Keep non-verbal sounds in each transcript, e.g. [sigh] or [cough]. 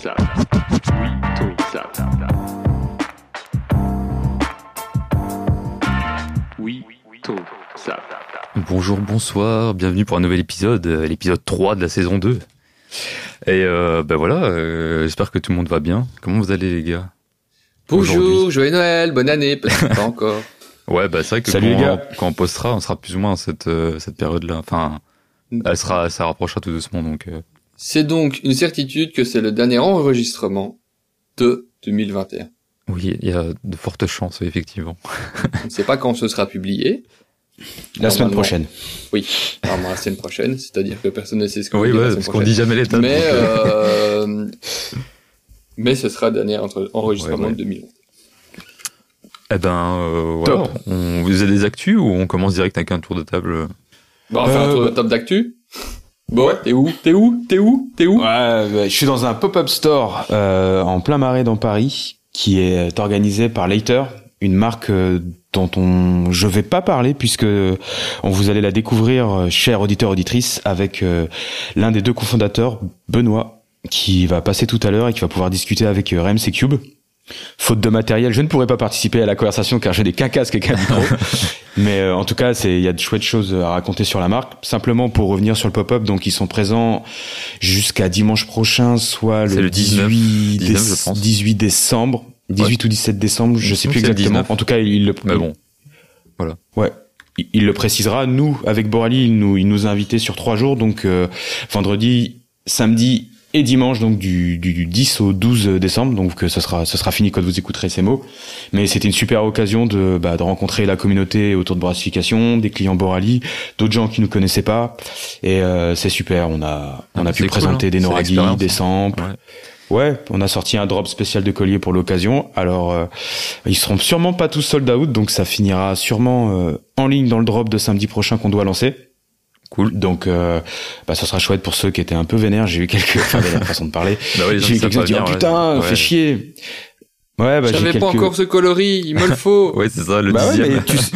ça. Oui, tout ça. Oui, tout ça. Bonjour, bonsoir, bienvenue pour un nouvel épisode, euh, l'épisode 3 de la saison 2. Et euh, ben voilà, euh, j'espère que tout le monde va bien. Comment vous allez les gars? Bonjour, joyeux Noël, bonne année, peut-être pas encore. [laughs] Ouais, bah c'est vrai que Salut, quand, les gars. quand on postera, on sera plus ou moins à cette, euh, cette période-là. Enfin, elle sera, ça rapprochera tout doucement, donc... euh, C'est donc une certitude que c'est le dernier enregistrement de 2021. oui, il y a de fortes chances, oui, effectivement. On ne sait pas quand ce sera publié. La semaine prochaine. Oui, normalement la semaine prochaine, c'est-à-dire que personne ne sait ce qu'on Oui, la semaine parce qu'on dit jamais les dates. Mais, euh, euh, [laughs] mais ce sera le dernier entre- enregistrement Ouais, ouais. de 2020. Eh ben, euh, voilà. On, vous avez des actus ou on commence direct avec un tour de table? Bon, on va faire un Euh, tour de top d'actu. Bon, t'es où? T'es où? T'es où? T'es où? Ouais, bah, je suis dans un pop-up store euh, en plein marais dans Paris qui est organisé par Later, une marque euh, dont on je vais pas parler puisque on vous allez la découvrir, euh, chers auditeurs auditrices, avec euh, l'un des deux cofondateurs, Benoît, qui va passer tout à l'heure et qui va pouvoir discuter avec RMC Cube. Faute de matériel, je ne pourrai pas participer à la conversation car je n'ai qu'un casque et qu'un micro. [laughs] Mais euh, en tout cas, c'est il y a de chouettes choses à raconter sur la marque. Simplement pour revenir sur le pop-up, donc ils sont présents jusqu'à dimanche prochain, soit le, le 19, 18, 19, déce- je pense. 18 décembre, 18 ou 17 décembre, je sais plus exactement. 19. En tout cas, il le Mais bon, Ouais. Il- Il le précisera. Nous, avec Borali, il nous, il nous a invités sur trois jours, donc euh, vendredi, samedi et dimanche, donc du, du, du 10 au 12 décembre. Donc euh, ce sera, ce sera fini quand vous écouterez ces mots. Mais c'était une super occasion de, bah, de rencontrer la communauté autour de Boracification, des clients Borali, d'autres gens qui nous connaissaient pas. Et euh, c'est super. On a, on Ah, a c'est pu cool, présenter hein. des l'expérience. des samples. Ouais. Ouais, on a sorti un drop spécial de collier pour l'occasion. Alors, euh, ils seront sûrement pas tous sold out, donc ça finira sûrement euh, en ligne dans le drop de samedi prochain qu'on doit lancer. Cool. Donc, euh, bah, ça sera chouette pour ceux qui étaient un peu vénères. J'ai eu quelques, enfin, vénère, [laughs] façon de parler. bah ouais, J'ai eu quelqu'un qui dit, oh putain, Ouais. fait chier. Ouais, bah, J'avais quelques... pas encore ce coloris, il me le faut. [laughs] Ouais, c'est ça, le Bah ouais, dixième. mais tu, sais-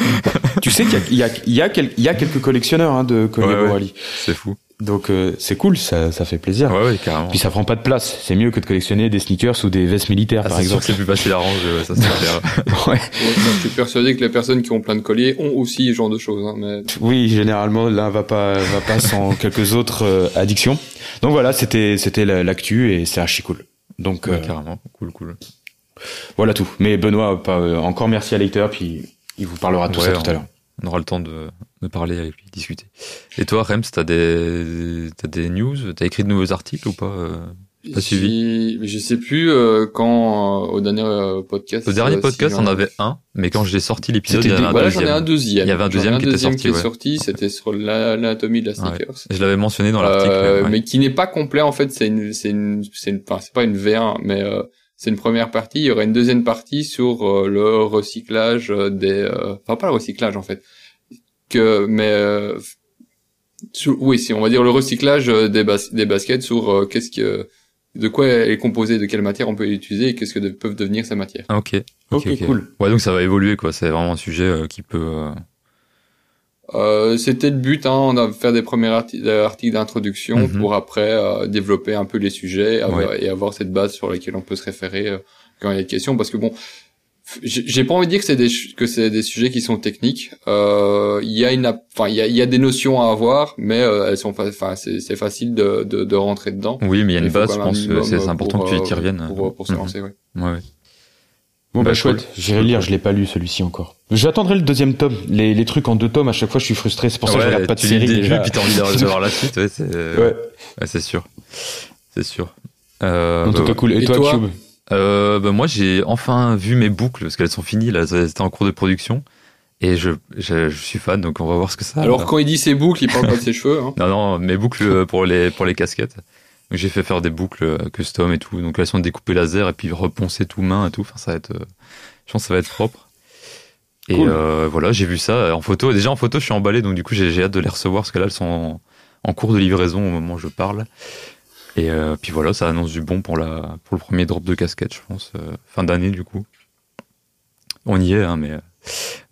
tu sais qu'il y a, il y a, il y a, quel- il y a quelques collectionneurs hein, de colliers Ouais, ouais. Borali. C'est fou. Donc, euh, c'est cool, ça, ça fait plaisir. Ouais, ouais, carrément. Puis ça prend pas de place. C'est mieux que de collectionner des sneakers ou des vestes militaires, Ah, par c'est sûr exemple. que c'est plus facile à ranger, ouais, ça c'est [laughs] clair. Ouais. Je suis persuadé que les personnes qui ont plein de colliers ont aussi ce genre de choses. Hein, mais Oui, généralement l'un va pas va pas sans [laughs] quelques autres euh, addictions. Donc voilà, c'était c'était la- l'actu et c'est archi cool. Donc euh, Ouais, carrément. Cool, cool. voilà tout. Mais Benoît, pas, euh, encore merci à Lecter puis il vous parlera de tout Ouais, ça tout à l'heure. On aura le temps de, de parler avec lui, discuter. Et toi, Rems, t'as des, t'as des news T'as écrit de nouveaux articles ou pas euh Pas suivi? Je sais plus euh, quand euh, au dernier euh, podcast. Au dernier podcast, si on j'en- avait un, mais quand j'ai sorti l'épisode, il y avait un Voilà, j'en ai deuxième. un deuxième. Il y avait un J'en deuxième qui était sorti, qui est ouais. sorti, C'était sur la- l'anatomie de la Ouais. sneakers. Je l'avais mentionné dans l'article. Ouais. mais qui n'est pas complet en fait. C'est une, c'est une, c'est une, enfin c'est pas une V1, mais euh, c'est une première partie. Il y aura une deuxième partie sur le recyclage des, euh, enfin pas le recyclage en fait, que mais euh, sur- oui, si on va dire le recyclage euh, des, bas- des baskets sur euh, qu'est-ce que, de quoi elle est composée, de quelle matière on peut l'utiliser et qu'est-ce que de- peuvent devenir ces matières. Ah, ok. Ok, cool. Ouais, donc ça va évoluer, quoi. C'est vraiment un sujet euh, qui peut. euh, Euh, c'était le but, hein, on a fait des premiers arti- articles d'introduction Mhm. pour après euh, développer un peu les sujets avoir- Ouais. et avoir cette base sur laquelle on peut se référer euh, quand il y a des questions. Parce que bon, j'ai j'ai pas envie de dire que c'est des que c'est des sujets qui sont techniques. Euh, Il y a une, enfin il y a, il y a des notions à avoir, mais euh, elles sont, enfin c'est c'est facile de, de, de rentrer dedans. Oui, mais il y a une base, je pense. que C'est c'est euh, important pour, que tu euh, y reviennes. Pour, pour se Mhm. lancer, ouais. Ouais, ouais. Bon Bah, bah, chouette, cool. j'irai lire, je l'ai pas lu celui-ci encore. J'attendrai le deuxième tome. Les, les trucs en deux tomes, à chaque fois je suis frustré, c'est pour ça que je regarde pas de série début, déjà. puis t'as envie de [laughs] de voir la suite. Ouais, c'est Ouais. ouais, c'est sûr. C'est sûr. Euh, En tout bah, cas cool. Et, Et toi, toi Cube Euh, bah, moi, j'ai enfin vu mes boucles parce qu'elles sont finies. Là, elles étaient en cours de production et je, je, je suis fan. Donc, on va voir ce que ça. Alors quand il dit ses boucles, il parle pas de ses [laughs] cheveux. Hein. non, non, mes boucles euh, pour les pour les casquettes. J'ai fait faire des boucles euh, custom et tout. Donc, elles sont découpées laser et puis reponcées tout main et tout. Enfin, ça va être. euh, je pense que ça va être propre. Et Cool. euh, voilà, j'ai vu ça en photo. Déjà en photo, je suis emballé. Donc, du coup, j'ai j'ai hâte de les recevoir parce que là, elles sont en, en cours de livraison au moment où je parle. Et euh, puis voilà, ça annonce du bon pour la pour le premier drop de casquette, je pense, euh, fin d'année du coup. On y est, hein, mais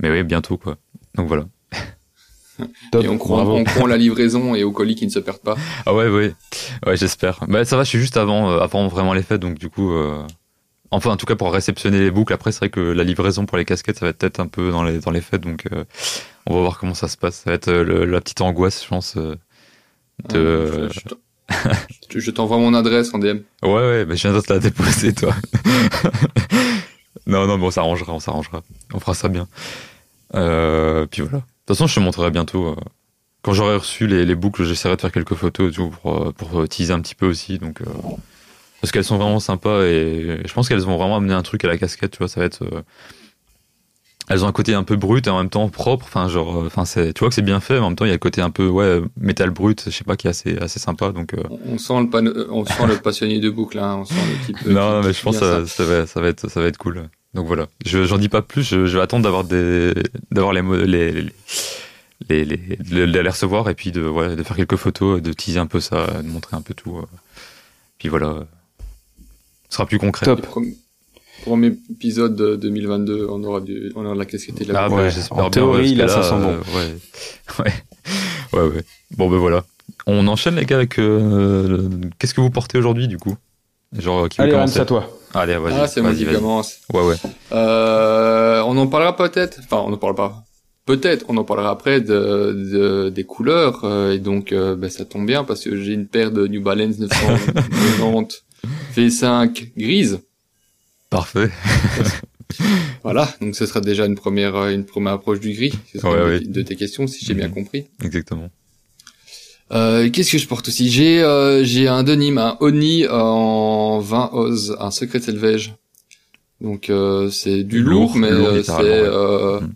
mais oui, bientôt quoi. Donc voilà. Top, et on croit, on croit la livraison et au colis qui ne se perdent pas. Ah ouais, ouais, ouais, j'espère. Bah ça va, je suis juste avant, euh, avant vraiment les fêtes, donc du coup, euh, enfin en tout cas pour réceptionner les boucles. Après, c'est vrai que la livraison pour les casquettes, ça va être peut-être un peu dans les dans les fêtes, donc euh, on va voir comment ça se passe. Ça va être euh, le- la petite angoisse, je pense. euh, de... Euh, je- je t'en- je je t'envoie mon adresse en DM. Ouais, ouais, mais je viens de te la déposer, toi. [laughs] non, non, mais on s'arrangera, on s'arrangera. On fera ça bien. Euh, puis voilà. De toute façon, je te montrerai bientôt. euh, quand j'aurai reçu les, les boucles, j'essaierai de faire quelques photos et tout, pour, euh, pour teaser un petit peu aussi. Donc, parce qu'elles sont vraiment sympas et je pense qu'elles vont vraiment amener un truc à la casquette, tu vois. Ça va être. Elles ont un côté un peu brut et en même temps propre. Enfin, genre, euh, enfin, c'est, tu vois que c'est bien fait, mais en même temps, il y a le côté un peu, ouais, métal brut, je sais pas, qui est assez, assez sympa. Donc, euh, On, sent le pan- euh, on sent le passionné de boucle, hein. On sent le type. non, qui- mais je pense ça, ça, va, ça, va être, ça va être cool. Donc voilà. Je, j'en dis pas plus. Je, je vais attendre d'avoir des, d'avoir les, les, les, les, les, les- de les recevoir et puis de, ouais, de faire quelques photos, de teaser un peu ça, de montrer un peu tout. Puis voilà. Ce sera plus concret. Top. Premier- épisode de 2022, on aura du, on aura de la casquette et de la Ah, bah, Ouais, j'espère en théorie, que ça sent bon. euh, ouais. [laughs] ouais. Ouais, ouais. Bon, ben voilà. On enchaîne, les gars, avec, euh, le- qu'est-ce que vous portez aujourd'hui, du coup? Genre, qui veut Allez, Hans, commencer à toi. Allez, vas-y. Ah, c'est moi qui commence. Ouais, ouais. Euh, on en parlera peut-être. Enfin, on en parlera pas. Peut-être, on en parlera après de, de- des couleurs. euh, et donc, euh, ben, ça tombe bien parce que j'ai une paire de New Balance 990 V5 grise. Parfait. [laughs] Voilà. Donc, ce sera déjà une première, euh, une première approche du gris. Ce sera Ouais, ouais. de tes questions, si j'ai bien Mhm. compris. Exactement. Euh, Qu'est-ce que je porte aussi? J'ai euh, j'ai un denim, un Oni en 20 Oz, un Secret Selvage. Donc euh, c'est du lourd, Lourd, mais euh, c'est euh, Mm.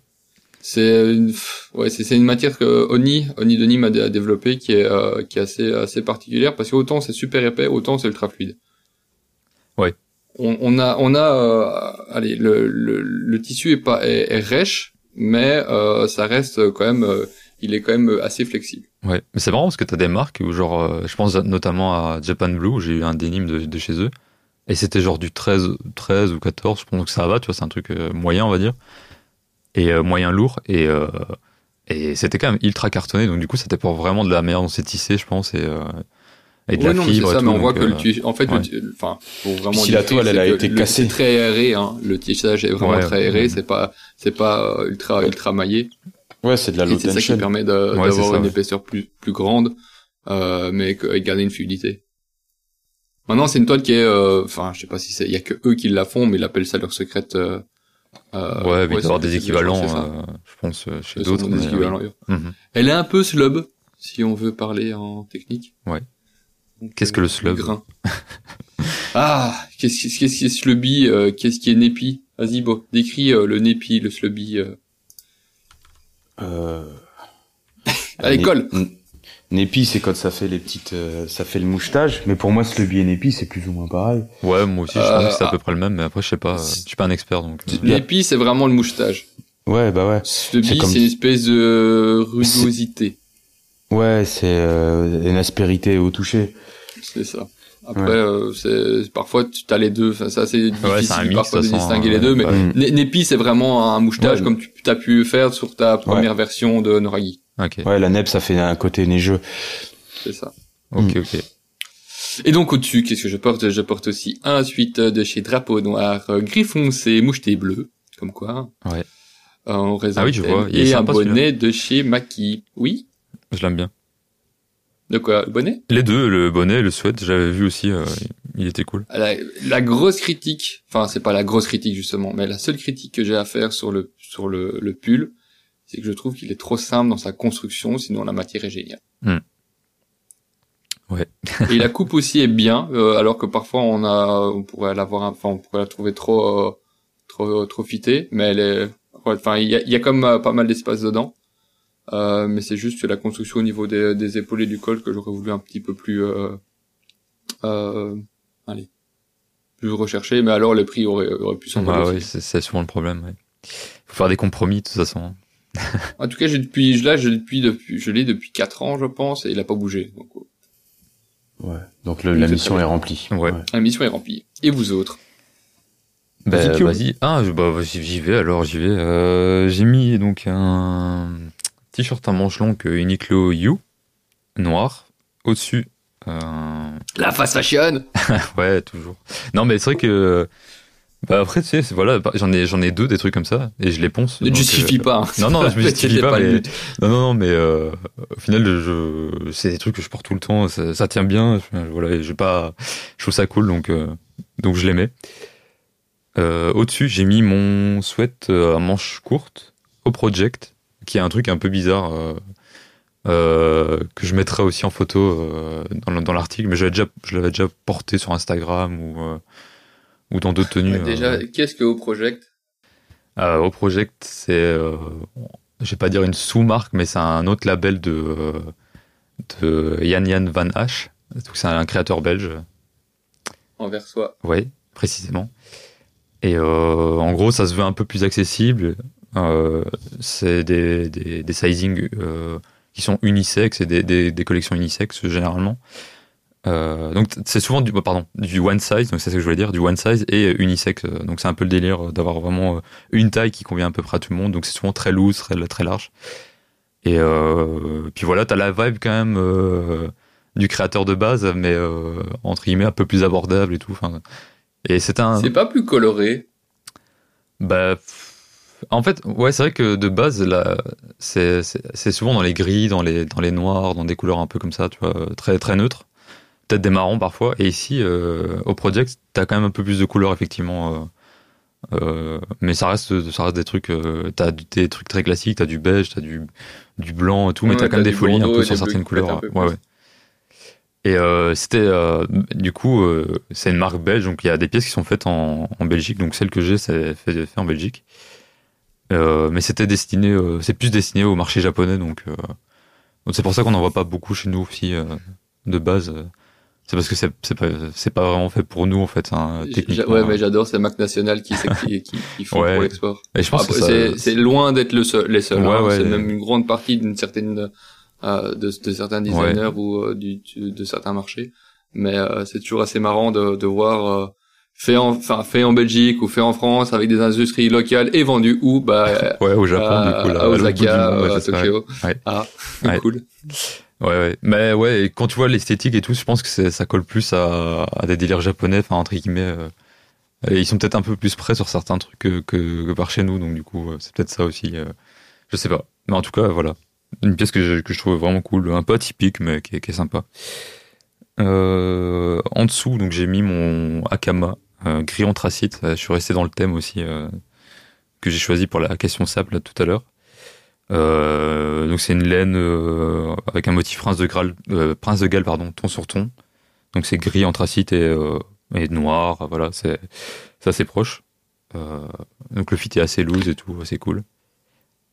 c'est une ouais c'est une matière que Oni Oni Denim a, a développée qui est euh, qui est assez assez particulière parce que autant c'est super épais, autant c'est ultra fluide. Ouais. On, a on a euh, allez le, le le tissu est pas est, rêche, mais euh, ça reste quand même euh, il est quand même assez flexible. Ouais, mais c'est marrant parce que t'as des marques où genre, euh, je pense notamment à Japan Blue, j'ai eu un denim de, de chez eux, et c'était genre du 13, 13 ou 14, je pense que ça va, tu vois, c'est un truc moyen, on va dire, et euh, moyen lourd, et, et c'était quand même ultra cartonné, donc du coup c'était pour vraiment de la manière dont c'est tissé, je pense, et, et de Oui, la non, mais fibre c'est et ça, tout. mais on voit que euh, le tu- en fait, ouais. le tu- enfin, pour vraiment Si la toile, elle a été cassée. C'est très aéré, hein. Le tissage est vraiment Ouais, très aéré. ouais. C'est pas, c'est pas euh, ultra, ultra maillé. Ouais, c'est de la low c'est ça qui permet d'avoir une épaisseur plus, plus grande, euh, mais que- et garder une fluidité. Maintenant, c'est une toile qui est, euh, enfin, je sais pas si c'est, il y a que eux qui la font, mais ils appellent ça leur secrète. Euh, euh, ouais, mais il doit y avoir des équivalents, euh, je pense, euh, chez d'autres. Mhm. Elle est un peu slub, si on veut parler en technique. Ouais. Qu'est-ce que le slub grain. [laughs] Ah, qu'est-ce qui qu'est-ce qui est slubby euh, Qu'est-ce qui est népi Vas-y, bon, décris euh, le népi, le slubby. euh. Euh... Colle N- Népi, c'est quand ça fait les petites, euh, ça fait le mouchetage. Mais pour moi, Slubby et Népi, c'est plus ou moins pareil. Ouais, moi aussi, je Euh, pense que c'est à ah. peu près le même, mais après, je sais pas, euh, je suis pas un expert, donc. euh. Népi, c'est vraiment le mouchetage. Ouais, bah ouais. Slubby, C'est comme- c'est une espèce de rugosité. Ouais, c'est euh, une aspérité au toucher. C'est ça. Après, Ouais. euh, c'est parfois tu as les deux. Enfin, ça, c'est difficile Ouais, c'est un mix, parfois de façon, distinguer les deux. Mais. Né- Népi, c'est vraiment un mouchetage Ouais. comme tu as pu faire sur ta première version de Noragi. Ok, Ouais, la neb, ça fait un côté neigeux. C'est ça. ok, Mm. ok. Et donc au-dessus, qu'est-ce que je porte? Je porte aussi un suite de chez Drapeau Noir, euh, gris foncé, moucheté bleu, comme quoi. Ouais. Euh, en raisin Ah oui, je vois. Il Et un bonnet de chez Maki. Oui? Je l'aime bien. De quoi Le bonnet? Les deux, le bonnet et le sweat, j'avais vu aussi, euh, il était cool. la, la grosse critique, enfin c'est pas la grosse critique justement, mais la seule critique que j'ai à faire sur le sur le, le pull, c'est que je trouve qu'il est trop simple dans sa construction, sinon la matière est géniale. Hmm. Ouais. Et la coupe aussi est bien, euh, alors que parfois on a, on pourrait l'avoir, enfin on pourrait la trouver trop, euh, trop, trop fitée, mais elle est, enfin il y a, y a comme euh, pas mal d'espace dedans. Euh, mais c'est juste la construction au niveau des, des épaules et du col que j'aurais voulu un petit peu plus, euh, euh, allez, plus recherché. Mais alors le prix aurait, aurait pu s'envoler. Bah aussi. ouais, c'est c'est souvent le problème. Ouais. Faut faire des compromis de toute façon. [laughs] En tout cas, j'ai depuis, là, je l'ai depuis, depuis, je l'ai depuis 4 ans, je pense, et il a pas bougé. Donc, euh, Ouais. Donc le- Oui, la mission est remplie. Ouais. la mission est remplie. Et vous autres? Bah, Vas-y. Ah, bah, vas-y, j'y vais alors, j'y vais. Euh, j'ai mis donc un t-shirt à manches longues Uniqlo U, noir. Au-dessus, euh, La fast fashion [laughs] ouais, toujours. Non, mais c'est vrai que. Bah après, tu sais, voilà, bah, j'en ai, j'en ai deux des trucs comme ça et je les ponce. Ne justifie euh, pas. hein. Non, non, je [laughs] me justifie pas, mais-. Non, non, non, mais euh, au final, je, c'est des trucs que je porte tout le temps, ça, ça tient bien. je- Voilà, j'ai pas, je trouve ça cool, donc, euh, donc je les mets. Au-dessus, j'ai mis mon sweat à manches courtes au project, qui est un truc un peu bizarre. euh, euh, que je mettrai aussi en photo euh, dans, le- dans l'article, mais déjà, je l'avais déjà porté sur Instagram ou, ou dans d'autres tenues. Déjà, qu'est-ce que au project au project, c'est, je vais pas dire une sous-marque, mais c'est un autre label de, de Yann Yann Van. Donc c'est un créateur belge, envers soi oui, précisément. Et euh, en gros, ça se veut un peu plus accessible. Euh, c'est des, des, des sizing euh, qui sont unisexes et des, des, des collections unisexes généralement. Euh, donc c'est souvent du pardon du one size donc c'est ce que je voulais dire du one size et unisex donc c'est un peu le délire d'avoir vraiment une taille qui convient à peu près à tout le monde donc c'est souvent très loose très très large et euh, puis voilà t'as la vibe quand même euh, du créateur de base mais entre guillemets un peu plus abordable et tout enfin et c'est un C'est pas plus coloré. bah, en fait, ouais, c'est vrai que de base, là, c'est c'est- c'est souvent dans les gris, dans les, dans les noirs, dans des couleurs un peu comme ça, tu vois, très, très neutres. Peut-être des marrons parfois. Et ici, euh, au Project, t'as quand même un peu plus de couleurs, effectivement. euh, euh, mais ça reste, ça reste des trucs, t'as des trucs très classiques, t'as du beige, t'as du, du blanc et tout, mais Ouais, t'as quand t'as même des folies un peu sur certaines couleurs. Ouais, ouais. Et euh, c'était euh, du coup euh, c'est une marque belge donc il y a des pièces qui sont faites en, en Belgique donc celle que j'ai c'est fait, fait en Belgique Euh, mais c'était destiné euh, c'est plus destiné au marché japonais donc euh, c'est pour ça qu'on n'en voit pas beaucoup chez nous aussi euh, de base c'est parce que c'est pas c'est pas vraiment fait pour nous en fait hein, techniquement Ouais, mais j'adore ces marques nationales qui, qui, qui, qui font Ouais. pour l'export. et je pense Après, que ça- c'est c'est loin d'être le seul, les seuls. Ouais, hein. ouais. c'est même une grande partie d'une certaine euh, de, de certains designers ou du, du- de certains marchés. Mais euh, c'est toujours assez marrant de, de voir euh, fait en enfin fait en Belgique ou fait en France avec des industries locales et vendu où bah [laughs] ouais au Japon à, du coup là, à à Osaka, monde, ouais, à. Tokyo. Ouais. Ah, [laughs] Ouais. cool. Ouais, ouais. Mais ouais, et quand tu vois l'esthétique et tout, je pense que ça colle plus à, à des délires japonais, enfin, entre guillemets. euh, et ils sont peut-être un peu plus près sur certains trucs que, que, que par chez nous, donc du coup, euh, c'est peut-être ça aussi. euh, je sais pas. Mais en tout cas, voilà. Une pièce que je, que je trouve vraiment cool, un peu atypique, mais qui est, qui est sympa. Euh, en dessous, donc j'ai mis mon Akama, gris anthracite. Euh, Je suis resté dans le thème aussi, euh, que j'ai choisi pour la question sable là, tout à l'heure. Euh, donc c'est une laine euh, avec un motif prince de Galles, euh, prince de Galles pardon, ton sur ton. Donc c'est gris anthracite et, euh, et noir, voilà, c'est c'est assez proche. Euh, donc le fit est assez loose et tout, c'est cool.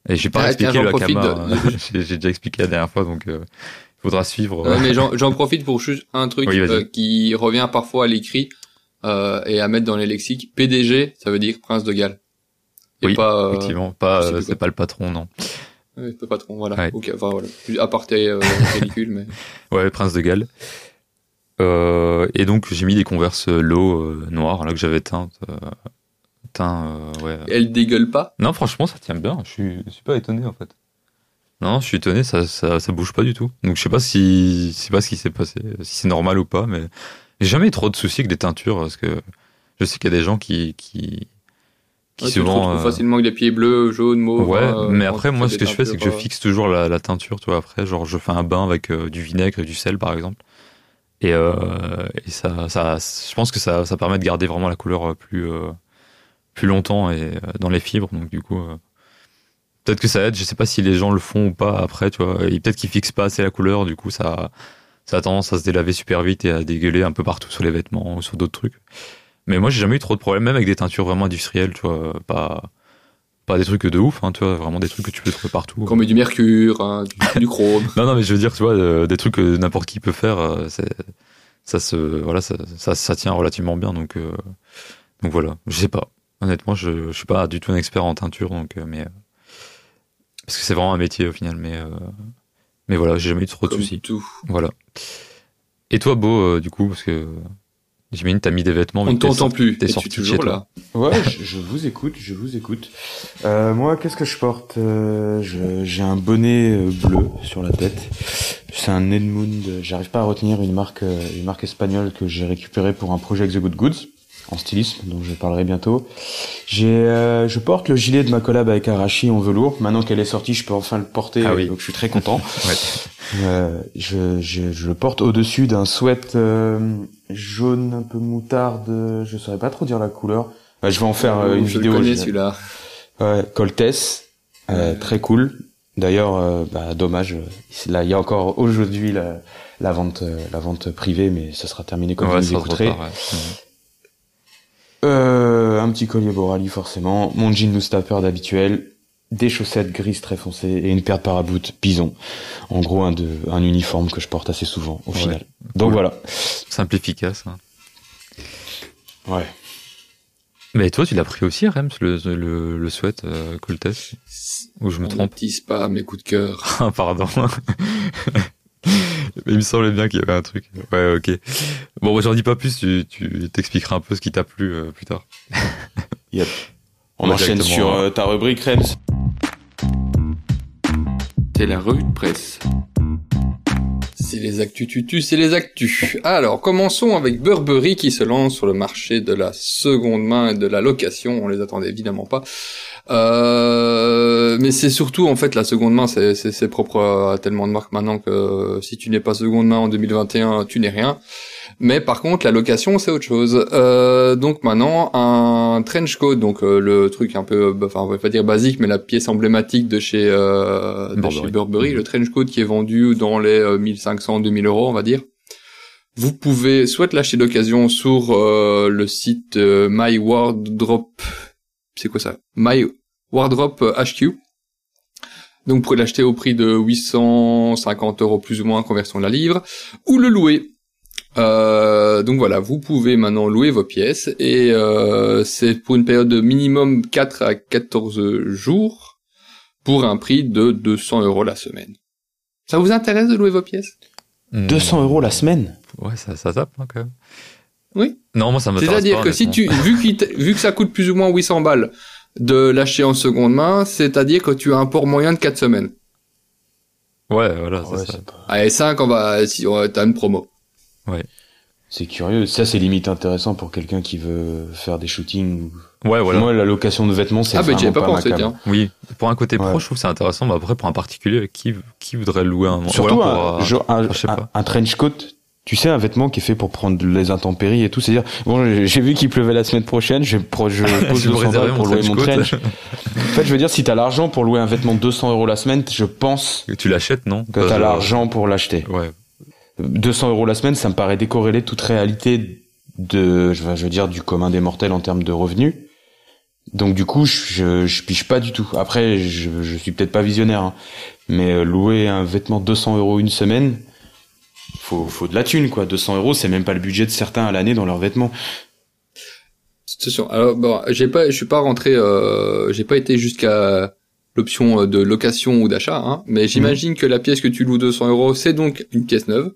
Et j'ai pas Ah, expliqué le Akama, de- [laughs] j'ai déjà expliqué la dernière fois, donc euh, il faudra suivre. Mais j'en profite pour juste un truc Oui, euh, qui revient parfois à l'écrit euh, et à mettre dans les lexiques. PDG, ça veut dire prince de Galles. Et Oui, pas, euh, Effectivement, pas, euh, c'est pas le patron, non. ouais, pas patron, voilà. Ouais. Ok, enfin voilà. Plus Aparté euh, [laughs] ridicule, mais. Ouais, Prince de Galles. Euh, et donc j'ai mis des converses low euh, noires là que j'avais teintes. Euh, teint, euh, ouais. Elle dégueule pas? Non, franchement, ça tient bien. Je suis, je suis pas étonné en fait. Non, je suis étonné, ça, ça, ça bouge pas du tout. Donc je sais pas si, je sais pas ce qui s'est passé, si c'est normal ou pas, mais j'ai jamais eu trop de soucis avec des teintures parce que je sais qu'il y a des gens qui, qui, qui Ouais, tu te souvent. euh, facilement avec des pieds bleus, jaunes, mauves. Ouais, hein, euh, mais après, moi, ce que je fais, c'est que je fixe toujours la, la teinture, tu vois, après, genre, je fais un bain avec euh, du vinaigre et du sel, par exemple. Et, euh, et ça, ça, je pense que ça, ça permet de garder vraiment la couleur plus, euh, plus longtemps et dans les fibres, donc du coup, peut-être que ça aide, je sais pas si les gens le font ou pas après, tu vois, et peut-être qu'ils fixent pas assez la couleur, du coup, ça, ça a tendance à se délaver super vite et à dégueuler un peu partout sur les vêtements ou sur d'autres trucs. Mais moi, j'ai jamais eu trop de problèmes, même avec des teintures vraiment industrielles, tu vois, pas, pas des trucs de ouf, hein, tu vois, vraiment des trucs que tu peux trouver partout. Met du mercure, hein, du, du chrome. [laughs] Non, non, mais je veux dire, tu vois, euh, des trucs que n'importe qui peut faire, euh, ça se, voilà, ça, ça, ça tient relativement bien, donc, euh, donc voilà. Je sais pas. Honnêtement, je, je suis pas du tout un expert en teinture, donc, euh, mais, euh, parce que c'est vraiment un métier au final, mais, euh, mais voilà, j'ai jamais eu trop de Comme soucis. tout. Voilà. Et toi, Beau, euh, du coup, parce que J'imagine t'as mis des vêtements. On mais ne t'es t'entend sorti- plus. T'es sorti chez toujours toi. là Ouais, je, je vous écoute, je vous écoute. Euh, moi, qu'est-ce que je porte Euh, je- J'ai un bonnet euh, bleu sur la tête. C'est un Edmund. J'arrive pas à retenir une marque, euh, une marque espagnole que j'ai récupérée pour un projet avec The Good Goods en stylisme, dont je parlerai bientôt. J'ai, euh, je porte le gilet de ma collab avec Arashi en velours. Maintenant qu'elle est sortie, je peux enfin le porter, Ah oui. donc je suis très content. [laughs] Ouais. Euh, je, je, je le porte au-dessus d'un sweat euh, jaune un peu moutarde. Je saurais pas trop dire la couleur. Euh, je vais en faire euh, une Je le vidéo. connais je- celui-là. Ouais, Coltès, euh, très cool. D'ailleurs, euh, bah, dommage. Là, il y a encore aujourd'hui la, la vente, la vente privée, mais ça sera terminé comme Ouais, vous écouterez. ouais. Euh, un petit collier Borali forcément, mon jean loose tapper d'habituel, des chaussettes grises très foncées et une paire de paraboot bison. En gros, un, de, un uniforme que je porte assez souvent au Ouais. final. Donc Cool. voilà. Simple, efficace. hein. Ouais. Mais toi, tu l'as pris aussi, Rems, le, le, le sweat euh, Coltès? Ou je me On trompe? pas mes coups de cœur. [laughs] Ah, pardon. Mais il me semblait bien qu'il y avait un truc. Ouais, ok. Bon, bah, j'en dis pas plus, tu, tu t'expliqueras un peu ce qui t'a plu euh, plus tard. [laughs] On Ouais, enchaîne sur hein. euh, ta rubrique Rems. C'est la revue de presse. C'est les actus tutu, c'est les actus. Alors, commençons avec Burberry qui se lance sur le marché de la seconde main et de la location. On les attendait évidemment pas. Euh, mais c'est surtout en fait la seconde main, c'est, propre à tellement de marques maintenant que euh, si tu n'es pas seconde main en 2021, tu n'es rien. Mais par contre, la location, c'est autre chose. Euh, donc maintenant, un trench coat, donc euh, le truc un peu, bah, enfin on va pas dire basique, mais la pièce emblématique de chez, euh, de Burberry. chez Burberry, Mhm. le trench coat qui est vendu dans les euh, 1500-2000 euros, on va dire. Vous pouvez soit l'acheter d'occasion sur euh, le site euh, My Wardrop, c'est quoi ça My Wardrop euh, HQ. Donc vous pouvez l'acheter au prix de 850 euros plus ou moins conversion de la livre, ou le louer. Euh, donc voilà, vous pouvez maintenant louer vos pièces et euh, c'est pour une période de minimum 4 à 14 jours pour un prix de 200 euros la semaine. Ça vous intéresse de louer vos pièces? Hmm. 200 euros la semaine? Ouais, ça, ça tape hein, quand même. Oui. Non, moi ça m'intéresse C'est-à-dire que si tu, vu, qu'il t- vu que ça coûte plus ou moins 800 balles de l'acheter en seconde main, c'est-à-dire que tu as un port moyen de 4 semaines. Ouais, voilà, c'est Ouais, ça. pas- Allez, 5, on va, si on t'as une promo. C'est curieux. Ça, c'est limite intéressant pour quelqu'un qui veut faire des shootings. Ouais, voilà. Moi, la location de vêtements, c'est Ah, bah, vraiment j'y avais pas pas, pensé, tiens. Oui, pour un côté pro, Ouais. je trouve que c'est intéressant, mais après, pour un particulier, qui, qui voudrait louer un Surtout un, pour, euh, un, je sais un- pas. un trench coat. Tu sais, un vêtement qui est fait pour prendre les intempéries et tout. C'est-à-dire, bon, j'ai- vu qu'il pleuvait la semaine prochaine, je, je [laughs] pose Je vais me 200 réserver balles pour louer mon trench. En fait, je veux dire, si t'as l'argent pour louer un vêtement de 200 euros la semaine, je pense Tu l'achètes, non? que t'as je- l'argent pour l'acheter. Ouais. 200 euros la semaine, ça me paraît décorrélé de toute réalité de, je veux, dire, du commun des mortels en termes de revenus. Donc du coup, je, je, piche pas du tout. Après, je, je suis peut-être pas visionnaire, hein. mais euh, louer un vêtement 200 euros une semaine, faut, faut de la thune, quoi. 200 euros, c'est même pas le budget de certains à l'année dans leurs vêtements. Attention. Alors bon, j'ai pas, je suis pas rentré, euh, j'ai pas été jusqu'à l'option euh, de location ou d'achat, hein, mais j'imagine que la pièce que tu loues 200 euros, c'est donc une pièce neuve,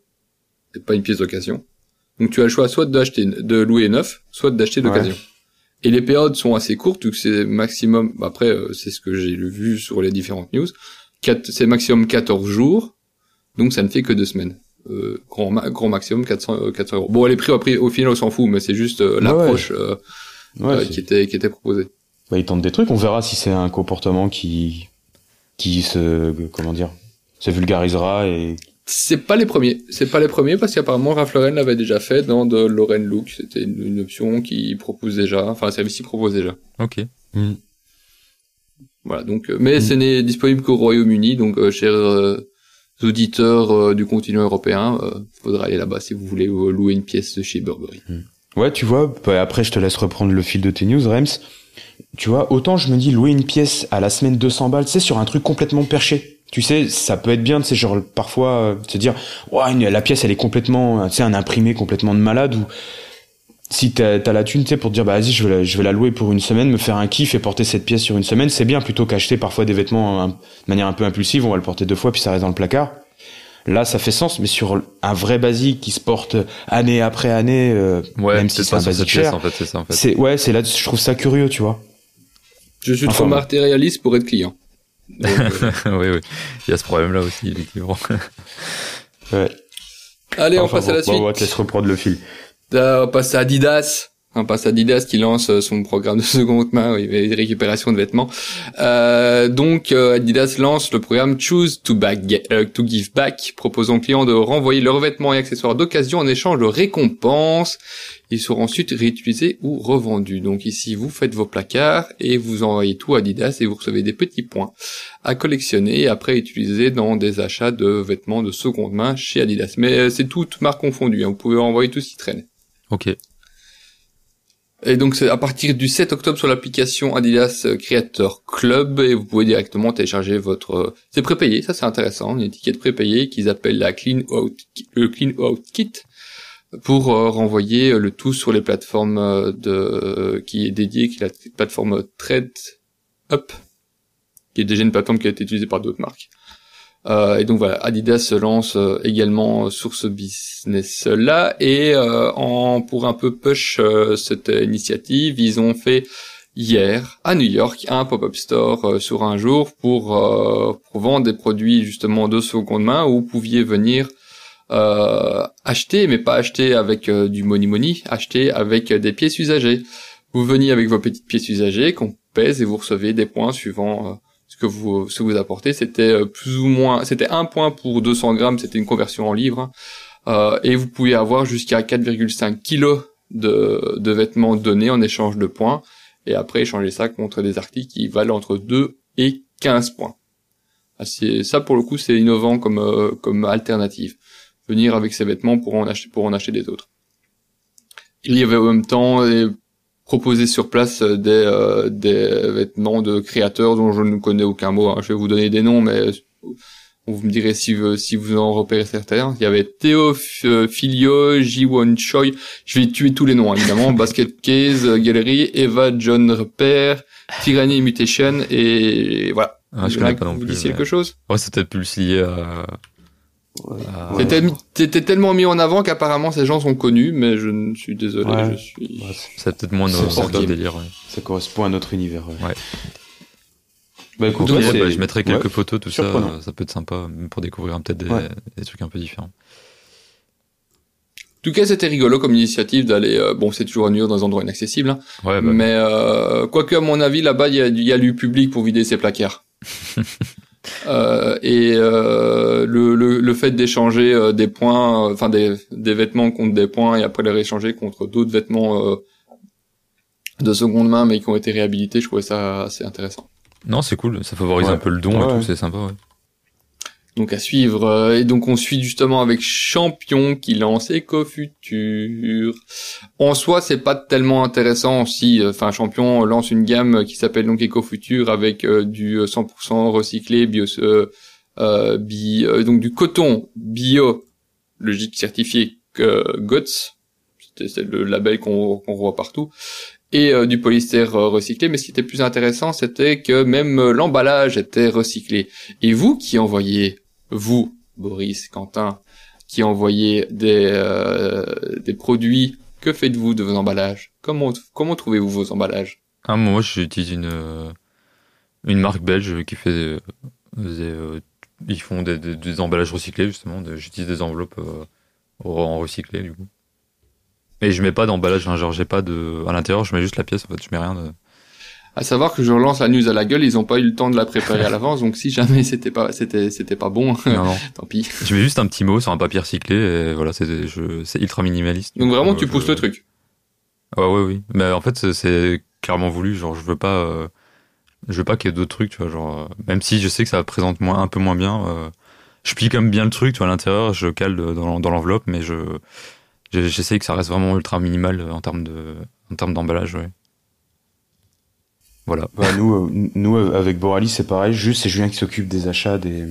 et pas une pièce d'occasion. Donc tu as le choix soit d'acheter, de louer neuf, soit d'acheter d'occasion. Et les périodes sont assez courtes, donc c'est maximum. bah, Après, euh, c'est ce que j'ai vu sur les différentes news. C'est maximum 14 jours, donc ça ne fait que deux semaines. Euh, grand, ma- grand maximum 400, euh, 400 euros. Bon, les prix, après, au final, on s'en fout, mais c'est juste euh, Ouais, l'approche. euh, Ouais, euh, c'est- qui était qui était proposé. bah, ils tentent des trucs. On verra si c'est un comportement qui, qui se, comment dire, se vulgarisera et C'est pas les premiers, c'est pas les premiers parce qu'apparemment Ralph Lauren l'avait déjà fait dans de Lauren Look, c'était une, une option qui propose déjà, enfin un service qui propose déjà. Ok. Voilà donc, euh, mais Mm. ce n'est disponible qu'au Royaume-Uni, donc euh, chers euh, auditeurs euh, du continent européen, euh, faudra aller là-bas si vous voulez euh, louer une pièce chez Burberry. Ouais, tu vois, bah, après je te laisse reprendre le fil de tes news, Rems. Tu vois, autant je me dis louer une pièce à la semaine 200 balles, c'est sur un truc complètement perché. Tu sais, ça peut être bien, sais, genre parfois euh, se dire, ouais, la pièce elle est complètement, sais, un imprimé complètement de malade ou si t'as as la thune, tu sais, pour te dire, bah vas-y, je vais, la, je vais la louer pour une semaine, me faire un kiff et porter cette pièce sur une semaine, c'est bien plutôt qu'acheter parfois des vêtements de manière un peu impulsive, on va le porter deux fois puis ça reste dans le placard. là ça fait sens, mais sur un vrai basique qui se porte année après année, euh, Ouais, même si c'est un basique pièce, cher, en fait, c'est ça, en fait. c'est ouais, c'est là, je trouve ça curieux, tu vois. Je suis Enfin, trop matérialiste pour être client. [laughs] Donc, euh, oui, oui. Il y a ce problème-là aussi, effectivement. Ouais. Allez, on passe à la bon, suite. bon, on va te laisser reprendre le fil. On passe à Adidas. On passe à Adidas qui lance euh, son programme de seconde main, et récupération de vêtements. Euh, donc euh, Adidas lance le programme Choose to, Give Back, proposant aux clients de renvoyer leurs vêtements et accessoires d'occasion en échange de récompenses. Ils seront ensuite réutilisés ou revendus. Donc ici, vous faites vos placards et vous envoyez tout à Adidas et vous recevez des petits points à collectionner et après utiliser dans des achats de vêtements de seconde main chez Adidas. Mais c'est toutes marques confondues. hein. Vous pouvez envoyer tout ce qui traîne. Ok. Et donc c'est à partir du 7 octobre sur l'application Adidas Creator Club et vous pouvez directement télécharger votre euh, c'est prépayé, ça c'est intéressant, une étiquette prépayée qu'ils appellent la Clean Out le Clean Out Kit pour euh, renvoyer le tout sur les plateformes euh, de qui est dédiée qui est la plateforme Thread Up qui est déjà une plateforme qui a été utilisée par d'autres marques. Euh, et donc voilà, Adidas se lance euh, également sur ce business-là et euh, en pour un peu push euh, cette initiative, ils ont fait hier à New York un pop-up store euh, sur un jour pour, euh, pour vendre des produits justement de seconde main où vous pouviez venir euh, acheter, mais pas acheter avec euh, du money money, acheter avec euh, des pièces usagées. Vous veniez avec vos petites pièces usagées qu'on pèse et vous recevez des points suivant euh, ce que vous ce que vous apportez. C'était euh, plus ou moins, c'était un point pour 200 grammes, c'était une conversion en livres. Euh, et vous pouvez avoir jusqu'à 4,5 kilos de, de vêtements donnés en échange de points, et après échanger ça contre des articles qui valent entre 2 et 15 points. Ah, c'est- ça pour le coup c'est innovant comme euh, comme alternative. Venir avec ces vêtements pour en acheter pour en acheter des autres. Il y avait en même temps proposé sur place euh, des euh, des vêtements de créateurs dont je ne connais aucun mot. hein. Je vais vous donner des noms, mais vous me direz si vous, si vous en repérez certains. Il y avait Théo F- Filio, Ji-Won Choi. Je vais tuer tous les noms, hein, évidemment. [laughs] Basket Case, euh, Gallery, Eva John Repère, Tyranny Mutation et voilà. Ah, je connais pas non vous plus. disent mais- quelque chose? Ouais, c'est peut-être plus lié à. Ouais. C'était mis- C'était tellement mis en avant qu'apparemment ces gens sont connus, mais je ne suis désolé, Ouais. je suis. Ouais, peut-être moins notre délire. ouais. ça correspond à notre univers. Ouais. Ouais. Bah écoute, Donc, ouais, Ouais, bah, je mettrai quelques ouais. photos, tout ça. surprenant. Ça peut être sympa, même pour découvrir peut-être des, Ouais. des trucs un peu différents. En tout cas, c'était rigolo comme initiative d'aller. euh, bon, c'est toujours à New York dans des endroits inaccessibles, hein, Ouais, bah, mais euh, quoique à mon avis là-bas, il y a, il y a du public pour vider ses placards. [laughs] Euh, et euh, le, le, le fait d'échanger euh, des points, euh, enfin des, des vêtements contre des points et après les rééchanger contre d'autres vêtements euh, de seconde main mais qui ont été réhabilités, je trouvais ça assez intéressant. Non, c'est cool. Ça favorise Ouais. un peu le don et tout. ouais. C'est sympa, ouais. Donc à suivre. euh, et donc on suit justement avec Champion qui lance EcoFuture. En soi, c'est pas tellement intéressant si, euh, enfin Champion lance une gamme qui s'appelle donc EcoFuture avec euh, du 100% recyclé, bio, euh, euh, bi- euh, donc du coton bio, logique certifié GOTS, c'est le label qu'on voit partout, et euh, du polyester euh, recyclé. Mais ce qui était plus intéressant, c'était que même euh, l'emballage était recyclé. Et vous qui envoyez, vous, Boris, Quentin, qui envoyez des, euh, des produits, que faites-vous de vos emballages? Comment, comment trouvez-vous vos emballages? Ah, moi, j'utilise une, euh, une marque belge qui fait des, des, euh, ils font des, des, emballages recyclés, justement. J'utilise des enveloppes euh, en recyclé, du coup. Et je mets pas d'emballage, hein, genre j'ai pas de, à l'intérieur, je mets juste la pièce, en fait, je mets rien de, À savoir que je relance la news à la gueule, ils ont pas eu le temps de la préparer à [laughs] l'avance, donc si jamais c'était pas, c'était, c'était pas bon, non, non. [laughs] tant pis. Je mets juste un petit mot sur un papier recyclé et voilà, c'est, ultra minimaliste. Donc vraiment, Euh, tu je- pousses le truc. Ouais, ouais, oui. Mais en fait, c'est- clairement voulu. Genre, je veux pas, euh, je veux pas qu'il y ait d'autres trucs, tu vois. Genre, euh, même si je sais que ça présente moins, un peu moins bien, euh, je plie quand même bien le truc, tu vois, à l'intérieur, je cale dans, dans l'enveloppe, mais je, je- j'essaye que ça reste vraiment ultra minimal en termes de, en termes d'emballage, ouais. Voilà. Bah, nous, euh, nous euh, avec Boralis, c'est pareil. Juste, c'est Julien qui s'occupe des achats, des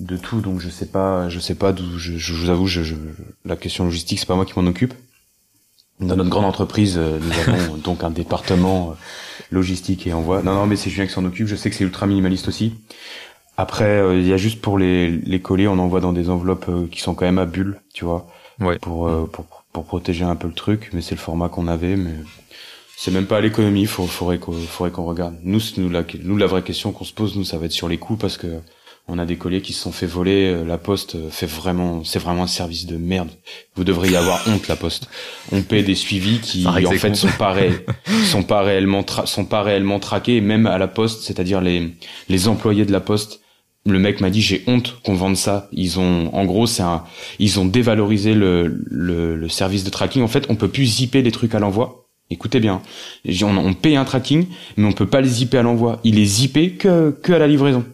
de tout. Donc je sais pas, je sais pas d'où. Je, je, vous avoue, je, je- la question logistique, c'est pas moi qui m'en occupe. Dans notre grande entreprise, euh, nous avons [laughs] donc un département logistique et envoi. Non, non, mais c'est Julien qui s'en occupe. Je sais que c'est ultra minimaliste aussi. Après, euh, il y a juste pour les, les colis, on envoie dans des enveloppes euh, qui sont quand même à bulles, tu vois, Ouais. pour, euh, pour, pour protéger un peu le truc. Mais c'est le format qu'on avait, mais c'est même pas à l'économie. Faut, faudrait qu'on, regarde. Nous, nous, la, nous, la vraie question qu'on se pose, nous, ça va être sur les coûts parce que on a des colliers qui se sont fait voler. euh, La Poste euh, fait vraiment, c'est vraiment un service de merde. Vous devriez avoir honte, la Poste. On paie des suivis qui, en fait, sont pas ré- [laughs] sont pas réellement, tra- sont pas réellement traqués, même à la Poste, c'est-à-dire les, les employés de la Poste. Le mec m'a dit j'ai honte qu'on vende ça. Ils ont, en gros, c'est un, ils ont dévalorisé le, le, le service de tracking. En fait, on peut plus zipper les trucs à l'envoi. Écoutez bien, on, on paye un tracking, mais on peut pas les zipper à l'envoi. Il est zippé que, que à la livraison.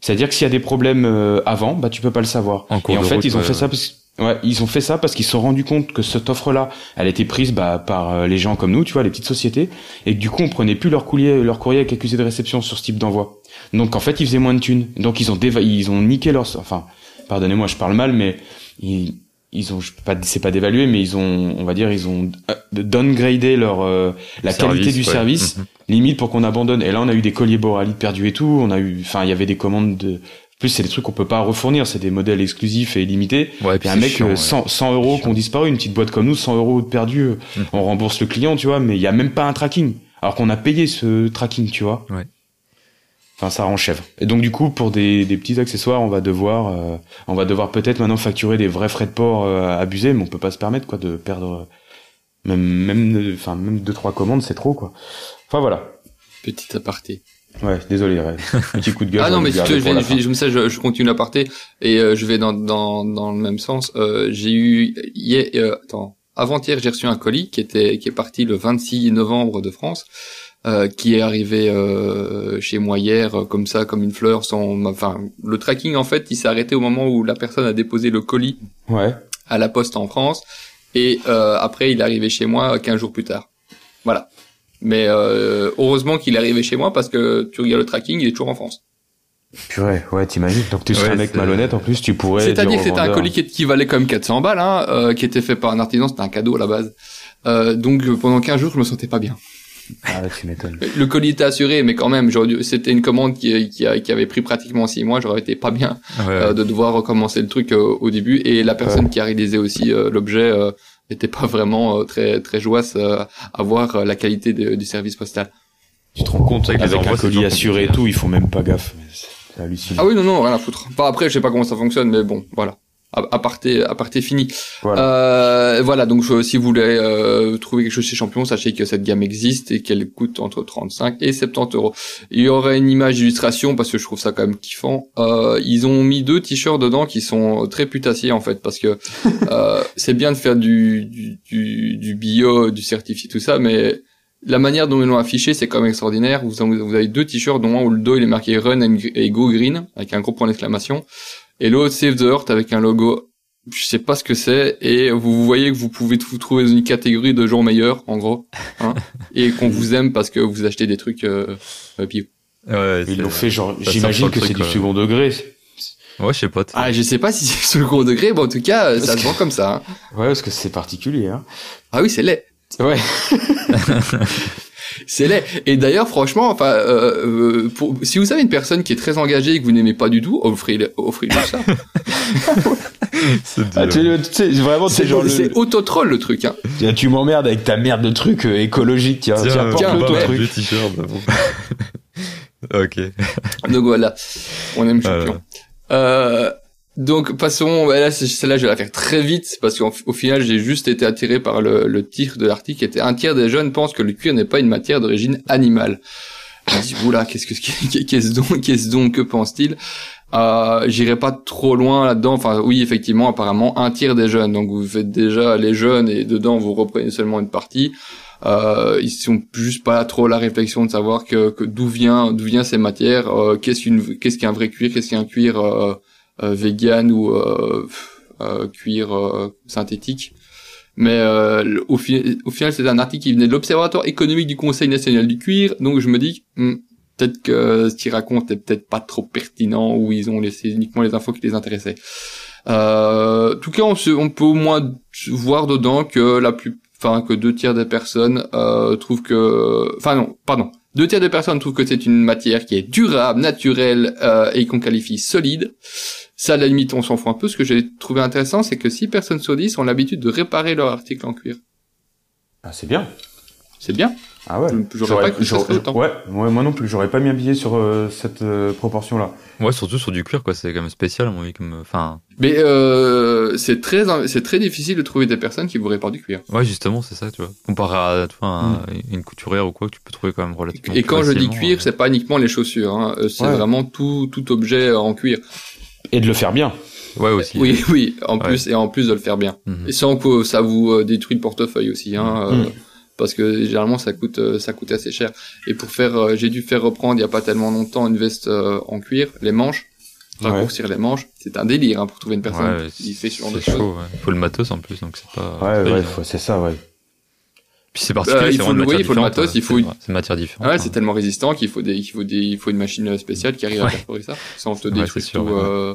C'est-à-dire que s'il y a des problèmes euh, avant, bah tu peux pas le savoir. En Et en fait, route, ils ont ouais, fait ouais. ça parce ouais, ils ont fait ça parce qu'ils se sont rendus compte que cette offre-là, elle était prise bah, par euh, les gens comme nous, tu vois, les petites sociétés, et que du coup, on prenait plus leur courrier, leur courrier avec accusé de réception sur ce type d'envoi. Donc en fait, ils faisaient moins de thunes. Donc ils ont déva ils ont niqué leur, enfin, pardonnez-moi, je parle mal, mais ils, ils ont, je peux pas, c'est pas d'évaluer, mais ils ont, on va dire, ils ont euh, downgradé leur euh, la Service, qualité du ouais. service Mhm. limite pour qu'on abandonne. Et là, on a eu des colliers Borali perdus et tout. On a eu, enfin, il y avait des commandes de. Plus, c'est des trucs qu'on peut pas refournir. C'est des modèles exclusifs et illimités. Ouais, Et puis un mec, chiant, euh, ouais. 100, 100 euros qui ont disparu, une petite boîte comme nous, 100 euros de perdu, euh, Mm. on rembourse le client, tu vois, mais il y a même pas un tracking. Alors qu'on a payé ce tracking, tu vois. Ouais. Enfin, ça rend chèvre. Et donc, du coup, pour des, des petits accessoires, on va devoir, euh, on va devoir peut-être maintenant facturer des vrais frais de port euh, abusés, mais on peut pas se permettre, quoi, de perdre, euh, même, même, enfin, même deux, trois commandes, c'est trop, quoi. Enfin, voilà. Petit aparté. Ouais, désolé, Ray. [laughs] Petit coup de gueule. Ah non, mais si tu veux, je, vais, je, je, je continue l'aparté et euh, je vais dans, dans, dans le même sens. Euh, j'ai eu hier, euh, attends, avant-hier, j'ai reçu un colis qui était qui est parti le 26 novembre de France, euh, qui est arrivé euh, chez moi hier euh, comme ça, comme une fleur. Sans, enfin, le tracking en fait, il s'est arrêté au moment où la personne a déposé le colis Ouais. à la poste en France et euh, après il est arrivé chez moi 15 jours plus tard. Voilà. Mais euh, heureusement qu'il est arrivé chez moi parce que tu regardes le tracking, il est toujours en France. Purée, ouais, t'imagines. Donc, tu serais Ouais, un mec malhonnête, en plus, tu pourrais. C'est-à-dire dire que c'était un colis qui, qui valait quand même 400 balles, hein, euh, qui était fait par un artisan, c'était un cadeau à la base. Euh, donc pendant 15 jours, je me sentais pas bien. Ah, ouais, tu m'étonnes. [laughs] Le colis était assuré, mais quand même, j'aurais dû- c'était une commande qui, qui, a- qui avait pris pratiquement 6 mois, j'aurais été pas bien Ouais, euh, de devoir recommencer le truc euh, au début. Et la personne qui a réalisé aussi euh, l'objet euh, était pas vraiment euh, très très joyeuse euh, à voir euh, la qualité de- du service postal. Tu te rends compte, les avec un envois, c'est colis assuré et tout, ils font même pas gaffe. c'est hallucinant. Ah oui, non, non, rien à foutre. Enfin, après, je sais pas comment ça fonctionne, mais bon, voilà. À- Aparté, aparté fini. Voilà. Euh, voilà, donc si vous voulez euh, trouver quelque chose chez Champion, sachez que cette gamme existe et qu'elle coûte entre 35 et 70 euros. Il y aurait une image d'illustration parce que je trouve ça quand même kiffant. Euh, ils ont mis deux t-shirts dedans qui sont très putassiers en fait parce que [laughs] euh, c'est bien de faire du, du, du, du bio, du certifié, tout ça, mais la manière dont ils l'ont affiché, c'est quand même extraordinaire. Vous avez deux t-shirts, dont un où le dos il est marqué Run and- et Go Green avec un gros point d'exclamation, et l'autre Save the Earth avec un logo. Je sais pas ce que c'est, et vous voyez que vous pouvez vous trouver dans une catégorie de gens meilleurs, en gros, hein, [laughs] et qu'on vous aime parce que vous achetez des trucs euh, euh, bio. Ouais, Ils l'ont fait genre, j'imagine que c'est du truc, second degré. Ouais, je sais pas. Ah, je sais pas si c'est second degré, mais en tout cas, euh, ça se vend comme ça. hein. Ouais, parce que c'est particulier, hein. Ah oui, c'est laid. Ouais. [laughs] [laughs] C'est laid. Et d'ailleurs, franchement, enfin, euh, euh, pour, si vous avez une personne qui est très engagée et que vous n'aimez pas du tout, offrez-le, offrez-lui ça. [laughs] C'est Ah, tu, dur. tu sais, vraiment, c'est C'est genre le, c'est autotroll le truc. Hein. Tiens, tu m'emmerdes avec ta merde de truc euh, écologique, tiens, tiens, Tiens, ton mettre truc. le bon. [laughs] ok. Donc voilà, on aime Voilà. champion. Euh, donc passons, là, celle-là je vais la faire très vite parce qu'au au final j'ai juste été attiré par le, le titre de l'article qui était un tiers des jeunes pensent que le cuir n'est pas une matière d'origine animale. Je me dis oula qu'est-ce que qu'est-ce donc qu'est-ce donc que pense-t-il? Euh, J'irai pas trop loin là-dedans. Enfin oui effectivement apparemment un tiers des jeunes donc vous faites déjà les jeunes et dedans vous reprenez seulement une partie. Euh, ils sont juste pas trop la réflexion de savoir que, que d'où vient d'où vient ces matières, euh, qu'est-ce qu'une qu'est-ce qu'un vrai cuir, qu'est-ce qu'un cuir euh, vegan ou euh, euh, cuir euh, synthétique. Mais euh, au, fi- au final, c'est un article qui venait de l'Observatoire économique du Conseil national du cuir, donc je me dis hmm, peut-être que ce qu'ils racontent est peut-être pas trop pertinent ou ils ont laissé uniquement les infos qui les intéressaient. Euh, en tout cas, on, se- on peut au moins voir dedans que la plus, enfin que deux tiers des personnes euh, trouvent que, enfin non, pardon, Deux tiers de personnes trouvent que c'est une matière qui est durable, naturelle euh, et qu'on qualifie solide. Ça, à la limite, on s'en fout un peu. Ce que j'ai trouvé intéressant, c'est que 6 personnes sur 10 ont l'habitude de réparer leur article en cuir. Ah, c'est bien. C'est bien. Ah ouais. Je- j'aurais pas cru que ça j'aurais- serait autant. ouais, ouais, moi non plus. J'aurais pas mis un billet sur euh, cette euh, proportion-là. Ouais, surtout sur du cuir, quoi. C'est quand même spécial, à mon avis, comme. Enfin, Mais euh, c'est très c'est très difficile de trouver des personnes qui vous réparent du cuir. ouais, justement, c'est ça, tu vois. Comparé à, tu vois, un- Mm. une couturière ou quoi, que tu peux trouver quand même relativement. Et quand je dis cuir, euh. c'est pas uniquement les chaussures, hein, euh, c'est Ouais. vraiment tout tout objet en cuir. Et de le faire bien. Ouais, aussi. Oui, oui, en Ouais. plus et en plus de le faire bien. Mhm. Et sans que ça vous euh, détruit le portefeuille aussi, hein, euh, Mm. parce que généralement ça coûte euh, ça coûte assez cher. Et pour faire, euh, j'ai dû faire reprendre il y a pas tellement longtemps une veste euh, en cuir, les manches, raccourcir les manches, c'est un délire hein, pour trouver une personne Ouais, qui fait ce genre de choses. Faut le matos en plus, donc c'est pas. Ouais, c'est ça, ouais. Puis c'est particulier, Euh, il faut le- une oui, matière il faut le différente, matos, il faut C'est une- vrai, C'est une matière différente. Ah ouais, hein. c'est tellement résistant qu'il faut des, il faut des, il faut une machine spéciale qui arrive à perforer ça, sans te Ouais, détruire c'est sûr, tout, ouais. euh,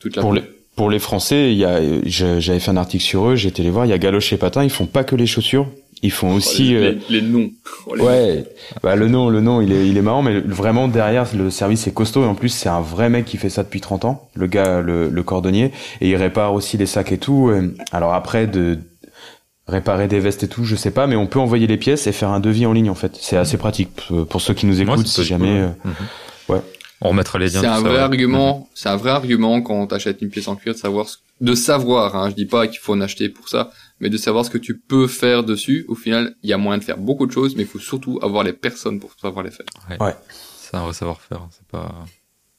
toute la Pour les, pour les Français, il y a, j'avais fait un article sur eux, j'ai été les voir, il y a Galoche et Patin, ils font pas que les chaussures, ils font Oh, aussi... les, euh, les, les noms. Oh, les Ouais, bah le nom, le nom, il est, il est marrant, mais vraiment derrière le service est costaud et en plus c'est un vrai mec qui fait ça depuis 30 ans, le gars, le, le cordonnier, et il répare aussi les sacs et tout. euh, Alors après de réparer des vestes et tout, je sais pas, mais on peut envoyer les pièces et faire un devis en ligne en fait. C'est assez pratique pour- pour ceux qui nous Ouais, écoutent, si jamais. euh, ouais. Mhm. ouais. On remettra les liens. C'est un ça, vrai ouais. argument, c'est un vrai argument quand on t'achète une pièce en cuir de savoir ce- de savoir, hein, je dis pas qu'il faut en acheter pour ça, mais de savoir ce que tu peux faire dessus. Au final, il y a moyen de faire beaucoup de choses, mais il faut surtout avoir les personnes pour savoir les faire. C'est un vrai savoir-faire. hein. C'est pas,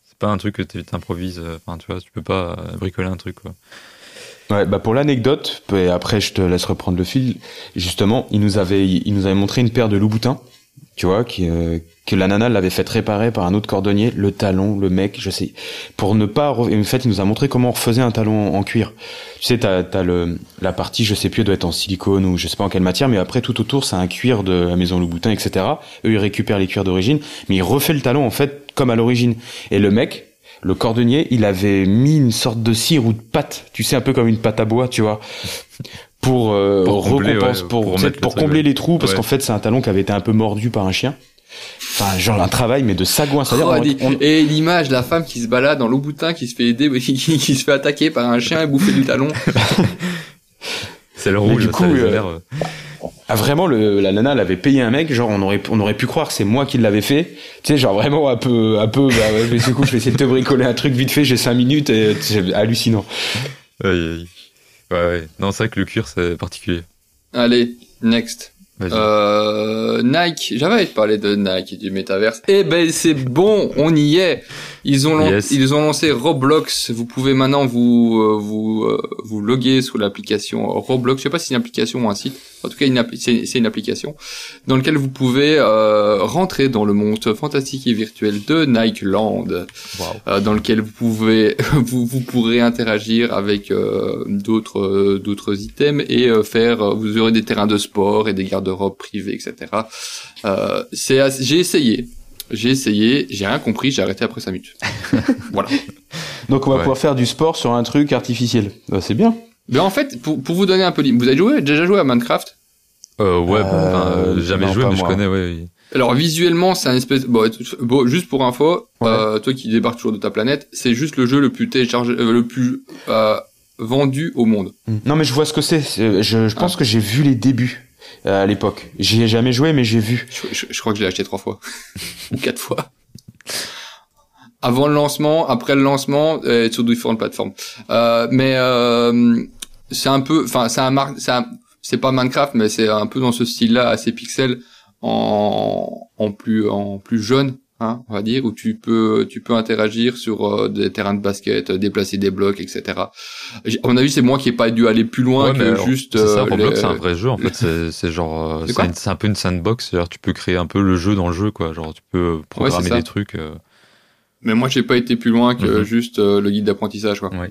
c'est pas un truc que tu improvises. Enfin, tu vois, tu peux pas euh, bricoler un truc, quoi. Ouais, bah pour l'anecdote, et après je te laisse reprendre le fil. Justement, il nous avait, il nous avait montré une paire de loup-boutins, tu vois, qui, euh, que la nana l'avait fait réparer par un autre cordonnier, le talon, le mec, je sais, pour ne pas. En fait, il nous a montré comment on refaisait un talon en cuir. Tu sais, t'as, t'as le, la partie, je sais plus, doit être en silicone ou je sais pas en quelle matière, mais après tout autour, c'est un cuir de la maison Louboutin, etc. Eux, ils récupèrent les cuirs d'origine, mais il refait le talon en fait comme à l'origine. Et le mec, le cordonnier, il avait mis une sorte de cire ou de pâte, tu sais, un peu comme une pâte à bois, tu vois, [laughs] pour, euh, Pour combler, ouais, pour, combler les trous, parce Ouais. qu'en fait, c'est un talon qui avait été un peu mordu par un chien. Enfin, genre un travail, mais de sagouin. C'est-à-dire, Oh, on- Et l'image, la femme qui se balade dans Louboutin, qui se fait aider, [laughs] qui, qui se fait attaquer par un chien et bouffer du talon. [laughs] C'est le rouge, du coup, ça euh, Ah, vraiment, le, la nana, elle avait payé un mec, genre, on aurait, on aurait pu croire que c'est moi qui l'avais fait. Tu sais, genre, vraiment, un peu, un peu, bah, ouais, mais du coup, je vais essayer de te bricoler un truc vite fait, j'ai cinq minutes et c'est hallucinant. aïe, aïe. Ouais, ouais. Non, c'est vrai que le cuir, c'est particulier. Allez, next. Euh, Nike, j'avais parlé de Nike et du métaverse. Eh ben c'est bon, on y est. Ils ont Yes. ils ont lancé Roblox. Vous pouvez maintenant vous euh, vous euh, vous loguer sur l'application Roblox. Je sais pas si c'est une application ou un site. En tout cas, c'est une application dans laquelle vous pouvez euh, rentrer dans le monde fantastique et virtuel de Nike Land, Waouh. euh, dans lequel vous pouvez [laughs] vous vous pourrez interagir avec euh, d'autres euh, d'autres items et euh, faire euh, vous aurez des terrains de sport et des garde-robes privés etc. Euh, c'est j'ai essayé. J'ai essayé, j'ai rien compris, j'ai arrêté après 5 minutes. [laughs] voilà. Donc, on va Ouais. pouvoir faire du sport sur un truc artificiel. Bah, c'est bien. Mais en fait, pour, pour vous donner un peu l'im- vous avez joué, déjà joué à Minecraft? Euh, ouais, Euh, euh, jamais non, joué, mais je connais, ouais. oui. Alors visuellement, c'est un espèce. Bon, bon, juste pour info, Ouais. euh, toi qui débarques toujours de ta planète, c'est juste le jeu le plus téléchargé, euh, le plus euh, vendu au monde. Non, mais je vois ce que c'est. Je, je pense Ah. que j'ai vu les débuts à l'époque. J'y ai jamais joué, mais j'ai vu. Je, crois que je l'ai acheté trois fois [laughs] ou quatre fois. Avant le lancement, après le lancement, et sur différentes plateformes. Euh, mais euh, c'est un peu, enfin, c'est un un- c'est pas Minecraft, mais c'est un peu dans ce style-là, assez pixel, en, en plus, en plus jaune, hein, on va dire, où tu peux, tu peux interagir sur euh, des terrains de basket, euh, déplacer des blocs, etc. À mon avis, c'est moi qui ai pas dû aller plus loin Ouais, que alors, juste. C'est ça, euh, Roblox, les- c'est un vrai jeu, en fait. C'est, c'est genre, euh, [laughs] C'est c'est, quoi une- c'est un peu une sandbox. C'est-à-dire, tu peux créer un peu le jeu dans le jeu, quoi. Genre, tu peux programmer des trucs. euh, Mais moi, j'ai pas été plus loin que Mhm. juste euh, le guide d'apprentissage, quoi. Ouais.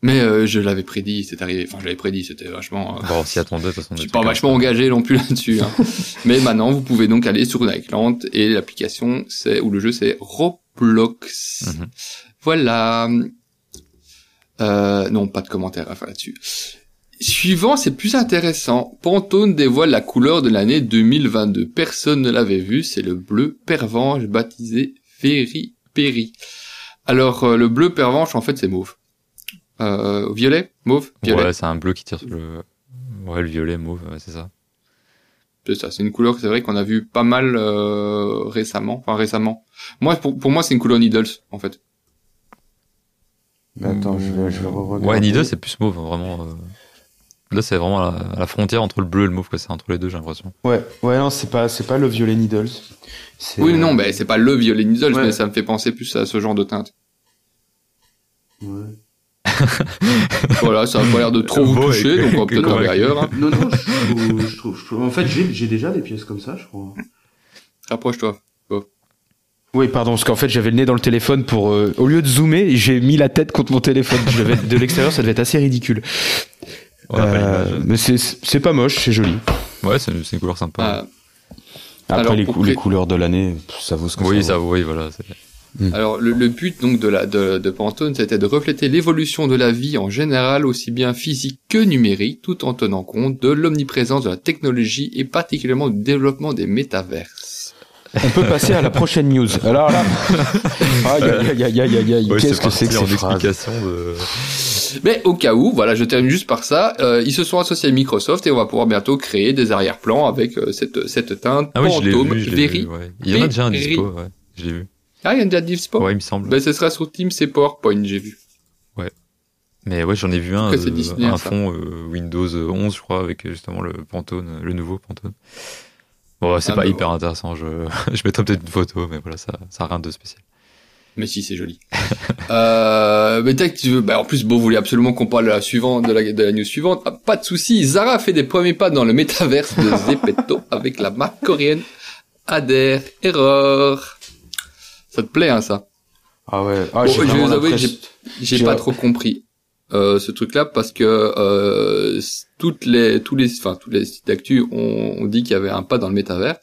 Mais euh, je l'avais prédit, c'est arrivé. Enfin, je l'avais prédit, c'était vachement. euh, Bon, on s'y attendait, de toute façon. je suis pas vachement engagé non plus là-dessus. Hein. [laughs] Mais maintenant, vous pouvez donc aller sur Nikeland et l'application, c'est ou le jeu, c'est Roblox. Mhm. Voilà. Euh, non, pas de commentaire à faire là-dessus. Suivant, c'est plus intéressant. Pantone dévoile la couleur de l'année 2022. Personne ne l'avait vu, c'est le bleu pervenche baptisé Ferry Perry. Alors, euh, le bleu pervenche, en fait, c'est mauve. Euh, violet Mauve Violet Ouais, c'est un bleu qui tire sur le. Ouais, le violet, mauve, ouais, c'est ça. C'est ça, c'est une couleur, c'est vrai qu'on a vu pas mal euh, récemment. Enfin, récemment. Moi, pour, pour moi, c'est une couleur Needles, en fait. Mais attends, je vais, je vais. Ouais, Nideux, c'est plus mauve, vraiment. euh. Là, c'est vraiment à la, à la frontière entre le bleu et le mauve, quoi. C'est entre les deux, j'ai l'impression. Ouais, ouais, non, c'est pas, c'est pas le violet Needles. C'est, Oui, euh, non, mais c'est pas le violet Needles, Ouais. mais ça me fait penser plus à ce genre de teinte. ouais. [laughs] voilà, ça a pas l'air de trop vous Bon, toucher, donc on va peut-être aller ailleurs. Hein. Non, non, je trouve, je trouve, je trouve- En fait, j'ai, déjà des pièces comme ça, je crois. Rapproche-toi. Oui, pardon, parce qu'en fait, j'avais le nez dans le téléphone pour, euh, au lieu de zoomer, j'ai mis la tête contre mon téléphone. Je de l'extérieur, ça devait être assez ridicule. Euh, mais c'est, pas moche, c'est joli. Ouais, c'est une, couleur sympa. Ah, Après, Alors, les, cou- couleurs de l'année, ça vaut ce que oui, ça ça, vaut. oui, voilà. C'est- Alors le, le but donc de la de, de Pantone, c'était de refléter l'évolution de la vie en général, aussi bien physique que numérique, tout en tenant compte de l'omniprésence de la technologie et particulièrement du développement des métaverses. On peut passer à la prochaine news. Alors là, [laughs] aïe, aïe, aïe, aïe, aïe, aïe, Ouais, qu'est-ce que c'est que ces explication de. Mais au cas où, voilà, je termine juste par ça. euh, ils se sont associés à Microsoft et on va pouvoir bientôt créer des arrière-plans avec euh, cette cette teinte Ah oui, Pantone Very. vu, ouais. Il y en a déjà un dispo, ouais. Je l'ai vu. Ah, il y a déjà Dispo. Ouais, il me semble. Ben ce sera sur Teams et PowerPoint, j'ai vu. Mais ouais, j'en ai vu un, c'est euh, Disney, un ça. fond euh, Windows 11, je crois, avec euh, justement le Pantone, euh, le nouveau Pantone. Bon, ouais, c'est Ah, pas bah, hyper intéressant. Je, [laughs] je mettrai peut-être une photo, mais voilà, ça, ça a rien de spécial. Mais si, c'est joli. [laughs] euh, mais que tu veux, bah, en plus, bon, vous voulez absolument qu'on parle de la suivante, de la, de la news suivante. Ah, pas de souci. Zara fait des premiers pas dans le métaverse de Zepeto avec la marque coréenne Adair Error. Ça te plaît, hein, ça? Ah ouais, ah, Bon, je vous l'impression- J'ai pas trop compris euh, ce truc-là parce que euh, toutes les tous les enfin tous les sites d'actu ont, ont dit qu'il y avait un pas dans le métavers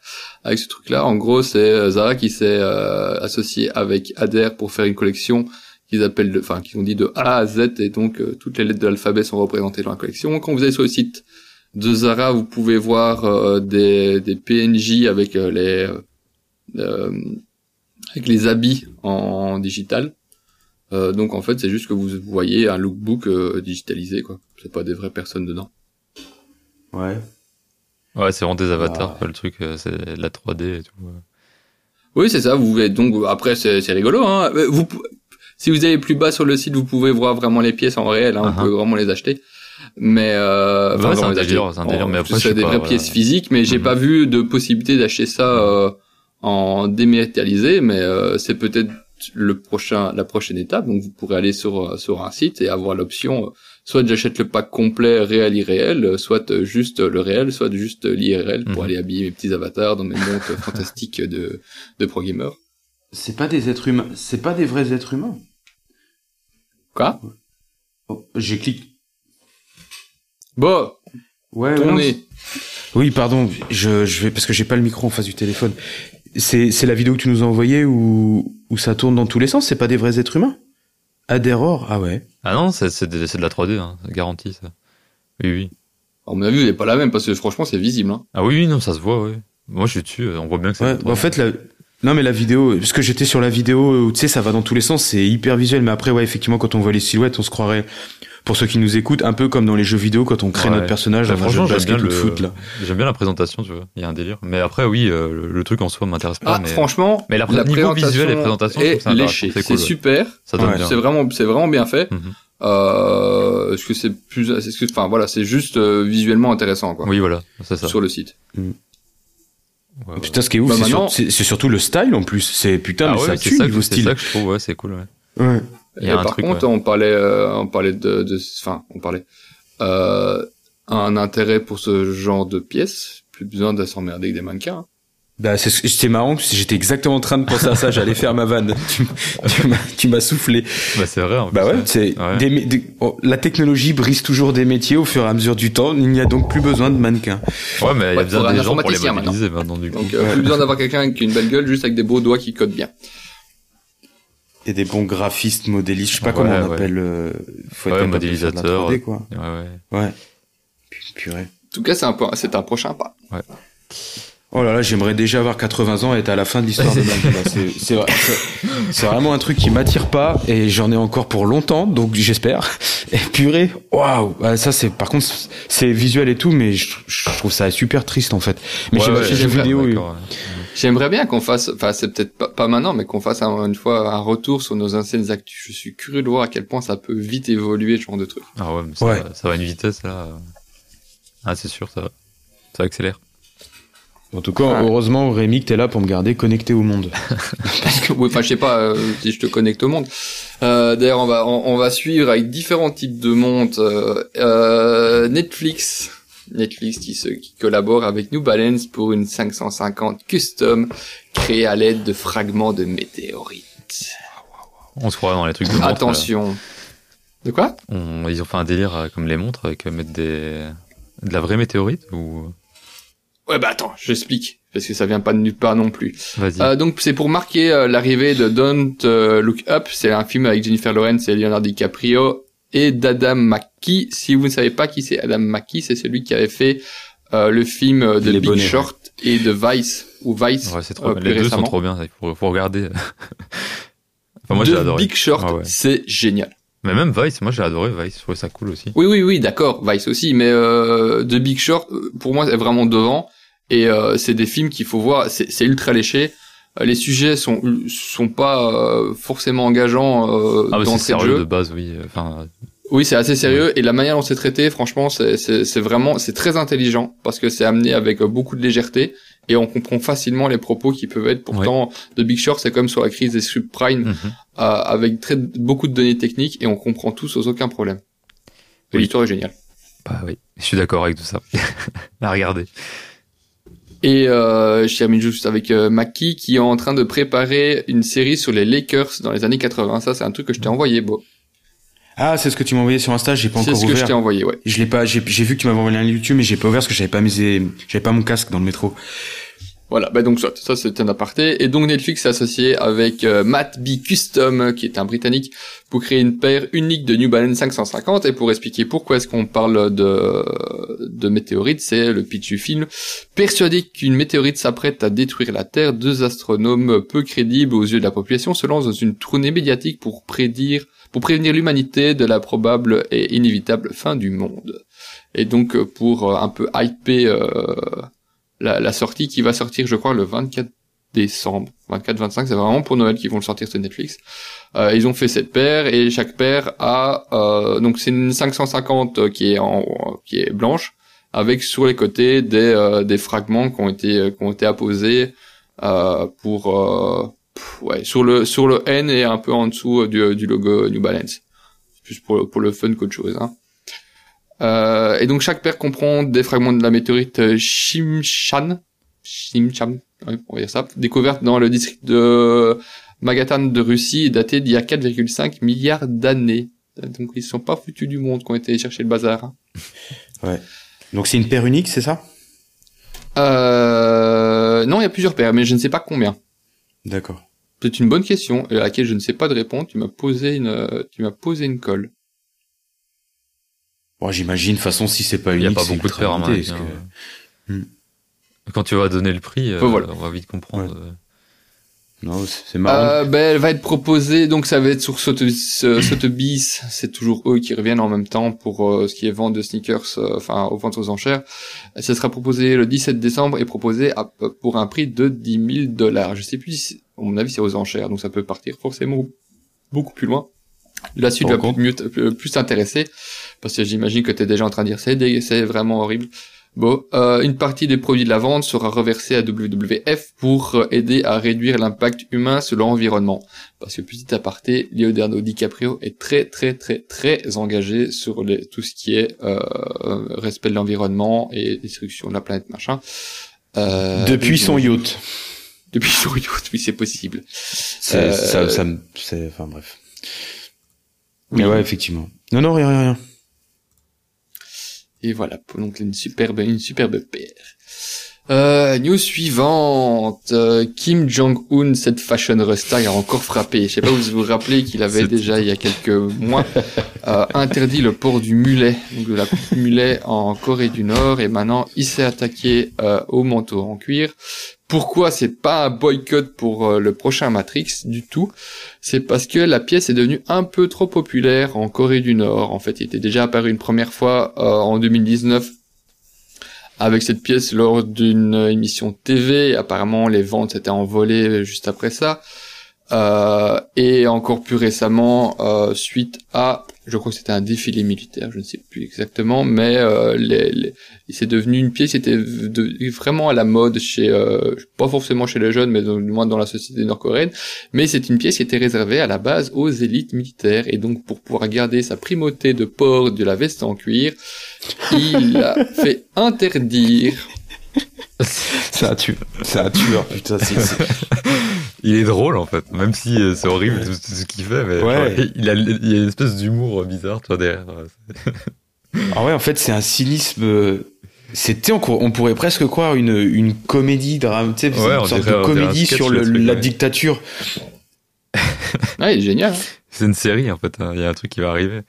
avec ce truc-là. En gros, c'est euh, Zara qui s'est euh, associé avec Adair pour faire une collection qu'ils appellent de- enfin qu'ils ont dit de A à Z et donc euh, toutes les lettres de l'alphabet sont représentées dans la collection. Quand vous allez sur le site de Zara, vous pouvez voir euh, des des PNJ avec euh, les euh, avec les habits en digital. Euh, donc en fait, c'est juste que vous voyez un lookbook euh, digitalisé, quoi. C'est pas des vraies personnes dedans. Ouais. Ouais, c'est vraiment des avatars, Ah. quoi, le truc, euh, c'est de la 3D et tout. ouais. Oui, c'est ça. Vous êtes donc après c'est c'est rigolo. Hein. Euh, Vous si vous allez plus bas sur le site, vous pouvez voir vraiment les pièces en réel. Hein. Uh-huh. Vous pouvez vraiment les acheter. Mais euh, Ouais, enfin, c'est un délire, c'est un délire, En- mais après, je des pas, vraies voilà. pièces physiques, mais j'ai Mhm. pas vu de possibilité d'acheter ça euh, en dématérialisé. Mais euh, c'est peut-être le prochain la prochaine étape. Donc vous pourrez aller sur euh, sur un site et avoir l'option. euh, soit j'achète le pack complet réel irréel, euh, soit juste le réel, soit juste l'IRL pour Mhm. aller habiller mes petits avatars dans mes montres [laughs] fantastiques de de pro gamer. C'est pas des êtres humains, c'est pas des vrais êtres humains. Quoi? Oh, j'ai cliqué. Bon, Ouais. Oui, pardon, je, je vais parce que j'ai pas le micro en face du téléphone. C'est c'est la vidéo que tu nous as envoyée où où ça tourne dans tous les sens. C'est pas des vrais êtres humains. Adderor, ah ouais. Ah non, c'est c'est de, c'est de la 3D, hein, garanti, ça. Oui, oui. À mon avis, elle est pas la même parce que franchement, c'est visible. Hein. Ah oui, oui, non, ça se voit, ouais. Moi, je suis dessus, euh, on voit bien que c'est. Ouais, bah, en 3D. fait, la... non, mais la vidéo, parce que j'étais sur la vidéo où, tu sais, ça va dans tous les sens, c'est hyper visuel, mais après, ouais, effectivement, quand on voit les silhouettes, on se croirait, pour ceux qui nous écoutent, un peu comme dans les jeux vidéo, quand on crée Ouais. notre personnage Bah, dans un jeu franchement, de j'aime basket bien ou de le- foot, là. J'aime bien la présentation, tu vois. Il y a un délire. Mais après, oui, euh, le, truc en soi m'intéresse pas. Ah, mais franchement, mais la pré- niveau visuel et présentation, est intéressant, léché. c'est cool, super. ça Ouais, bien. C'est vraiment, c'est vraiment bien fait. Euh, est-ce que c'est plus, est-ce que, enfin voilà, c'est juste euh, visuellement intéressant quoi. Oui, voilà, c'est ça. Sur le site. Ouais. Putain, ce qui est ouf, Bah, c'est, maintenant- sur- c'est- surtout le style en plus. C'est putain, Ah mais ouais, ça tue ça, niveau que- c'est style. ça que je trouve, ouais, c'est cool, ouais. Ouais. Il y Et un par truc, contre, on parlait, euh, on parlait de, de, enfin, on parlait, euh, un intérêt pour ce genre de pièces. Plus besoin de s'emmerder avec des mannequins. hein. Bah, c'est, c'est marrant, parce que j'étais exactement en train de penser à ça, j'allais faire ma vanne. Tu, m'as, tu m'as soufflé. Bah, c'est vrai. en Bah ouais, c'est Ouais. des mé- des- oh, la technologie brise toujours des métiers au fur et à mesure du temps. Il n'y a donc plus besoin de mannequins. Ouais, mais il y a besoin des gens pour les modéliser maintenant, du coup. Donc, euh, Ouais. plus besoin d'avoir quelqu'un qui a une belle gueule, juste avec des beaux doigts qui codent bien. Et des bons graphistes, modélistes, je sais pas Ouais, comment on ouais. appelle. Euh, faut être Ouais, capable de faire de la modélisateur. 3D, quoi. Ouais, ouais. Ouais. Purée. En tout cas, c'est un, c'est un prochain pas. Oh là là, j'aimerais déjà avoir 80 ans et être à la fin de l'histoire de ma. C'est- C'est vrai- c'est- c'est vraiment un truc qui m'attire pas et j'en ai encore pour longtemps, donc j'espère. Et purée, waouh, Ah, ça c'est par contre c'est visuel et tout, mais je, je trouve ça super triste en fait. Mais Ouais, j'ai ouais, je des vidéos. J'aimerais bien qu'on fasse, enfin c'est peut-être pas, pas maintenant, mais qu'on fasse un- une fois un retour sur nos anciennes actus. Je suis curieux de voir à quel point ça peut vite évoluer, ce genre de truc. Ah ouais, mais ça, Ouais. va- ça va à une vitesse là. Ah, c'est sûr, ça va. Ça accélère. En tout cas, Ouais. heureusement Rémi que t'es là pour me garder connecté au monde. [laughs] Parce que, ouais, enfin, je sais pas euh, si je te connecte au monde. Euh, D'ailleurs, on va, on, on va suivre avec différents types de mondes. Euh, euh, Netflix, Netflix qui, se, qui collabore avec New Balance pour une 550 custom créée à l'aide de fragments de météorites. On se croirait dans les trucs de Attention. De quoi? On- ils ont fait un délire euh, comme les montres avec euh, mettre des de la vraie météorite ou? Ouais, bah attends, j'explique parce que ça vient pas de nulle part non plus. vas-y. Euh, donc c'est pour marquer euh, l'arrivée de Don't Look Up, c'est un film avec Jennifer Lawrence et Leonardo DiCaprio et d'Adam McKee. Si vous ne savez pas qui c'est Adam McKee, c'est celui qui avait fait euh, le film euh, de Les Big bonnets, Short et de Vice ou Vice. ouais, c'est trop. euh, bien. les deux récemment. sont trop bien. Il faut, faut regarder. [laughs] enfin, moi j'ai adoré. Big Short, Ah ouais. c'est génial. Mais même Vice, moi j'ai adoré Vice. Je trouvais ça cool aussi. Oui, oui, oui, d'accord, Vice aussi, mais euh, The Big Short, euh, pour moi, est vraiment devant. Et euh, c'est des films qu'il faut voir. C'est c'est ultra léché. Euh, Les sujets sont sont pas euh, forcément engageants euh, Ah, mais c'est d'entrée de de base, oui. Enfin, Oui, c'est assez sérieux et la manière dont c'est traité, franchement, c'est vraiment c'est très intelligent parce que c'est amené avec beaucoup de légèreté et on comprend facilement les propos qui peuvent être. Pourtant, The Big Short, c'est comme sur la crise des subprimes mhm. euh, avec très beaucoup de données techniques et on comprend tout sans aucun problème. Oui. L'histoire est géniale. bah oui. Je suis d'accord avec tout ça. [laughs] à regarder. Et euh, je termine juste avec euh, Maki qui est en train de préparer une série sur les Lakers dans les années 80. Ça, c'est un truc que je t'ai envoyé, Beau. Ah, c'est ce que tu m'as envoyé sur Insta, j'ai pas C'est encore ce que je ouvert. t'ai envoyé, ouais. Je l'ai pas, j'ai vu que tu m'avais envoyé un YouTube, mais j'ai pas ouvert parce que j'avais pas misé, j'avais pas mon casque dans le métro. Voilà, bah donc ça, ça c'est un aparté. Et donc Netflix s'est associé avec euh, Matt B Custom, qui est un Britannique, pour créer une paire unique de New Balance 550. Et pour expliquer pourquoi est-ce qu'on parle de, de météorites, c'est le pitch film. Persuadé qu'une météorite s'apprête à détruire la Terre, deux astronomes peu crédibles aux yeux de la population se lancent dans une tournée médiatique pour prédire, pour prévenir l'humanité de la probable et inévitable fin du monde. Et donc euh, pour euh, un peu hyper la, la sortie qui va sortir, je crois, le 24 décembre. 24-25, c'est vraiment pour Noël qu'ils vont le sortir sur Netflix. Euh, ils ont fait cette paire et chaque paire a euh, donc c'est une 550 qui est en qui est blanche avec sur les côtés des euh, des fragments qui ont été qui ont été apposés euh, pour euh, ouais sur le sur le N et un peu en dessous du, du logo New Balance. Plus pour pour le fun qu'autre chose. Hein. Euh, et donc chaque paire comprend des fragments de la météorite euh, Shimshan, Shimshan, oui, on va dire ça, découverte dans le district de Magathan de Russie et datée d'il y a 4,5 milliards d'années. Donc ils sont pas foutus du monde qui ont été chercher le bazar. hein. [laughs] Donc c'est une paire unique, c'est ça? Euh, non, il y a plusieurs paires, mais je ne sais pas combien. D'accord. C'est une bonne question à laquelle je ne sais pas de répondre. Tu m'as posé une, tu m'as posé une colle. Bon, j'imagine, de toute façon, si c'est pas Il unique, n'y a pas beaucoup de avis, parce hein. que- Hmm. Quand tu vas donner le prix, euh, Bah, voilà. on va vite comprendre. euh. Non, c'est marrant. Euh, ben, elle va être proposée, donc ça va être sur Sotheby's, euh, c'est toujours eux qui reviennent en même temps pour euh, ce qui est vente de sneakers, euh, enfin aux ventes aux enchères. Ça sera proposé le 17 décembre et proposé à- pour un prix de 10 000 dollars. Je sais plus, si- à mon avis c'est aux enchères, donc ça peut partir forcément beaucoup plus loin. La suite va contre. mieux plus plus t'intéresser, parce que j'imagine que t'es déjà en train de dire c'est vraiment horrible. Bon, euh, une partie des produits de la vente sera reversée à WWF pour euh, aider à réduire l'impact humain sur l'environnement. Parce que petit aparté, Leonardo DiCaprio est très très très très engagé sur les, tout ce qui est euh, respect de l'environnement et destruction de la planète machin. Euh, Depuis son yacht. [laughs] Depuis son yacht, oui c'est possible. C'est, Euh, ça, ça me, c'est, enfin bref. Oui. Mais ouais, effectivement. Non, non, rien, rien, rien. Et voilà, pour donc une superbe, une superbe paire. Euh, news suivante. Euh, Kim Jong-un, cette fashion resta, a encore frappé. Je sais pas si vous vous rappelez qu'il avait déjà, il y a quelques mois, [laughs] euh, interdit le port du mulet, donc de la coupe mulet en Corée du Nord, et maintenant il s'est attaqué euh, au manteau en cuir. Pourquoi c'est pas un boycott pour euh, le prochain Matrix du tout? C'est parce que la pièce est devenue un peu trop populaire en Corée du Nord. En fait, il était déjà apparu une première fois euh, en 2019 avec cette pièce lors d'une émission TV. Apparemment, les ventes s'étaient envolées juste après ça. Euh, et encore plus récemment, euh, suite à, je crois que c'était un défilé militaire, je ne sais plus exactement, mais euh, les, les- c'est devenu une pièce qui était de- vraiment à la mode chez, euh, pas forcément chez les jeunes, mais du moins dans la société nord-coréenne. Mais c'est une pièce qui était réservée à la base aux élites militaires, et donc pour pouvoir garder sa primauté de port de la veste en cuir, il a [laughs] fait interdire C'est un tueur. C'est un tueur, putain. c'est- [laughs] Il est drôle en fait, même si euh, c'est horrible tout, tout ce qu'il fait, mais Ouais. genre, [laughs] il, a, il y a une espèce d'humour euh, bizarre, toi, derrière. [laughs] Ah ouais, en fait, c'est un cynisme. euh, C'était, on, on pourrait presque croire une, une comédie, drame, tu sais, Ouais, une sorte dirait- de comédie sur le le- truc, la ouais. dictature. [laughs] Est génial. hein. C'est une série en fait, hein, il y a un truc qui va arriver.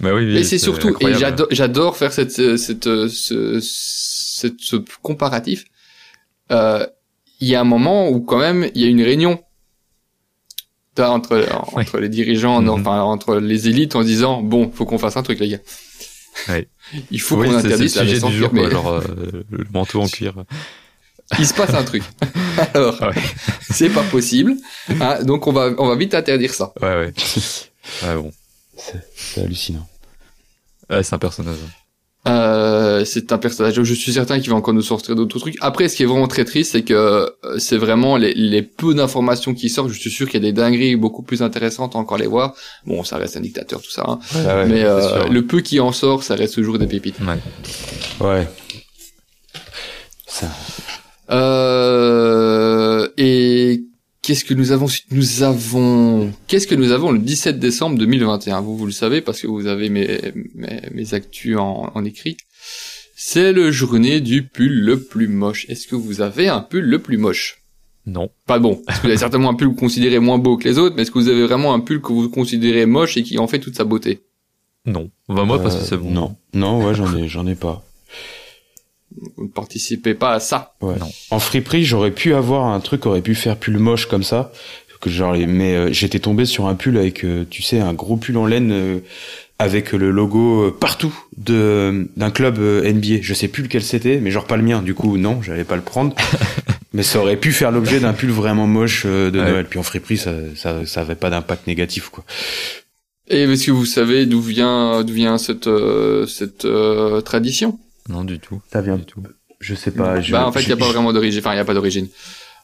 Mais oui, oui, Mais c'est surtout, et incroyable. j'adore, j'adore faire cette, cette, cette, ce, cette- ce comparatif. Euh, Il y a un moment où quand même il y a une réunion entre entre les dirigeants, Mhm. enfin entre les élites en disant bon, faut qu'on fasse un truc les gars. Ouais. [laughs] Il faut Oui, qu'on interdise la sujet du jour, cuir, quoi, mais genre euh, le manteau en cuir. [laughs] il se passe un truc. [laughs] Alors, Ouais. c'est pas possible. hein, donc on va on va vite interdire ça. Ouais, ouais. Ouais, bon. C'est hallucinant. Ouais, c'est un personnage. Euh, c'est un personnage. Je suis certain qu'il va encore nous sortir d'autres trucs. Après, ce qui est vraiment très triste, c'est que euh, c'est vraiment les, les peu d'informations qui sortent. Je suis sûr qu'il y a des dingueries beaucoup plus intéressantes à encore les voir. Bon, ça reste un dictateur, tout ça. hein. Ah ouais. Mais euh, le peu qui en sort, ça reste toujours des pépites. Ouais. Ouais. Ça. Euh, et qu'est-ce que nous avons Nous avons qu'est-ce que nous avons le 17 décembre 2021 Vous vous le savez parce que vous avez mes mes, mes actus en, en écrit. C'est le journée du pull le plus moche. Est-ce que vous avez un pull le plus moche? Non. Pas bon. Parce que vous avez certainement un pull que vous considérez moins beau que les autres, mais est-ce que vous avez vraiment un pull que vous considérez moche et qui en fait toute sa beauté? Non. Bah, moi, parce que Euh, c'est bon. Non. Non, ouais, j'en ai, j'en ai pas. Vous ne participez pas à ça. Ouais. Non. En friperie, j'aurais pu avoir un truc qui aurait pu faire pull moche comme ça. Que genre, mais euh, j'étais tombé sur un pull avec, euh, tu sais, un gros pull en laine euh, avec le logo euh, partout de d'un club euh, NBA. Je sais plus lequel c'était, mais genre pas le mien. Du coup, non, j'allais pas le prendre. [laughs] mais ça aurait pu faire l'objet d'un pull vraiment moche euh, de Ouais. Noël. Puis en friperie, ça, ça, ça avait pas d'impact négatif, quoi. Et est-ce que vous savez d'où vient d'où vient cette euh, cette euh, tradition? Non, du tout. Ça vient Du tout. Je sais pas. je- Bah en fait, il n'y a pas vraiment d'origine. Enfin, il n'y a pas d'origine.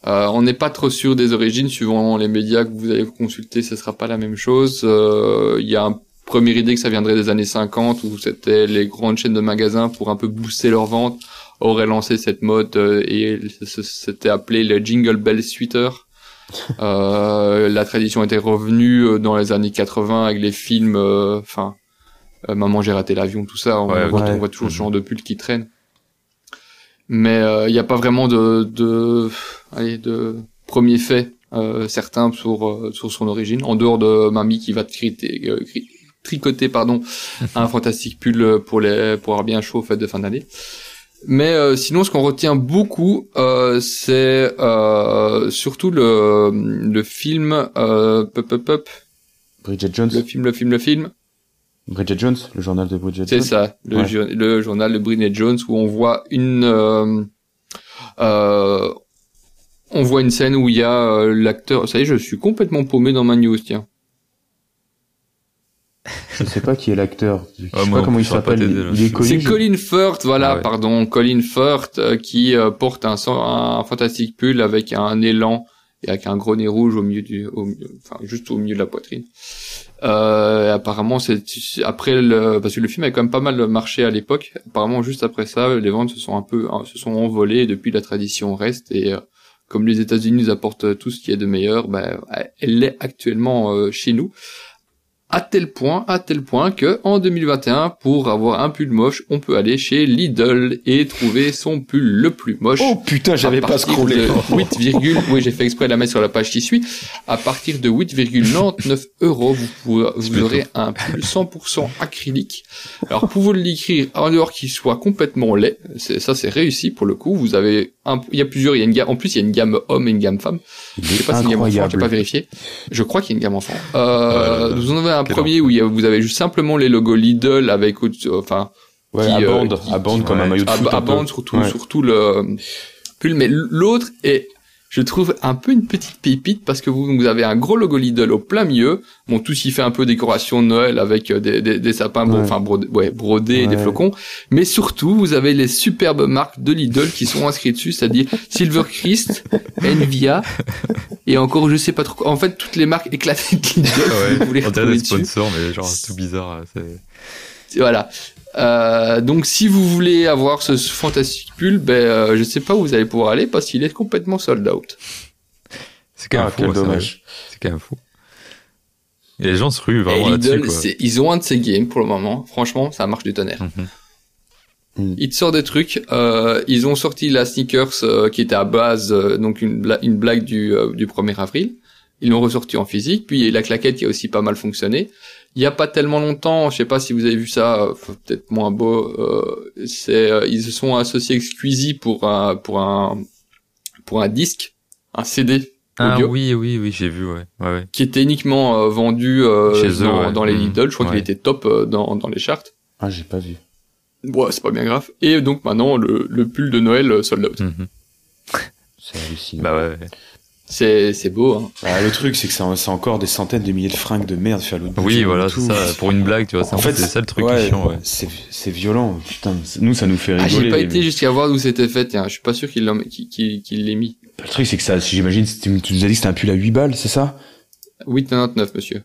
Euh, on n'est pas trop sûr des origines. Suivant les médias que vous allez consulter, ce sera pas la même chose. Euh, Il y a un première idée que ça viendrait des années 50 où c'était les grandes chaînes de magasins pour un peu booster leurs ventes auraient lancé cette mode euh, et c'était appelé le Jingle Bell Sweater. Euh, la tradition était revenue dans les années 80 avec les films, euh, enfin, euh, Maman j'ai raté l'avion, tout ça. On, Ouais, voit, ouais. on voit toujours ce genre de pull qui traîne. Mais il n'y a pas vraiment de, de, allez, de premier fait euh, certain sur euh, sur son origine, en dehors de mamie qui va triter, euh, tricoter pardon [laughs] un fantastique pull pour les pour avoir bien chaud aux fêtes de fin d'année. Mais euh, sinon, ce qu'on retient beaucoup, euh, c'est euh, surtout le le film euh, pop pop pop, Bridget Jones. le film le film le film. Bridget Jones, le journal de Bridget C'est Jones. ça, le, Ouais. jour- le journal de Bridget Jones où on voit une euh, euh, on voit une scène où il y a euh, l'acteur. Ça y est, je suis complètement paumé dans ma news, tiens. Je sais pas qui est l'acteur. [laughs] Je sais pas comment il s'appelle. t'aider, là. Il est connu. C'est je- Colin Firth, voilà, Ah ouais. pardon, Colin Firth euh, qui euh, porte un, fantastique pull avec un élan et avec un gros nez rouge au milieu du, au enfin juste au milieu de la poitrine. Euh, apparemment, c'est après le, parce que le film a quand même pas mal marché à l'époque. Apparemment, juste après ça, les ventes se sont un peu, se sont envolées. Et depuis, la tradition reste et euh, comme les États-Unis nous apportent tout ce qui est de meilleur, ben, elle l'est actuellement euh, chez nous. À tel point, à tel point que en 2021, pour avoir un pull moche, on peut aller chez Lidl et trouver son pull le plus moche. Oh putain, j'avais pas scrollé. de 8, virgule- oui, j'ai fait exprès de la mettre sur la page qui suit. À partir de 8,99 euros, vous, vous aurez un pull 100% acrylique. Alors, pour vous l'écrire en dehors qu'il soit complètement laid, ça c'est réussi pour le coup. Vous avez un, il y a plusieurs, il y a une gamme, en plus il y a une gamme homme et une gamme femme. Je sais pas si une gamme enfant, j'ai pas vérifié. Je crois qu'il y a une gamme enfant. Euh, Euh, vous en avez un premier où il y a- vous avez juste simplement les logos Lidl avec, enfin, Ouais, qui, à euh, bande, qui- à bande qui- comme un maillot de foot. à bande surtout Ouais. surtout le pull mais l'autre est je trouve un peu une petite pépite parce que vous, vous avez un gros logo Lidl au plein milieu bon tout s'y fait un peu décoration de Noël avec euh, des, des, des sapins bro- Ouais. enfin brodés, ouais, brodés et des flocons mais surtout vous avez les superbes marques de Lidl qui sont inscrites dessus c'est-à-dire Silver Christ Envia [laughs] et encore je sais pas trop en fait toutes les marques éclatées de Lidl vous les on dirait des sponsors, mais genre tout bizarre. c'est- voilà. Euh, donc si vous voulez avoir ce, ce fantastique pull, ben euh, je sais pas où vous allez pouvoir aller parce qu'il est complètement sold out. C'est quand même Ah, fou. quel dommage. C'est quand même fou. Et les gens se ruent vraiment là-dessus. Lidl, quoi. c'est- ils ont un de ces games pour le moment. Franchement, ça marche du tonnerre. Mhm. Ils te sortent des trucs. Euh, ils ont sorti la sneakers euh, qui était à base euh, donc une, bla- une blague du, euh, du 1er avril. Ils l'ont ressorti en physique. Puis il y a la claquette qui a aussi pas mal fonctionné. Il y a pas tellement longtemps, je sais pas si vous avez vu ça, euh, peut-être moins beau. Euh, c'est euh, ils se sont associés avec Squeezie pour un pour un pour un disque, un CD Ah audio oui, oui, oui, j'ai vu, ouais. ouais, ouais. qui était uniquement euh, vendu euh, Chez eux, dans, ouais. dans les Mhm. Lidl. Je crois qu'il était top euh, dans dans les charts. Ah, j'ai pas vu. Ouais, c'est pas bien grave. Et donc maintenant le, le pull de Noël sold out. Mhm. C'est hallucinant. Bah ouais. Ouais. C'est c'est beau. Hein. Bah, le truc, c'est que c'est encore des centaines de milliers de fringues de merde bout Oui, voilà, ça. Pour une blague, tu vois. c'est- En fait, c'est ça le truc ouais, chiant, ouais. C'est c'est violent. Putain, nous, ça nous fait Ah, rigoler. j'ai pas été jusqu'à voir d'où c'était fait. Tiens, je suis pas sûr qu'il l'ait mis. Le truc, c'est que ça, j'imagine, tu nous as dit que c'était un pull à 8 balles, c'est ça? 8,99 monsieur.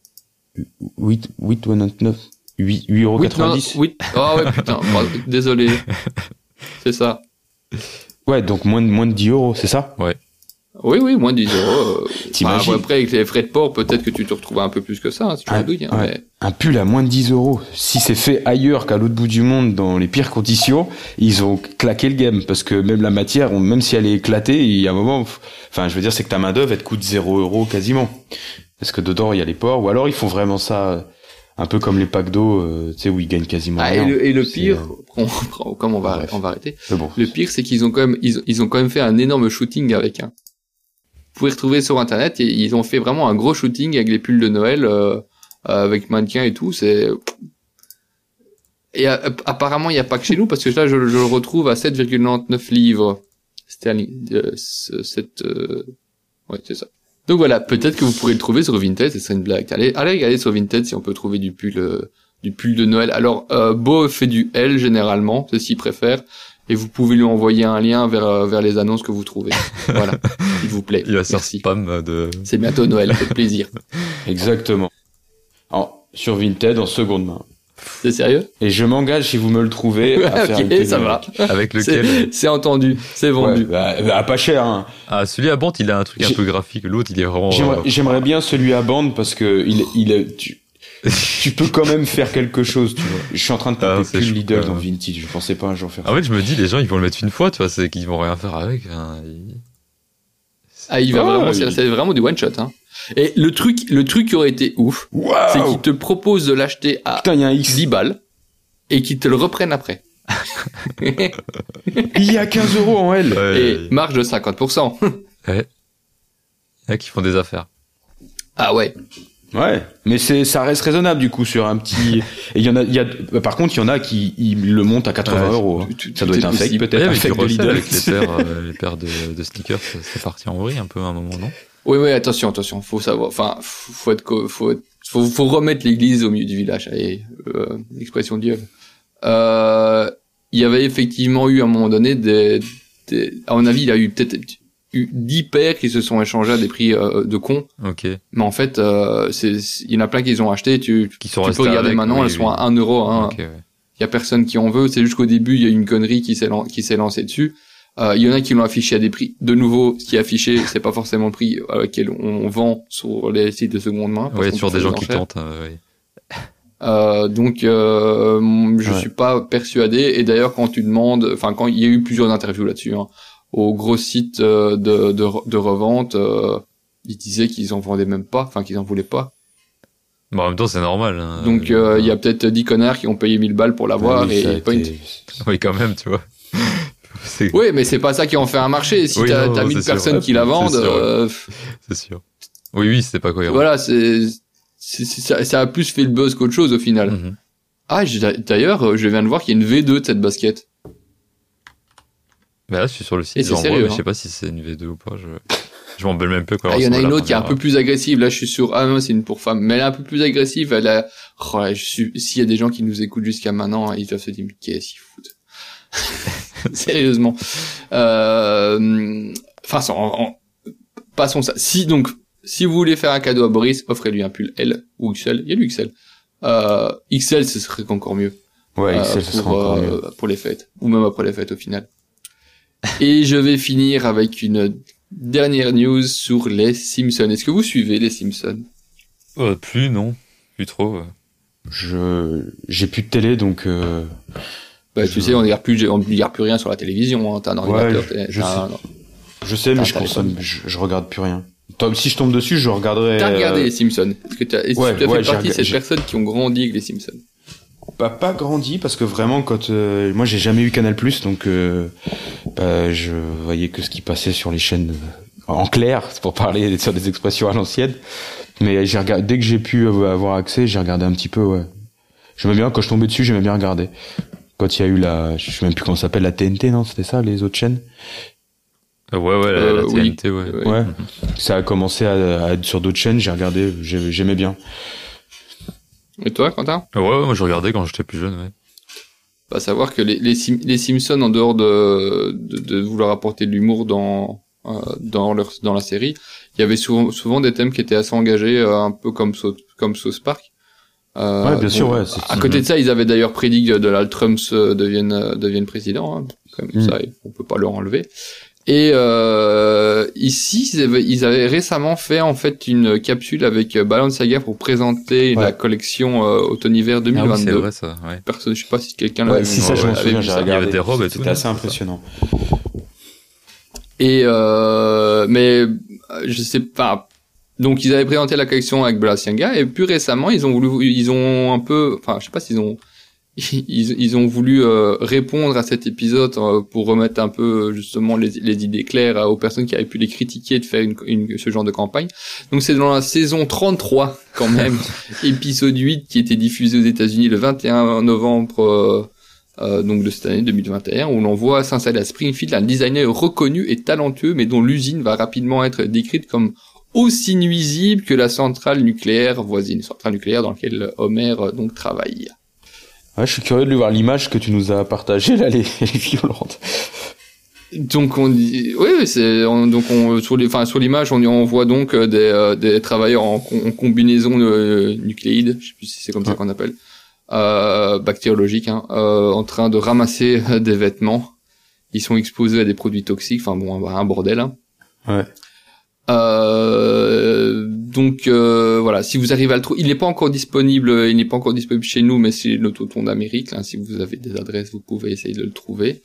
8, 8,99 8, 8 euros 90 Oui. Ah ouais putain. pardon, [laughs] Désolé. C'est ça. Ouais, donc moins de, moins de 10 euros, c'est ça? Oui oui moins de 10 euros. euh, [laughs] T'imagines enfin, après avec les frais de port peut-être que tu te retrouves un peu plus que ça. Hein, si tu douilles. Hein, ouais. mais... Un pull à moins de 10 euros. Si c'est fait ailleurs qu'à l'autre bout du monde, dans les pires conditions, ils ont claqué le game. Parce que même la matière, même si elle est éclatée, il y a un moment, enfin, je veux dire, c'est que ta main d'œuvre, elle te coûte 0 euros quasiment. Parce que dedans, il y a les ports. Ou alors, ils font vraiment ça, euh, un peu comme les packs d'eau, euh, tu sais, où ils gagnent quasiment Ah, et rien. le, et le pire, euh, on- [laughs] comme on va Bref. on va arrêter. Bon. Le pire, c'est qu'ils ont quand même, ils, ils ont quand même fait un énorme shooting avec un. Vous pouvez retrouver sur internet, et ils ont fait vraiment un gros shooting avec les pulls de Noël, euh, avec mannequins et tout. C'est et euh, apparemment, il n'y a pas que chez nous parce que là, je, le retrouve à 7,99 livres sterling. Euh, ce- cette, euh, ouais, c'est ça. Donc voilà, peut-être que vous pourrez le trouver sur Vinted, ce serait une blague. Allez, allez regarder sur Vinted si on peut trouver du pull, euh, du pull de Noël. Alors, euh, Beau fait du L généralement, c'est ce qu'il préfère et vous pouvez lui envoyer un lien vers, euh, vers les annonces que vous trouvez. [laughs] voilà, s'il vous plaît. Il va Merci. spam de. C'est bientôt Noël, faites plaisir. [laughs] Exactement. En, sur Vinted, en seconde main. C'est sérieux? Et je m'engage, si vous me le trouvez, à [laughs] faire une Ok, tenue ça va. avec. Lequel? C'est entendu, c'est Ouais, vendu. bah, bah, pas cher, hein. Ah, celui à Bante, il a un truc un peu graphique. L'autre, il est vraiment. J'aimerais, euh, j'aimerais bien celui à bande parce que il, il est, tu, tu peux quand même faire quelque chose, tu vois. Je suis en train de Ah, taper c'est plus Lidl dans. Vintage. Je pensais pas un jour faire ça. En fait, je me dis, les gens, ils vont le mettre une fois, tu vois, c'est qu'ils vont rien faire avec. hein, ils- Ah, il va Ah, vraiment, il- c'est vraiment du one shot. Hein. Et le truc, le truc qui aurait été ouf, c'est Waouh! qu'il te propose de l'acheter à Putain, il y a un X. 10 balles et qu'ils te le reprennent après. [laughs] Il y a 15 euros en L. Ouais, et ouais, marge de 50%. ouais. Il y en a qui font des affaires. ah ouais. Ouais. Mais c'est, ça reste raisonnable, du coup, sur un petit, [laughs] et il y en a, il y a, bah, par contre, il y en a qui, ils le montent à 80 Ouais, euros. hein. Ça doit être un fake, peut-être. Ouais, un fake de refais Lidl. avec les paires, euh, [laughs] les paires de, de sneakers, ça- c'est parti en vrille un peu à un moment, non? Oui, oui, attention, attention. Faut savoir, enfin, faut faut être, faut, être- faut, faut remettre l'église au milieu du village. Allez, euh, l'expression de Dieu. Euh, il y avait effectivement eu à un moment donné des, des à mon avis, il y a eu peut-être eu 10 paires qui se sont échangées à des prix euh, de cons. Ok. Mais en fait, euh, c'est, il y en a plein qui les ont achetés. Tu, Qui sont tu peux regarder avec, maintenant, oui, elles oui. sont à 1 euro. Hein. Ok, ouais. Il y a personne qui en veut. C'est juste qu'au début, il y a eu une connerie qui s'est lan- lancée dessus. Euh, il y en a qui l'ont affiché à des prix. De nouveau, ce qui est affiché, c'est pas forcément le prix à lequel on vend sur les sites de seconde main. qu'on sur des gens qui tentent. euh, ouais. Euh, donc, euh, je Ouais. suis pas persuadé. Et d'ailleurs, quand tu demandes, enfin, quand il y a eu plusieurs interviews là-dessus, hein, aux gros sites euh, de, de, de revente, euh, ils disaient qu'ils en vendaient même pas, enfin, qu'ils en voulaient pas. Bon, en même temps, c'est normal. hein. Donc, euh, il y a peut-être 10 connards qui ont payé 1000 balles pour l'avoir Oui, ça a et point. été- [laughs] Oui, quand même, tu vois. [laughs] c'est Oui, mais c'est pas ça qui en fait un marché. Si Oui, t'as non, t'as non, 1000 c'est sûr. personnes qui la C'est vendent, sûr, ouais. euh, c'est sûr. Oui, oui, c'était pas cohérent. voilà, c'est, c'est- c'est- ça, ça a plus fait le buzz qu'autre chose au final. Mhm. Ah, j'ai- d'ailleurs, je viens de voir qu'il y a une V2 de cette basket. Mais là, je suis sur le site, Et c'est sérieux, je hein. sais pas si c'est une V2 ou pas. Je, je m'en même peu quoi. Ah, il y en a une autre qui est un peu plus agressive. Là, je suis sur. Ah non, c'est une pour femme, mais elle est un peu plus agressive. Elle a. Oh, là, je suis. S'il y a des gens qui nous écoutent jusqu'à maintenant, ils doivent se dire mais qu'est-ce qu'ils foutent? [laughs] Sérieusement. Euh... Enfin, en- passons ça. Si donc, si vous voulez faire un cadeau à Boris, offrez-lui un pull L ou XL. Il y a du XL. Euh, XL, ce serait encore mieux. Ouais, euh, Excel, ce sera pour, encore euh, mieux. pour les fêtes, ou même après les fêtes au final. Et je vais finir avec une dernière news sur les Simpsons. Est-ce que vous suivez les Simpsons? Euh, plus, non. Plus trop. ouais. Je, j'ai plus de télé, donc, euh, bah, Je- Tu sais, on ne regarde plus, on ne regarde plus rien sur la télévision. Hein. T'as un ordinateur, je- t'as- je t'as un- je sais, mais je consomme, je, je regarde plus rien. Toi, Si je tombe dessus, je regarderai. T'as regardé euh, les Simpsons Est-ce que que tu as ouais, fait j'ai partie de ces personnes qui ont grandi avec les Simpsons Pas, pas grandi parce que vraiment quand euh, moi j'ai jamais eu Canal Plus donc euh, bah, je voyais que ce qui passait sur les chaînes euh, en clair c'est pour parler [laughs] sur des expressions à l'ancienne mais j'ai regardé dès que j'ai pu avoir accès j'ai regardé un petit peu ouais j'aimais bien quand je tombais dessus j'aimais bien regarder quand il y a eu la je sais même plus comment ça s'appelle la TNT non c'était ça les autres chaînes? Ouais, ouais, la, Euh. TNT, ouais. Ouais. ouais ça a commencé à, à être sur d'autres chaînes j'ai regardé j'ai- j'aimais bien Et toi, Quentin? Ouais, ouais, moi je regardais quand j'étais plus jeune, ouais. Pas savoir que les, les, Sim- les Simpsons, en dehors de, de, de vouloir apporter de l'humour dans euh, dans leur dans la série, il y avait souvent, souvent des thèmes qui étaient assez engagés, euh, un peu comme South, comme South Park. Euh, Ouais, bien sûr, ouais, À côté de ça, ils avaient d'ailleurs prédit que Donald Trump se devienne euh, devienne président. Hein, comme Mm. ça, on peut pas leur enlever. Et euh, ici, ils avaient, ils avaient récemment fait en fait une capsule avec euh, Balenciaga pour présenter Ouais. la collection euh, automne-hiver Ah oui, 2022. c'est vrai ça, ouais. Personne, je sais pas si quelqu'un ouais, l'avait si vu. ça je m'en souviens vu j'ai ça. Il y avait regardé des robes c'était assez impressionnant Et euh, mais je sais pas. Donc ils avaient présenté la collection avec Balenciaga et plus récemment ils ont voulu, ils ont un peu, enfin je sais pas s'ils ont, [laughs] ils, ils ont voulu euh, répondre à cet épisode euh, pour remettre un peu justement les, les idées claires euh, aux personnes qui avaient pu les critiquer de faire une, une- ce genre de campagne. Donc c'est dans la saison 33 quand même, [laughs] épisode 8 qui était diffusé aux États-Unis le 21 novembre. euh, euh, donc de cette année 2021, où l'on voit s'installer à Springfield un designer reconnu et talentueux, mais dont l'usine va rapidement être décrite comme aussi nuisible que la centrale nucléaire voisine, centrale nucléaire dans laquelle Homer euh, donc travaille. Ouais, je suis curieux de lui voir l'image que tu nous as partagée là, les, les violentes. Donc on dit, oui, c'est on- donc on sur les, enfin sur l'image on, on voit donc euh, des, euh, des travailleurs en, combinaison euh, nucléide, je sais plus si c'est comme ça qu'on appelle, euh, bactériologique, hein, euh, en train de ramasser euh, des vêtements. Ils sont exposés à des produits toxiques, enfin bon, un bordel. Hein. Ouais. Euh, donc euh, voilà, si vous arrivez à le trouver, il n'est pas encore disponible, il n'est pas encore disponible chez nous, mais c'est l'autoton d'Amérique. Hein, si vous avez des adresses, vous pouvez essayer de le trouver.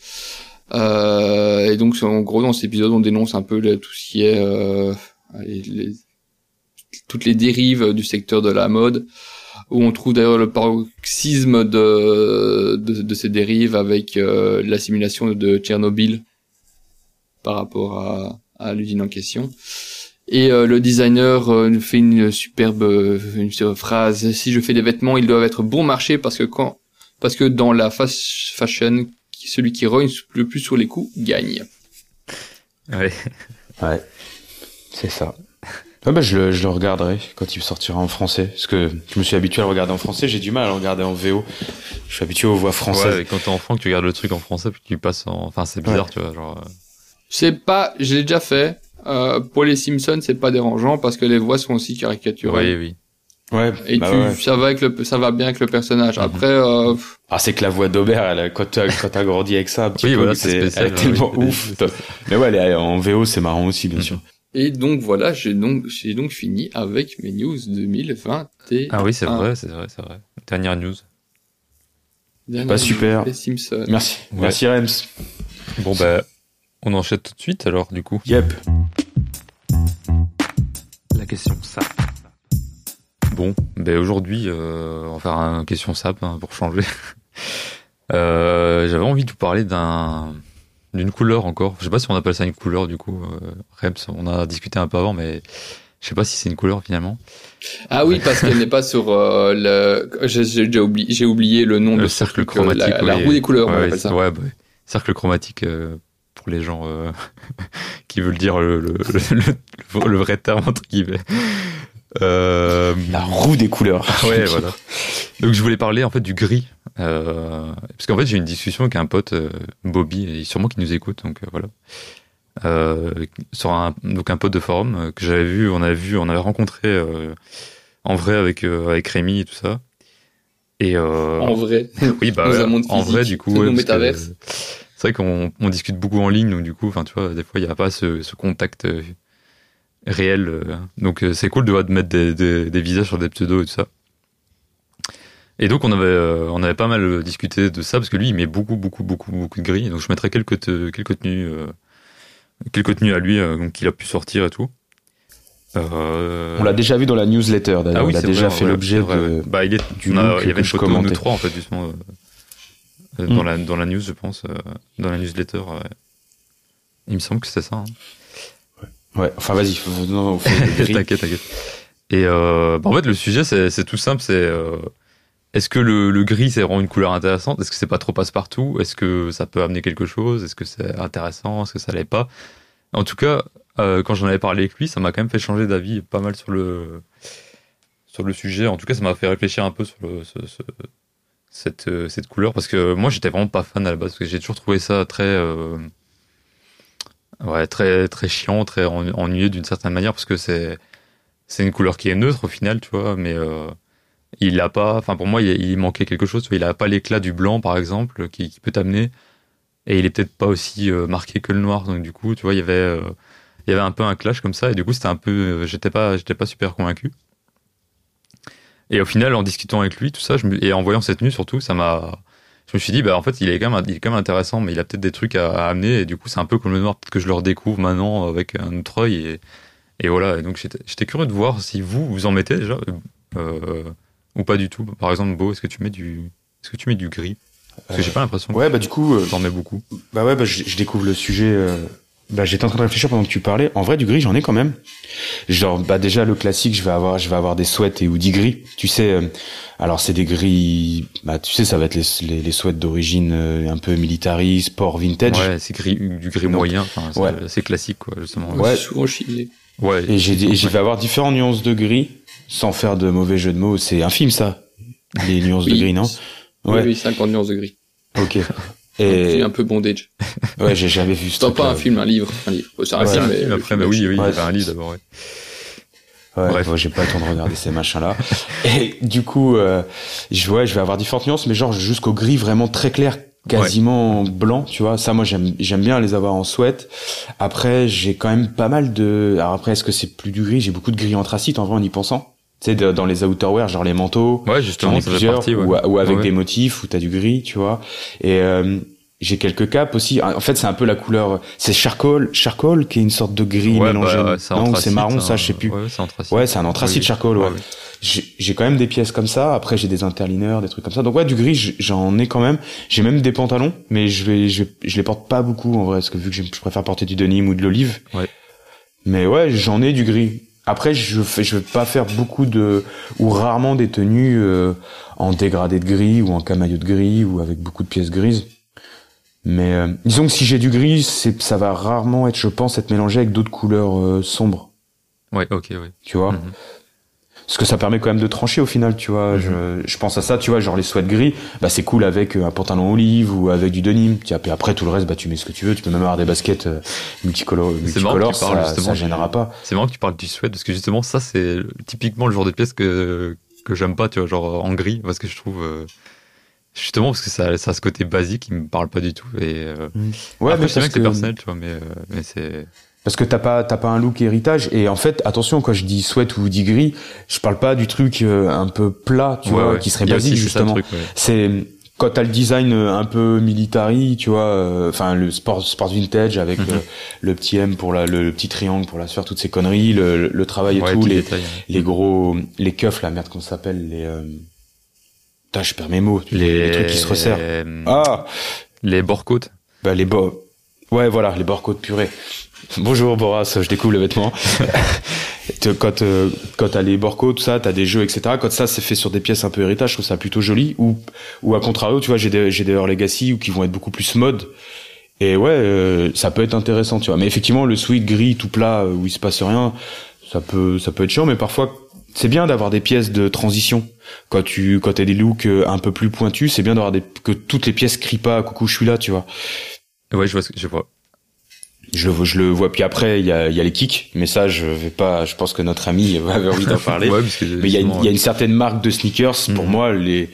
Euh, et donc en gros dans cet épisode, on dénonce un peu tout ce qui est euh, toutes les dérives du secteur de la mode, où on trouve d'ailleurs le paroxysme de, ces dérives avec euh, la simulation de Tchernobyl par rapport à l'usine en question. Et euh, le designer euh, nous fait une superbe euh, une superbe phrase. Si je fais des vêtements, ils doivent être bon marché parce que quand parce que dans la fast fashion, celui qui rogne le plus sur les coups gagne. Ouais. Ouais. C'est ça. Ah bah je le, je le regarderai quand il sortira en français. Parce que je me suis habitué à le regarder en français, j'ai du mal à le regarder en VO. Je suis habitué aux voix françaises. Ouais, et quand t'es enfant, que tu regardes le truc en français, puis tu passes en. Enfin, c'est bizarre, tu vois. Genre, euh, C'est pas, je l'ai déjà fait. Euh, pour les Simpsons, c'est pas dérangeant parce que les voix sont aussi caricaturales. Oui, oui. Ouais, Et bah tu, ouais. ça va avec le, ça va bien avec le personnage. Mhm. Après, euh, Ah, c'est que la voix d'Aubert, elle, a- quand t'as, quand t'as grandi avec ça, un petit Oui, peu, voilà, c'est c'est, spécial, elle est tellement oui. ouf. Mais ouais, elle est- en VO, c'est marrant aussi, bien Mhm. sûr. Et donc voilà, j'ai donc, j'ai donc fini avec mes news 2021. Ah oui, c'est vrai, c'est vrai, c'est vrai. Dernière news. Dernière Bah, super. news, Les Simpsons. Merci. Ouais. Merci Rems. Bon, bah, on enchaîne tout de suite alors, du coup. Yep. La question ça. Bon, ben aujourd'hui, euh, on va faire un question sap hein, pour changer. [laughs] Euh, J'avais envie de vous parler d'un d'une couleur encore. Je sais pas si on appelle ça une couleur du coup. Euh, Rems, on a discuté un peu avant, mais je sais pas si c'est une couleur finalement. Ah oui, parce qu'elle n'est pas sur euh, le. J'ai oublié, j'ai oublié le nom de Le ce cercle truc, chromatique. La, roue des couleurs, on Ouais, appelle ça. Ouais, bah, cercle chromatique euh, pour les gens euh, [laughs] qui veulent dire le, le, le, le- le vrai terme entre guillemets. Euh, La roue des couleurs. [laughs] Ouais, voilà. Donc je voulais parler en fait du gris, euh, parce qu'en fait j'ai eu une discussion avec un pote, euh, Bobby, et sûrement qui nous écoute, donc euh, voilà. Euh, sur un donc un pote de forum euh, que j'avais vu, on avait vu, on avait rencontré euh, en vrai avec euh, avec Rémi et tout ça. Et euh, En vrai. oui, bah ouais, en vrai du coup, ouais, que, euh, c'est vrai qu'on on discute beaucoup en ligne, donc du coup, enfin tu vois, des fois il n'y a pas ce, ce contact euh, réel, euh, donc euh, c'est cool de, de mettre des, des, des visages sur des pseudos et tout ça. Et donc on avait euh, on avait pas mal euh, discuté de ça parce que lui il met beaucoup beaucoup beaucoup beaucoup de gris, donc je mettrai quelques te- quelques tenues euh, quelques tenues à lui euh, donc qu'il a pu sortir et tout. Euh, On l'a déjà vu dans la newsletter d'ailleurs. ah oui, il a c'est déjà vrai, fait ouais, l'objet c'est vrai, de. ouais. Bah, il est, du on a- look il y avait une je photo de nous commentais. trois, en fait, justement, euh, euh, Mm. dans, la, dans la news, je pense, euh, dans la newsletter. ouais. Il me semble que c'était ça. Hein. Ouais. Enfin vas-y. [laughs] t'inquiète, t'inquiète. Et euh, bah, en fait, le sujet, c'est c'est tout simple. C'est euh, est-ce que le, le gris, c'est vraiment une couleur intéressante? Est-ce que c'est pas trop passe-partout? Est-ce que ça peut amener quelque chose? Est-ce que c'est intéressant? Est-ce que ça l'est pas? En tout cas, euh, quand j'en avais parlé avec lui, ça m'a quand même fait changer d'avis pas mal sur le sur le sujet. En tout cas, ça m'a fait réfléchir un peu sur le, ce- ce- cette euh, cette couleur parce que moi, j'étais vraiment pas fan à la base parce que j'ai toujours trouvé ça très euh, ouais très très chiant, très en- ennuyeux d'une certaine manière parce que c'est c'est une couleur qui est neutre au final, tu vois, mais euh, il a pas, enfin pour moi, il, il manquait quelque chose. Tu vois, il a pas l'éclat du blanc, par exemple, qui, peut t'amener, et il est peut-être pas aussi euh, marqué que le noir. Donc du coup, tu vois, il y avait, il y avait un peu un clash comme ça, et du coup, c'était un peu, j'étais pas, j'étais pas super convaincu. Et au final, en discutant avec lui, tout ça, je me- et en voyant cette tenue surtout, ça m'a, je me suis dit, bah en fait, il est quand même, il est quand même intéressant, mais il a peut-être des trucs à, à amener, et du coup, c'est un peu comme le noir, peut-être que je le redécouvre maintenant avec un autre œil, et, et voilà. Et donc, j'étais curieux de voir si vous, vous en mettez déjà, euh, ou pas du tout. Par exemple, Beau, est-ce que tu mets du, est-ce que tu mets du gris? Parce que j'ai pas l'impression Ouais bah du coup. euh, tu en mets beaucoup. Bah ouais, bah, je, je découvre le sujet. euh, Bah, j'étais en train de réfléchir pendant que tu parlais. En vrai, du gris, j'en ai quand même. Genre, bah déjà le classique, je vais avoir, je vais avoir des sweats et hoodies gris. Tu sais, euh, alors c'est des gris. Bah tu sais, ça va être les les, les sweats d'origine euh, un peu military, sport vintage. Ouais, c'est gris, du gris Donc, moyen. Enfin, c'est ouais. c'est classique, quoi, justement. Ouais. C'est souvent chillé. Ouais. Et j'ai, et je vais avoir différentes nuances de gris, sans faire de mauvais jeu de mots. C'est un film, ça. Les nuances de Oui. gris, non? Oui, Ouais. oui, 50 nuances de gris. Ok. [laughs] Et un peu bondage. [laughs] ouais, j'ai jamais vu ce C'est pas un film, un livre. Un livre. C'est un Ouais, film, un mais film après, mais oui, oui, il y Ouais. avait un livre d'abord, ouais. Ouais, Bref. ouais, j'ai pas le temps de regarder ces machins-là. [laughs] Et du coup, euh, je, ouais, je vais avoir différentes nuances, mais genre jusqu'au gris vraiment très clair, quasiment blanc, tu vois. Ça, moi, j'aime, j'aime bien les avoir en sweat. Après, j'ai quand même pas mal de. Alors après, est-ce que c'est plus du gris? J'ai beaucoup de gris anthracite en vrai en y pensant. Tu sais, dans les outerwear, genre les manteaux. Ouais, justement, plusieurs, partie, ouais. ou, ou avec Ouais. des motifs où t'as du gris, tu vois. Et euh, j'ai quelques capes aussi. En fait, c'est un peu la couleur. C'est charcoal, charcoal qui est une sorte de gris Ouais, mélangé. bah, c'est non, c'est marron, ça, hein. je sais plus. Ouais, c'est anthracite. Ouais, c'est un anthracite Oui. charcoal, ouais. J'ai quand même des pièces comme ça. Après, j'ai des interliners, des trucs comme ça. Donc ouais, du gris, j'en ai quand même. J'ai même des pantalons, mais je vais, je, je les porte pas beaucoup en vrai, parce que vu que je préfère porter du denim ou de l'olive. Ouais. Mais ouais, j'en ai du gris. Après, je fais, je vais pas faire beaucoup de ou rarement des tenues euh, en dégradé de gris ou en camaillot de gris ou avec beaucoup de pièces grises. Mais euh, disons que si j'ai du gris, c'est ça va rarement être, je pense, être mélangé avec d'autres couleurs euh, sombres. Ouais, ok, ouais. Tu vois? Mhm. Parce que ça permet quand même de trancher au final, tu vois. je, je pense à ça, tu vois, genre les sweats gris, bah c'est cool avec euh, un pantalon olive ou avec du denim. Puis après tout le reste, bah tu mets ce que tu veux. Tu peux même avoir des baskets euh, multicolores, C'est marrant que multicolores, tu parles, ça, gênera pas. C'est marrant que tu parles du sweat parce que justement ça c'est typiquement le genre de pièce que que j'aime pas tu vois genre en gris parce que je trouve euh, justement parce que ça, ça a ce côté basique qui me parle pas du tout et euh, Ouais, après mais je sais bien que c'est que personnel tu vois mais euh, mais c'est Parce que t'as pas, t'as pas un look héritage. Et en fait, attention, quand je dis sweat ou dis gris, je parle pas du truc euh, un peu plat, tu Ouais, vois, ouais. qui serait basique, justement. ouais. C'est quand t'as le design euh, un peu military, tu vois, euh, enfin le sport sport vintage avec Mhm. le, le petit M pour la le, petit triangle pour la sueur, toutes ces conneries, le, le travail et Ouais, tout, les, détails. les gros les keufs là, merde qu'on s'appelle les euh... Putain, je perds mes mots, Les, les trucs qui se resserrent. Ah, Les borcotes. bah les bo Ouais, voilà, les bords côte purée. Bonjour Boras, je découvre le vêtement. [laughs] Te- quand euh, quand t'as les borcos, tout ça, t'as des jeux, etc. Quand ça c'est fait sur des pièces un peu héritage, je trouve ça plutôt joli. Ou ou à contrario, tu vois, j'ai des j'ai des Legacy ou qui vont être beaucoup plus mode. Et ouais, euh, ça peut être intéressant, tu vois. Mais effectivement, le sweat gris tout plat euh, où il se passe rien, ça peut ça peut être chiant. Mais parfois, c'est bien d'avoir des pièces de transition. Quand tu quand t'as des looks un peu plus pointus, c'est bien d'avoir des que toutes les pièces crient pas coucou je suis là, tu vois. Ouais, je vois ce que je vois. Je, le- je le vois. Puis après, il y a, il y a les kicks, mais ça, je vais pas. Je pense que notre ami [laughs] avait envie d'en parler. Ouais, parce que mais il y, a une, justement, il y a une certaine marque de sneakers. Pour Mhm. moi, les.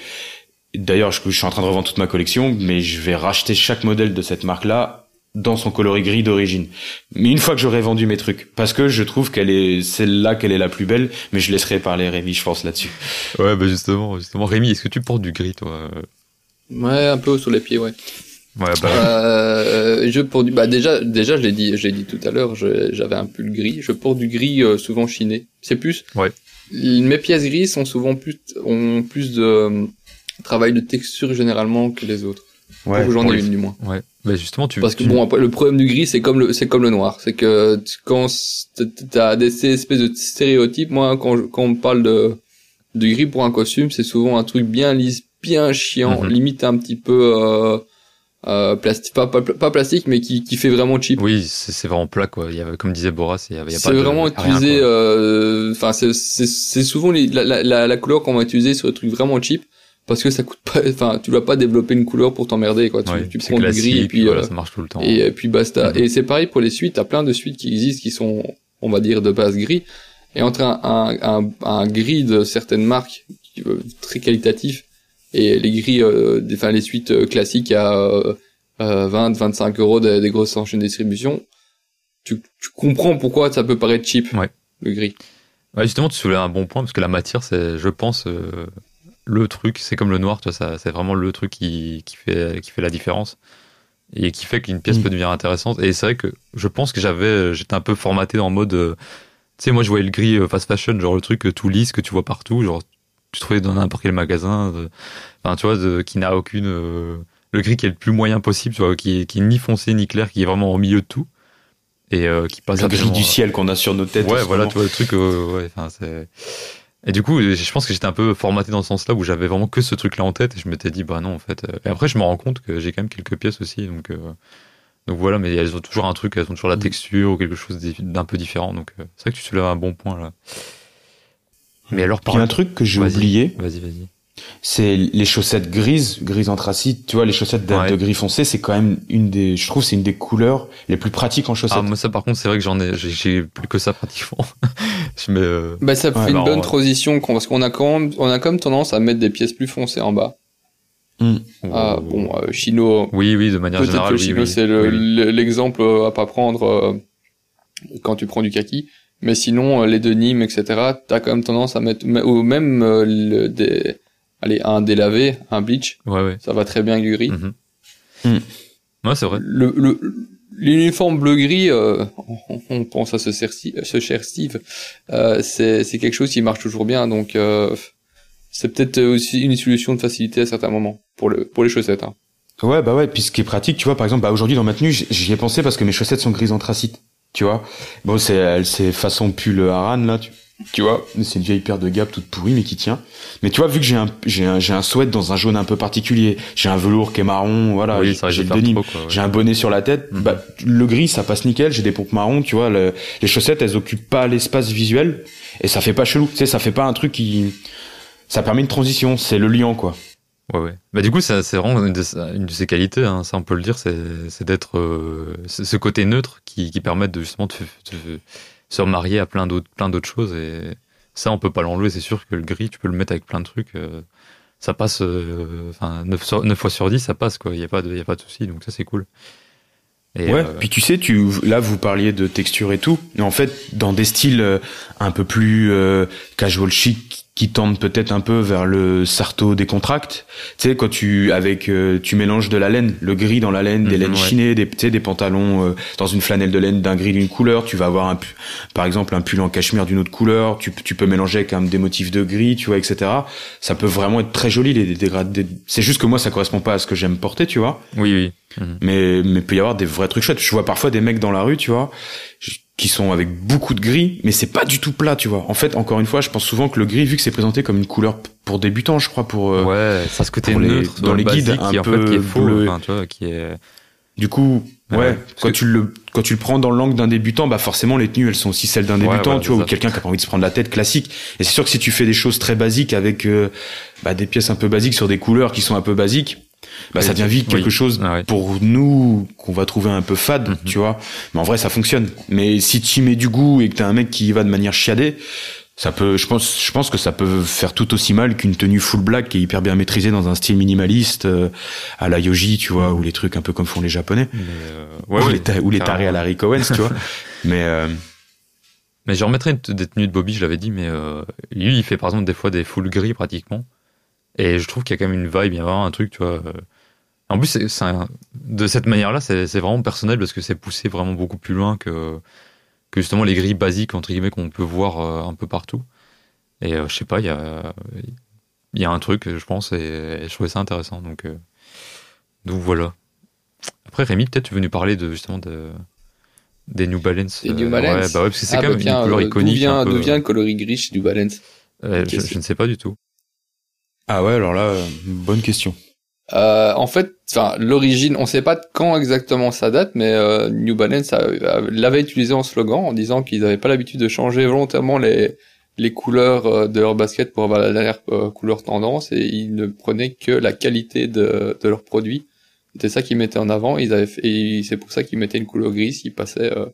D'ailleurs, je, je suis en train de revendre toute ma collection, mais je vais racheter chaque modèle de cette marque-là dans son coloris gris d'origine. Mais une fois que j'aurai vendu mes trucs, parce que je trouve qu'elle est celle-là qu'elle est la plus belle, mais je laisserai parler Rémi, je pense là-dessus. Ouais, bah justement, justement. Rémi, est-ce que tu portes du gris, toi? Ouais, un peu sur les pieds, ouais. Ouais, bah. Euh, je porte du, bah déjà, déjà, je l'ai dit, je l'ai dit tout à l'heure, j'avais un pull gris. Je porte du gris euh, souvent chiné. C'est plus. Ouais. Mes pièces grises sont souvent plus, ont plus de euh, travail de texture généralement que les autres. Ouais. Ou J'en pour ai les- une du moins. Ouais. Bah justement, tu. Parce que tu- bon, après, le problème du gris, c'est comme le, c'est comme le noir. C'est que quand t'as des ces espèces de stéréotypes, moi, quand, je- quand on parle de, de gris pour un costume, c'est souvent un truc bien lisse, bien chiant, Mhm. limite un petit peu, euh, euh, plastique, pas, pas, pas plastique, mais qui, qui fait vraiment cheap. Oui, c'est vraiment plat, quoi. Il y avait, comme disait Boras, il y avait, C'est vraiment utilisé, euh, enfin, c'est, c'est, souvent les- la, la, la, couleur qu'on va utiliser sur des trucs vraiment cheap. Parce que ça coûte pas, enfin, tu vas pas développer une couleur pour t'emmerder, quoi. Tu, Ouais, tu prends du gris et puis, voilà, euh, ça marche tout le temps. et, euh, puis basta. Mhm. Et c'est pareil pour les suites. T'as plein de suites qui existent qui sont, on va dire, de base gris. Et entre un, un, un, un gris de certaines marques qui, euh, très qualitatif et les gris, euh, des, enfin les suites euh, classiques à euh, euh, 20, 25 euros des, des grosses enchaînes de distribution, tu, tu comprends pourquoi ça peut paraître cheap. Ouais. Le gris. Ouais, justement, tu soulèves un bon point parce que la matière, c'est, je pense, euh, le truc. C'est comme le noir, tu vois, ça, c'est vraiment le truc qui, qui fait, qui fait la différence et qui fait qu'une pièce Mm. peut devenir intéressante. Et c'est vrai que je pense que j'avais, j'étais un peu formaté en mode, euh, tu sais, moi, je voyais le gris fast fashion, genre le truc tout lisse que tu vois partout, genre tu trouvais dans n'importe quel magasin, euh, enfin, tu vois, de- qui n'a aucune, euh, le gris qui est le plus moyen possible, tu vois, qui est, qui est ni foncé ni clair, qui est vraiment au milieu de tout et euh, qui passe Le gris du ciel qu'on a sur nos têtes. Ouais, voilà, moment. tu vois, le truc, euh, ouais, enfin, c'est. Et du coup, je pense que j'étais un peu formaté dans ce sens-là où j'avais vraiment que ce truc-là en tête et je m'étais dit, bah non, en fait. Et après, je me rends compte que j'ai quand même quelques pièces aussi, donc. euh, Donc voilà, mais elles ont toujours un truc, elles ont toujours la Mm. texture ou quelque chose d'un peu différent. Donc euh, c'est vrai que tu soulèves un bon point là. Mais alors, par un truc que j'ai Vas-y. oublié, Vas-y, vas-y. c'est les chaussettes grises, grises anthracite. Tu vois, les chaussettes de, Ouais. de gris foncé, c'est quand même une des, je trouve, c'est une des couleurs les plus pratiques en chaussettes. Ah, moi, ça, par contre, c'est vrai que j'en ai, j'ai- j'ai plus que ça pratiquement. [laughs] je mets. euh, Bah, ça Ouais, fait une bah, bonne on- transition quand- parce qu'on a quand même, on a comme tendance à mettre des pièces plus foncées en bas. Ah, bon, euh, Chino, Oui, oui, de manière générale. que oui, Chino, oui. c'est le- Oui, oui. le- l'exemple euh, à pas prendre euh, quand tu prends du kaki. Mais sinon, euh, les denim, etc., t'as quand même tendance à mettre, ou même euh, le, des, allez, un délavé, un bleach, Ouais, ouais. ça va très bien avec du gris. Mm. Ouais, c'est vrai. Le, le, l'uniforme bleu-gris, euh, on, on pense à ce, cher Steve- ce cher Steve, euh, c'est, c'est quelque chose qui marche toujours bien, donc euh, c'est peut-être aussi une solution de facilité à certains moments pour le pour les chaussettes. Hein. Ouais, bah ouais. Puis ce qui est pratique, tu vois, par exemple, bah aujourd'hui dans ma tenue, j'y ai pensé parce que mes chaussettes sont grises anthracite. Tu vois. Bon, c'est, elle, c'est façon pull Aran là. Tu, tu vois. C'est une vieille paire de Gap toute pourrie mais qui tient. Mais tu vois, vu que j'ai un, j'ai un, j'ai un sweat dans un jaune un peu particulier, j'ai un velours qui est marron, voilà. oui, j'ai- le denim. ouais. J'ai un bonnet sur la tête, Mhm. bah, le gris ça passe nickel, j'ai des pompes marron, tu vois, le- les chaussettes elles occupent pas l'espace visuel et ça fait pas chelou, tu sais, ça fait pas un truc qui, ça permet une transition, c'est le liant quoi. Ouais, ouais. Bah, du coup, ça, c'est vraiment une de, une de ses qualités, hein, ça on peut le dire, c'est, c'est d'être euh, c'est ce côté neutre qui, qui permet de justement de, de se remarier à plein d'autres, plein d'autres choses. Et ça, on peut pas l'enlever. C'est sûr que le gris, tu peux le mettre avec plein de trucs. euh, ça passe, euh, enfin, 9, fois sur 10, ça passe, quoi. Il y a pas de, y a pas de souci. Donc ça, c'est cool. Et, ouais, euh, puis tu sais, tu là vous parliez de texture et tout, mais en fait dans des styles euh, un peu plus euh, casual chic qui tendent peut-être un peu vers le sarto décontracte. Tu sais quand tu avec euh, tu mélanges de la laine, le gris dans la laine, des Mhm, laines ouais. chinées, des tu sais des pantalons euh, dans une flanelle de laine d'un gris d'une couleur, tu vas avoir un par exemple un pull en cachemire d'une autre couleur, tu tu peux mélanger avec un, des motifs de gris, tu vois etc. Ça peut vraiment être très joli les dégradés. C'est juste que moi ça correspond pas à ce que j'aime porter, tu vois. Oui, oui. Mhm. Mais mais peut y avoir des vrais trucs chouettes. Je vois parfois des mecs dans la rue, tu vois, qui sont avec beaucoup de gris, mais c'est pas du tout plat, tu vois. En fait, encore une fois, je pense souvent que le gris, vu que c'est présenté comme une couleur pour débutants, je crois, pour euh, ouais, ça côté pour les- neutre dans le les guides, qui un en fait peu qui est faux, bleu. enfin, tu vois, qui est. du coup, ouais, quand que- tu le quand tu le prends dans l'angle d'un débutant, bah forcément les tenues elles sont aussi celles d'un Ouais, débutant, tu vois, ou quelqu'un qui a pas envie de se prendre la tête classique. Et c'est sûr que si tu fais des choses très basiques avec euh, bah, des pièces un peu basiques sur des couleurs qui sont un peu basiques, bah ça devient vite oui. quelque chose Ah ouais. pour nous qu'on va trouver un peu fade, Mhm. tu vois. Mais en vrai, ça fonctionne. Mais si tu y mets du goût et que t'as un mec qui y va de manière chiadée, ça peut, je pense, je pense que ça peut faire tout aussi mal qu'une tenue full black qui est hyper bien maîtrisée dans un style minimaliste euh, à la Yoji, tu vois, ou les trucs un peu comme font les Japonais, euh, ouais, ou, ouais, les, ta- ou les tarés à Larry Owens, tu vois. [laughs] Mais euh, Mais je remettrai une t- des tenues de Bobby, je l'avais dit, mais euh, lui, il fait par exemple des fois des full gris pratiquement. Et je trouve qu'il y a quand même une vibe, il y a vraiment un truc, tu vois. euh. En plus, c'est, c'est un- de cette manière-là, c'est, c'est vraiment personnel parce que c'est poussé vraiment beaucoup plus loin que, que justement les grilles basiques, entre guillemets, qu'on peut voir euh, un peu partout. Et euh, je sais pas, il y a, y a un truc, je pense, et, et je trouvais ça intéressant. Donc, euh, donc voilà. Après, Rémi, peut-être tu veux nous parler de, justement de, des New Balance. Des New Balance Ouais, bah ouais, parce que c'est Ah, quand bah même tiens, une couleur iconique. D'où vient, un peu. d'où vient le coloris gris chez du Balance? Euh, je ne sais pas du tout. Ah ouais, alors là, bonne question. Euh, en fait, enfin, l'origine, on sait pas de quand exactement ça date, mais euh, New Balance a- a- l'avait utilisé en slogan en disant qu'ils n'avaient pas l'habitude de changer volontairement les les couleurs euh, de leur basket pour avoir la dernière euh, couleur tendance et ils ne prenaient que la qualité de, de leurs produits. C'était ça qu'ils mettaient en avant. Ils avaient fait- et c'est pour ça qu'ils mettaient une couleur grise qui passait euh,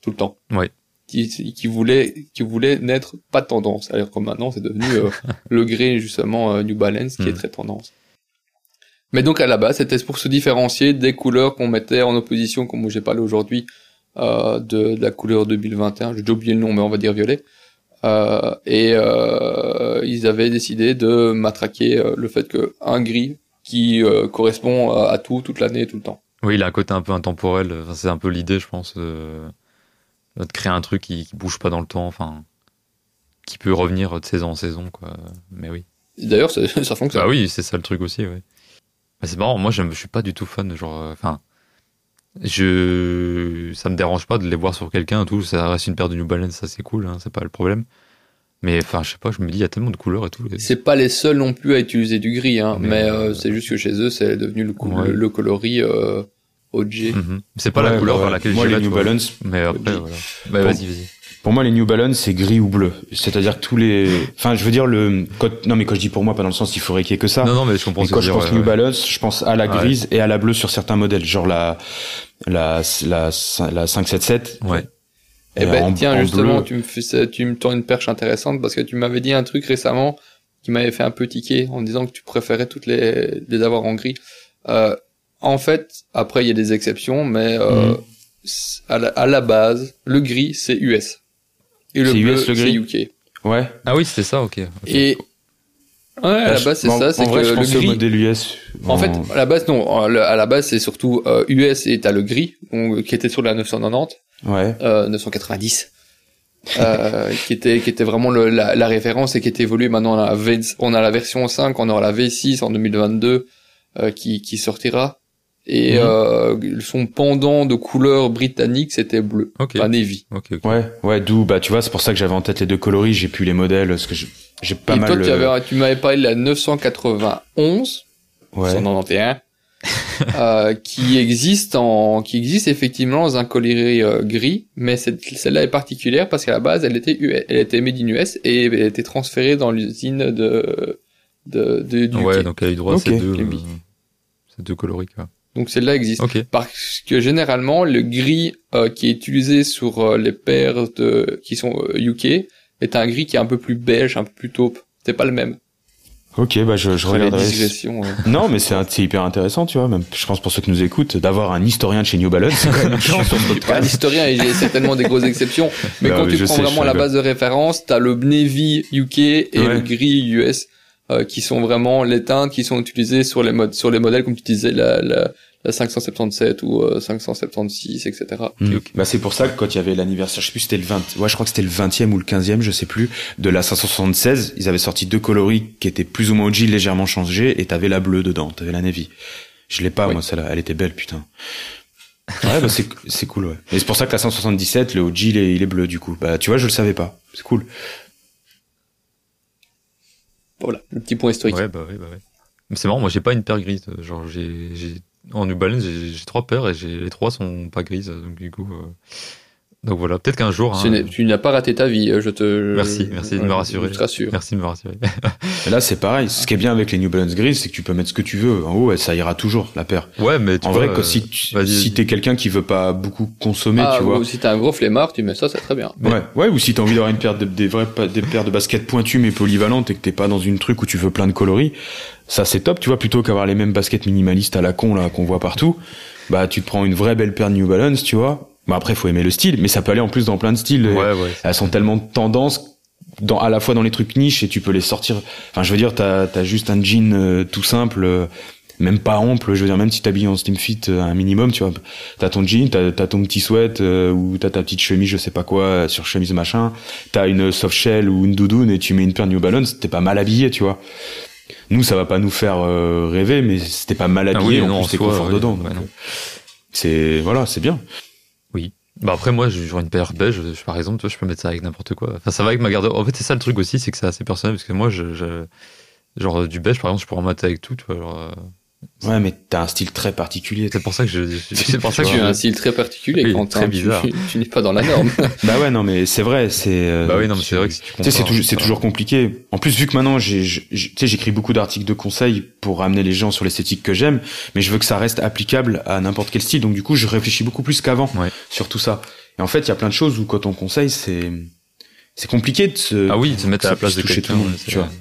tout le temps. Ouais. Qui, qui voulait qui voulait n'être pas tendance. Alors que maintenant c'est devenu euh, [laughs] le gris justement euh, New Balance qui est Mm. très tendance. Mais donc à la base, c'était pour se différencier des couleurs qu'on mettait en opposition, comme j'ai parlé aujourd'hui, euh, de, de la couleur 2021. J'ai déjà oublié le nom, mais on va dire violet. Euh, et euh, ils avaient décidé de matraquer le fait que un gris qui euh, correspond à, à tout, toute l'année, tout le temps. Oui, il a un côté un peu intemporel. Enfin, c'est un peu l'idée, je pense, de, créer un truc qui, qui bouge pas dans le temps, enfin, qui peut revenir de saison en saison, quoi. Mais oui. D'ailleurs, ça, [laughs] ça fonctionne. Bah oui, c'est ça le truc aussi, oui. Mais c'est marrant, moi, j'aime- je suis pas du tout fan genre, euh, enfin, je, ça me dérange pas de les voir sur quelqu'un tout. Ça reste une paire de New Balance, ça c'est cool, hein, c'est pas le problème. Mais enfin, je sais pas, je me dis, il y a tellement de couleurs et tout. C'est pas les seuls non plus à utiliser du gris, hein, Mais, mais, euh, euh, c'est juste que chez eux, c'est devenu le, cou- Ouais. le, le coloris euh, OG. Mhm. C'est pas la couleur ouais. vers laquelle Moi, j'irais, les New vois. Balance, Mais après, Dis. voilà. Bah, Bon. vas-y, vas-y. Pour moi, les New Balance, c'est gris ou bleu. C'est-à-dire que tous les, enfin, je veux dire le, quand- non, mais quand je dis pour moi, pas dans le sens il faudrait qu'il y ait que ça. Non, non, mais je comprends que quand je pense New ouais. Balance, je pense à la Ouais. grise et à la bleue sur certains modèles, genre la, la, la, la 577. Ouais. Eh Et ben, en- tiens, en justement, bleu. tu me fais tu me tends une perche intéressante parce que tu m'avais dit un truc récemment qui m'avait fait un peu tiquer en disant que tu préférais toutes les, les avoir en gris. Euh, en fait, après, il y a des exceptions, mais euh, Mhm. à, la, à la base, le gris, c'est US. Et le bleu, c'est UK. Ouais. Ah oui, c'était ça, ok. ok. Et ouais, à la base, c'est ça, c'est en que vrai, je le au modèle US. En fait, à la base, non. À la base, c'est surtout euh, US et t'as le gris, donc, qui était sur la 990. ouais. euh, 990 euh, [laughs] qui était qui était vraiment le, la, la référence et qui est évolué maintenant on a, la V, on a la version 5 on aura la V6 en 2022 euh, qui, qui sortira et Mhm. euh, son pendant de couleur britannique c'était bleu Ok. enfin navy Ok, ok. Ouais, ouais, d'où, bah, tu vois, c'est pour ça que j'avais en tête les deux coloris, j'ai plus les modèles, parce que j'ai pas et mal. toi tu, euh, avais, tu m'avais parlé de la 991 ouais. 191 [laughs] euh, qui existe en qui existe effectivement dans un coloris euh, gris mais celle-là est particulière parce qu'à la base elle était US, elle était made in US et elle était transférée dans l'usine de de, de du Ouais, UK. donc elle a eu droit à ces deux, euh, ces deux coloris, quoi. Donc celle-là existe Ok. parce que généralement le gris euh, qui est utilisé sur euh, les paires de qui sont euh, UK est un gris qui est un peu plus beige un peu plus taupe c'est pas le même Ok, bah je, je regarderai. euh. Non, mais c'est un- c'est hyper intéressant, tu vois. Même, je pense pour ceux qui nous écoutent, d'avoir un historien de chez New Balance, c'est quand même [laughs] une chance Pas podcast. l'historien, et j'ai certainement des grosses exceptions. Mais Bah quand oui, tu prends sais, vraiment la base de référence, t'as le Navy UK et Ouais. le gris US, euh, qui sont vraiment les teintes qui sont utilisées sur les modes, sur les modèles, comme tu disais, la, la, la 577 ou euh, 576, etc. Mm. Bah c'est pour ça que quand il y avait l'anniversaire, je sais plus c'était le 20, ouais je crois que c'était le 20e ou le 15e, je sais plus, de la 576, ils avaient sorti deux coloris qui étaient plus ou moins OG, légèrement changés, et t'avais la bleue dedans, t'avais la navy. Je l'ai pas Oui. moi celle-là, elle était belle putain. Ouais bah c'est c'est cool ouais. Et c'est pour ça que la 177, le OG il est, il est bleu du coup. Bah tu vois je le savais pas, c'est cool. Voilà, le petit point historique. Ouais, bah ouais, bah ouais. C'est marrant, moi j'ai pas une paire grise. Genre, j'ai, en New Balance, j'ai, trois paires et les trois sont pas grises. Donc, du coup, euh, donc voilà, peut-être qu'un jour. Hein, tu n'as pas raté ta vie, euh, je te. Merci, merci de me rassurer. Je te rassure. Merci de me rassurer. [laughs] Et là c'est pareil, ce qui est bien avec les New Balance grises, c'est que tu peux mettre ce que tu veux en haut et ça ira toujours la paire. ouais, mais tu En vois, vrai, que euh, si tu, si t'es quelqu'un qui veut pas beaucoup consommer, Ah, tu vois. ou si t'as un gros flemmard, tu mets ça, c'est très bien. Mais- Ouais, ouais, ou si t'as envie d'avoir une paire de, des vrais, pa- des paires de baskets pointues mais polyvalentes et que t'es pas dans une truc où tu veux plein de coloris, ça c'est top, tu vois, plutôt qu'avoir les mêmes baskets minimalistes à la con, là, qu'on voit partout. Bah, tu te prends une vraie belle paire de New Balance, tu vois. Bah, après, faut aimer le style, mais ça peut aller en plus dans plein de styles. Ouais, ouais. Elles sont tellement tendance dans, à la fois dans les trucs niches et tu peux les sortir. Enfin, je veux dire, t'as, t'as juste un jean euh, tout simple, euh, même pas ample, je veux dire, même si t'habilles en slim fit euh, un minimum, tu vois. T'as ton jean, t'as, t'as ton petit sweat, euh, ou t'as ta petite chemise, je sais pas quoi, euh, sur chemise machin. T'as une soft shell ou une doudoune et tu mets une paire New Balance, t'es pas mal habillé, tu vois. Nous, ça va pas nous faire euh, rêver, mais c'était pas mal Ah habillé, oui, en non, plus t'es confort ouais, dedans. ouais, euh, c'est, voilà, c'est bien. Bah après moi j'aurais une paire beige, je, par exemple, tu vois, je peux mettre ça avec n'importe quoi. Enfin ça va avec ma garde. En fait c'est ça le truc aussi, c'est que c'est assez personnel parce que moi je, je- genre du beige par exemple je pourrais en mettre avec tout, tu vois. genre, euh, Ouais, mais t'as un style très particulier. c'est pour ça que je, [laughs] c'est pour ça que Tu as un style très particulier, Oui, Quentin. très Tu- bizarre. Tu, tu n'es pas dans la norme. [laughs] Bah ouais, non, mais c'est vrai, c'est. euh, bah oui non mais c'est vrai que si tu Tu sais, c'est toujours, c'est toujours compliqué. En plus, vu que maintenant, j'ai, j'ai- tu sais, j'écris beaucoup d'articles de conseils pour ramener les gens sur l'esthétique que j'aime, mais je veux que ça reste applicable à n'importe quel style. Donc, du coup, je réfléchis beaucoup plus qu'avant Ouais. sur tout ça. Et en fait, il y a plein de choses où, quand on conseille, c'est, c'est compliqué de se. Ah oui, de se mettre à la place de quelqu'un.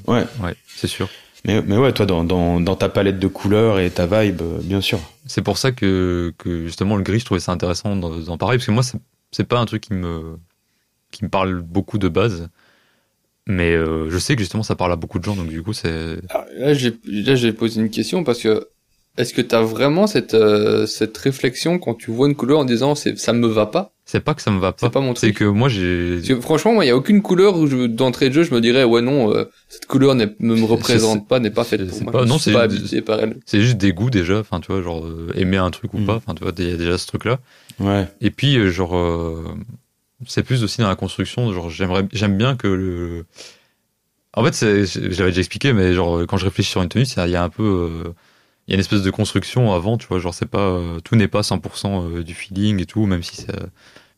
Ouais. Ouais, c'est sûr. Mais, mais ouais, toi, dans, dans, dans ta palette de couleurs et ta vibe, euh, bien sûr. C'est pour ça que, que justement le gris, je trouvais ça intéressant d'en parler, parce que moi, c'est- c'est pas un truc qui me, qui me parle beaucoup de base, mais euh, je sais que justement ça parle à beaucoup de gens, donc du coup, c'est. Alors, là, j'ai, là, j'ai posé une question parce que est-ce que tu as vraiment cette, euh, cette réflexion quand tu vois une couleur en disant c'est, ça me va pas? C'est pas que ça me va pas. C'est pas mon C'est truc. que moi, j'ai. Franchement, moi, il y a aucune couleur où je, d'entrée de jeu, je me dirais ouais non, euh, cette couleur ne me représente pas, n'est pas faite pour moi. pas, non, c'est- pas habité par elle. C'est juste des goûts déjà, enfin, tu vois, genre euh, aimer un truc ou Mm. pas, enfin, tu vois, il y a déjà ce truc-là. Ouais. Et puis, euh, genre, euh, c'est plus aussi dans la construction, genre, j'aimerais, j'aime bien que le. En fait, c'est, j'avais déjà expliqué, mais genre, quand je réfléchis sur une tenue, il y a un peu. Il y a une espèce de construction avant, tu vois, genre, c'est pas. euh, tout n'est pas 100% euh, du feeling et tout, même si ça.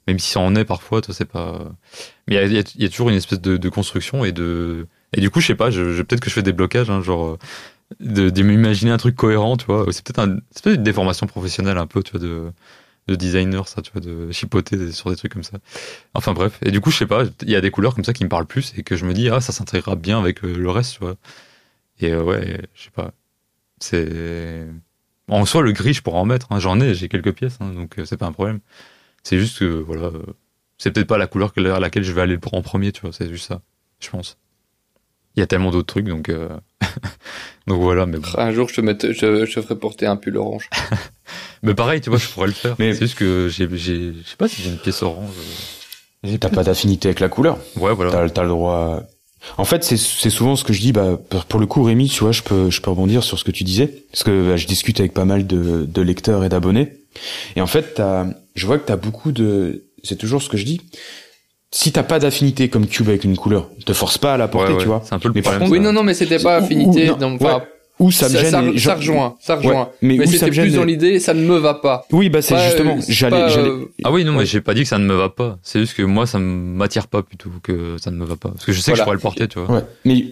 Même si ça en est parfois, toi, c'est pas. Mais il y a, toujours une espèce de, construction et de. Et du coup, je sais pas, je, peut-être que je fais des blocages, hein, genre. euh, De, de m'imaginer un truc cohérent, tu vois. C'est peut-être un, peut-être une déformation professionnelle un peu, tu vois, de, de designer, ça, tu vois, de chipoter sur des trucs comme ça. Enfin bref. Et du coup, je sais pas, il y a des couleurs comme ça qui me parlent plus et que je me dis, ah, ça s'intégrera bien avec le reste, tu vois. Et ouais, je sais pas. C'est. En soi, le gris, je pourrais en mettre. hein. J'en ai, j'ai quelques pièces, hein, donc euh, c'est pas un problème. C'est juste que, voilà, euh, c'est peut-être pas la couleur que- à laquelle je vais aller en premier, tu vois, c'est juste ça, je pense. Il y a tellement d'autres trucs, donc. euh, [laughs] donc voilà, mais bon. Un jour, je te, mette, je, je te ferai porter un pull orange. [laughs] Mais pareil, tu vois, je pourrais le faire. Mais- C'est juste que j'ai, j'ai, je sais pas si j'ai une pièce orange. euh. T'as pas d'affinité avec la couleur. Ouais, voilà. T'as, t'as le droit. En fait, c'est, c'est souvent ce que je dis. Bah, pour- le coup, Rémi, tu vois, je peux, je peux rebondir sur ce que tu disais, parce que bah, je discute avec pas mal de, de lecteurs et d'abonnés. Et en fait, t'as, je vois que t'as beaucoup de. C'est toujours ce que je dis. Si t'as pas d'affinité comme Cube avec une couleur, te force pas à la porter, Ouais, ouais. tu vois. C'est un peu le Mais par problème. contre- Oui, non, non, mais c'était pas Ou- ou- affinité. non, ouais. Ou ça me ça, gêne. ça, et ça rejoint, ça Ouais, rejoint. mais, mais où ça c'était me gêne. plus dans l'idée, ça ne me va pas. Oui, bah c'est justement. euh, j'allais, euh, Ah oui, non, mais j'ai pas dit que ça ne me va pas. C'est juste que moi, ça m'attire pas plutôt que ça ne me va pas. Parce que je sais que je pourrais le porter, tu vois. Ouais, mais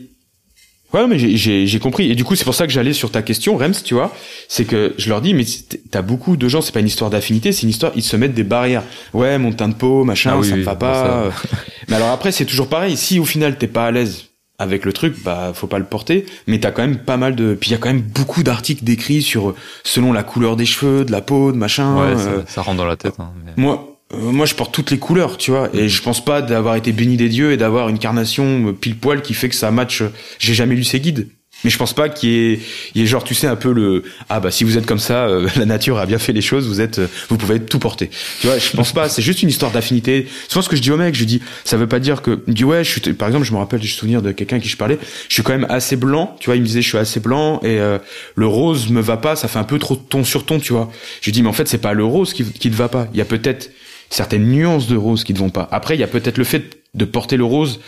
ouais, mais j'ai- j'ai j'ai compris. Et du coup, c'est pour ça que j'allais sur ta question, Rems, tu vois. C'est que je leur dis, mais c'est- t'as beaucoup de gens. C'est pas une histoire d'affinité, c'est une histoire. Ils se mettent des barrières. Ouais, mon teint de peau, machin, Ah oui, ça me oui, va pas. ça. mais alors après, c'est toujours pareil. Si au final t'es pas à l'aise, avec le truc, bah faut pas le porter. Mais t'as quand même pas mal de, puis il y a quand même beaucoup d'articles décrits sur selon la couleur des cheveux, de la peau, de machin. Ouais, euh, ça, rentre dans la tête. Hein, mais- moi, euh, moi, je porte toutes les couleurs, tu vois, et je pense pas d'avoir été béni des dieux et d'avoir une carnation euh, pile poil qui fait que ça match. J'ai jamais lu ces guides, mais je pense pas qu'il y ait, y ait genre, tu sais, un peu le ah bah si vous êtes comme ça, euh, [laughs] la nature a bien fait les choses, vous êtes, euh, vous pouvez tout porter. Tu vois, je pense pas. C'est juste une histoire d'affinité. Souvent, ce que je dis aux mecs, je dis, ça veut pas dire que, il me dit ouais, je suis, par exemple, je me rappelle du souvenir de quelqu'un qui je parlais, je suis quand même assez blanc, tu vois, il me disait je suis assez blanc et euh, le rose me va pas, ça fait un peu trop ton sur ton, tu vois. Je lui dis mais en fait c'est pas le rose qui, qui te va pas, il y a peut-être certaines nuances de rose qui ne vont pas. Après, il y a peut-être le fait de porter le rose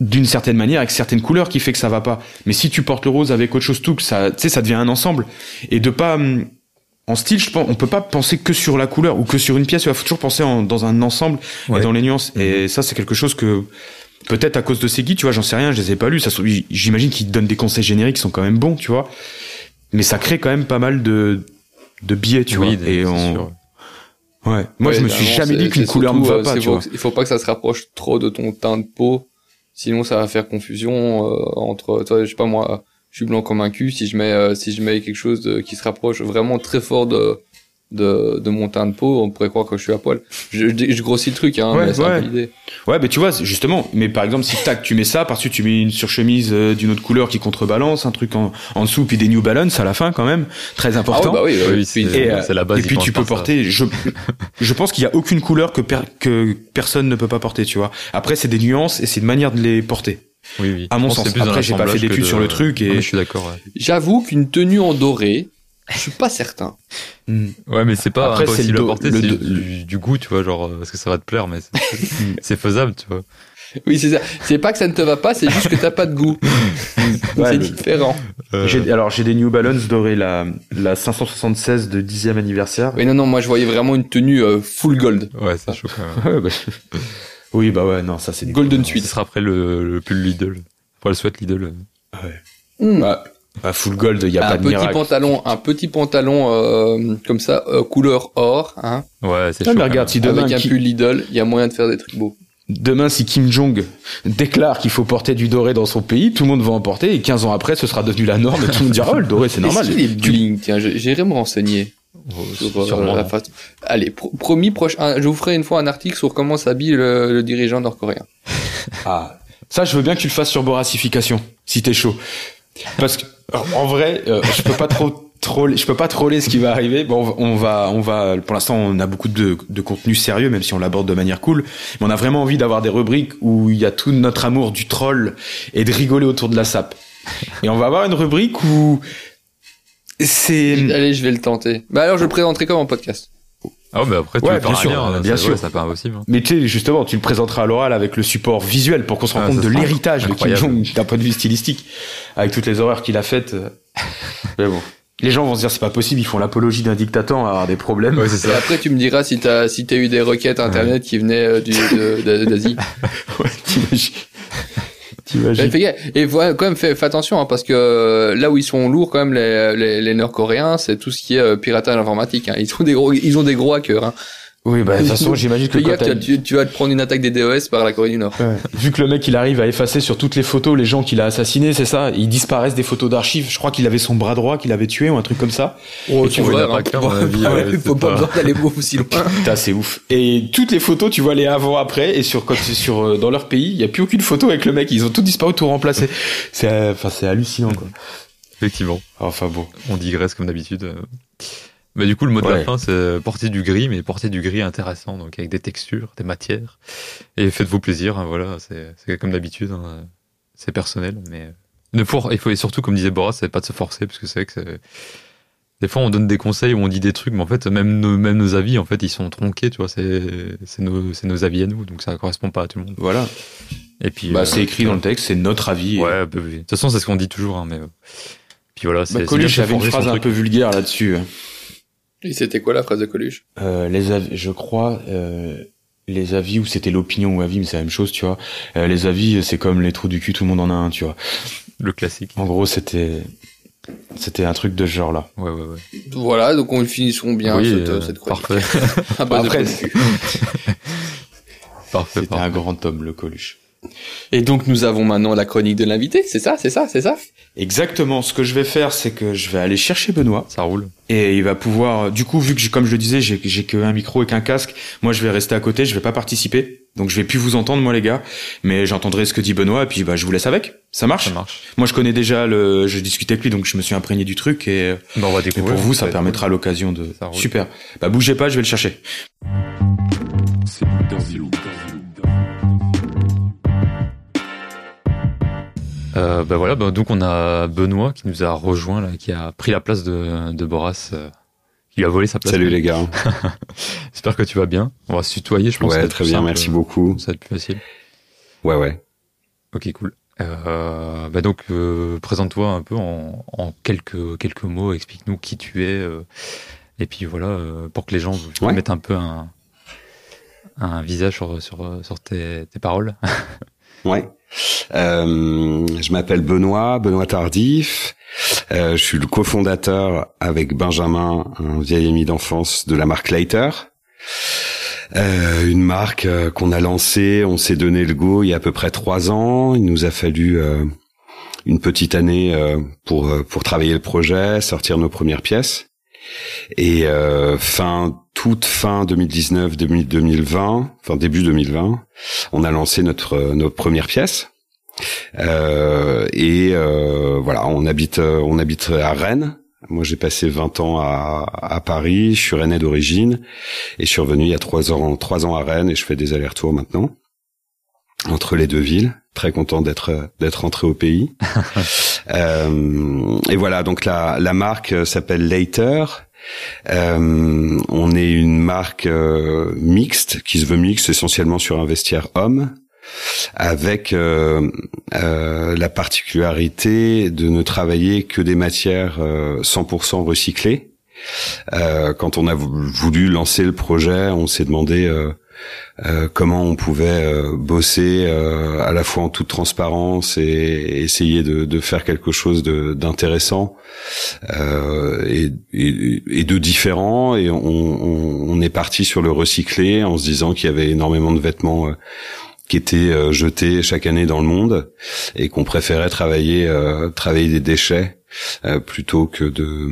d'une certaine manière avec certaines couleurs qui fait que ça va pas. Mais si tu portes le rose avec autre chose tout, que ça, tu sais, ça devient un ensemble. Et de pas, hum, en style, je pense, on peut pas penser que sur la couleur ou que sur une pièce. Il faut toujours penser en- dans un ensemble Ouais. et dans les nuances. Et ça, c'est quelque chose que, peut-être à cause de ces guides, tu vois, j'en sais rien, je les ai pas lus. Ça, j'imagine qu'ils donnent des conseils génériques qui sont quand même bons, tu vois. Mais ça crée quand même pas mal de, de biais, tu Oui, vois. Et on, sûr. ouais. Moi, Ouais, je me suis jamais dit qu'une couleur me va euh, pas, tu vois. Il faut pas que ça se rapproche trop de ton teint de peau, sinon ça va faire confusion euh, entre, toi, je sais pas moi, je suis blanc comme un cul. Si je mets, euh, si je mets quelque chose de- qui se rapproche vraiment très fort de de, de mon teint de peau, on pourrait croire que je suis à poil. Je, je, je grossis le truc, hein, Ouais, mais c'est un ouais. peu l'idée. Ouais, mais tu vois, justement, mais par exemple, si tac, tu mets ça, par-dessus tu mets une surchemise euh, d'une autre couleur qui contrebalance, un truc en, en dessous, puis des New Balance à la fin quand même, très Ah important. ouais, bah oui, bah Oui, oui. c'est Et, euh, c'est la base. et puis tu peux ça. porter, je, [laughs] je pense qu'il y a aucune couleur que, per- que personne ne peut pas porter, tu vois. Après, c'est des nuances et c'est une manière de les porter. Oui, oui. À mon sens. Après, j'ai pas fait d'études de- sur le truc et- Non, je suis d'accord. Ouais. J'avoue qu'une tenue en doré, je suis pas certain. Hmm. Ouais, mais c'est pas Après, c'est impossible le à porter, le du, du goût, tu vois, genre, euh, parce que ça va te plaire, mais [laughs] c'est- faisable, tu vois. Oui, c'est ça. C'est pas que ça ne te va pas, c'est juste que t'as pas de goût. [laughs] Ouais, c'est différent. Euh, alors, j'ai des New Balance dorés, la, la 576 de 10e anniversaire. Oui, non, non, moi je voyais vraiment une tenue euh, full gold. Ouais, c'est chaud quand même. [laughs] Ouais, bah, oui, bah ouais, non, ça c'est Golden Ce Suite. sera après le, le pull Lidl. Après le sweat Lidl. Bah, bah, full gold, il y a un pas de petit miracle. pantalon, un petit pantalon euh, comme ça, euh, couleur or, hein, Ouais, c'est Ah, chaud. mais regarde, si demain, avec un Ki- pull Lidl, il y a moyen de faire des trucs beaux. demain, si Kim Jong déclare qu'il faut porter du doré dans son pays, tout le monde va en porter et 15 ans après, ce sera devenu la norme et tout le monde dira, oh, le doré, c'est normal. Est bling Tiens, je- j'irai me renseigner Oh, sur euh, sûrement. la façon. Allez, pro- promis, prochain, je vous ferai une fois un article sur comment s'habille le, le dirigeant nord-coréen. Ah, ça, je veux bien que tu le fasses sur Boracification, si t'es chaud. Parce que, en vrai, euh, je peux pas trop troller, je peux pas troller ce qui va arriver. Bon, on va, on va, pour l'instant, on a beaucoup de, de contenu sérieux, même si on l'aborde de manière cool. Mais on a vraiment envie d'avoir des rubriques où il y a tout notre amour du troll et de rigoler autour de la sape. Et on va avoir une rubrique où c'est, Allez, je vais le tenter. Bah alors, je le présenterai comme en podcast. Ah, mais après, tu Ouais, bien un sûr, bien c'est- sûr. ouais, pas impossible. hein. mais tu sais, justement, tu le présenteras à l'oral avec le support visuel pour qu'on se rende Ah, compte ça de l'héritage de Kim. Jong d'un point de vue stylistique, avec toutes les horreurs qu'il a faites. [laughs] Mais bon. Les gens vont se dire c'est pas possible, ils font l'apologie d'un dictateur, on va avoir des problèmes. Ouais, c'est Et ça. après, tu me diras si t'as si t'as eu des requêtes internet qui venaient euh, du de- de- d'Asie. [laughs] Ouais, t'imagines. Mais T'imagines. fais gaffe. Et voilà, quand même, fais, attention, hein, parce que euh, là où ils sont lourds, quand même, les, les, les Nord-Coréens, c'est tout ce qui est euh, piratage informatique. Hein. Ils ont des gros, ils ont des gros hackers. Hein. Oui, bah, de toute façon, j'imagine que tu, vas- tu, tu vas te prendre une attaque des DOS par la Corée du Nord. Ouais. Vu que le mec il arrive à effacer sur toutes les photos les gens qu'il a assassinés, c'est ça? Ils disparaissent des photos d'archives. Je crois qu'il avait son bras droit qu'il avait tué ou un truc comme ça. Oh, tu vois, il Ouais, ouais, [laughs] il faut pas pas- besoin d'aller aussi loin. [laughs] Putain, c'est ouf. Et toutes les photos, tu vois les avant après et sur quand c'est sur euh, dans leur pays, il y a plus aucune photo avec le mec. Ils ont tout disparu, tout remplacé. C'est euh, enfin c'est hallucinant quoi. Effectivement. Enfin bon. On digresse comme d'habitude. Euh. Mais du coup, le mot de Ouais. la fin, c'est porter du gris, mais porter du gris intéressant, donc avec des textures, des matières. Et faites-vous plaisir, hein, voilà, c'est comme d'habitude, hein, c'est personnel, mais euh, ne for- il faut et surtout, comme disait Boras, c'est pas de se forcer, parce que c'est vrai que des fois on donne des conseils ou on dit des trucs, mais en fait, même nos, même nos avis, en fait, ils sont tronqués, tu vois, c'est c'est nos, c'est nos avis à nous, donc ça correspond pas à tout le monde. Voilà. Et puis, Bah euh, c'est écrit dans le texte, c'est notre avis. Ouais, bah oui. de toute façon, c'est ce qu'on dit toujours, hein, mais euh, puis voilà, c'est Bah, c'est Coluche de se avait une phrase un peu vulgaire là-dessus. Et c'était quoi la phrase de Coluche? Euh, les avis, je crois, euh, les avis ou c'était l'opinion ou avis, mais c'est la même chose, tu vois. Euh, les avis, c'est comme les trous du cul, tout le monde en a un, tu vois. le classique. En gros, c'était, c'était un truc de ce genre-là. Ouais, ouais, ouais. Voilà, donc on finissons bien oui, cette, euh, cette chronique. parfait. [laughs] De Après, [laughs] C'était parfait. un grand homme, le Coluche. Et donc nous avons maintenant la chronique de l'invité, c'est ça, c'est ça, c'est ça? Exactement. Ce que je vais faire, c'est que je vais aller chercher Benoît Ça roule. et il va pouvoir. Du coup, vu que j'ai- comme je le disais, j'ai j'ai qu'un micro et qu'un casque, moi je vais rester à côté, je vais pas participer. Donc je vais plus vous entendre, moi les gars, mais j'entendrai ce que dit Benoît et puis bah je vous laisse avec. Ça marche? Ça marche. Moi je connais déjà le. Je discutais avec lui, donc je me suis imprégné du truc et, Bon, on va et découvrir. pour vous, ça permettra l'occasion de. Ça roule. Super. Bah bougez pas, je vais le chercher. C'est. Euh, bah voilà, bah, donc on a Benoît qui nous a rejoint, là, qui a pris la place de, de Boras, euh, qui lui a volé sa place. Salut les gars. [laughs] J'espère que tu vas bien. On va se tutoyer, je pense. Ouais, très bien, simple. merci beaucoup. Ça va être plus facile. Ouais, ouais. Ok, cool. Euh, bah donc, euh, présente-toi un peu en, en quelques, quelques mots, explique-nous qui tu es. euh, et puis voilà, euh, pour que les gens Ouais. mettent un peu un, un visage sur, sur, sur tes, tes paroles. [laughs] Ouais. Euh, je m'appelle Benoît, Benoît Tardif. Euh, je suis le cofondateur avec Benjamin, un vieil ami d'enfance de la marque Later. Euh, une marque euh, qu'on a lancée, on s'est donné le go il y a à peu près trois ans. Il nous a fallu euh, une petite année euh, pour pour travailler le projet, sortir nos premières pièces. Et euh, fin toute fin 2019, début 2020, enfin début 2020, on a lancé notre euh, notre première pièce. Euh, et euh, voilà, on habite euh, on habite à Rennes. Moi, j'ai passé 20 ans à, à Paris. Je suis rennais d'origine et je suis revenu il y a trois ans trois ans à Rennes et je fais des allers-retours maintenant entre les deux villes. Très content d'être d'être rentré au pays. [laughs] Euh, et voilà, donc la la marque euh, s'appelle Later. Euh, on est une marque euh, mixte qui se veut mixte essentiellement sur un vestiaire homme avec euh, la particularité de ne travailler que des matières euh, 100% recyclées. Quand on a vou- voulu lancer le projet, on s'est demandé euh, comment on pouvait euh, bosser euh, à la fois en toute transparence et essayer de, faire quelque chose d'intéressant et, de différent. Et on, on- est parti sur le recyclé en se disant qu'il y avait énormément de vêtements qui étaient jetés chaque année dans le monde et qu'on préférait travailler travailler des déchets plutôt que de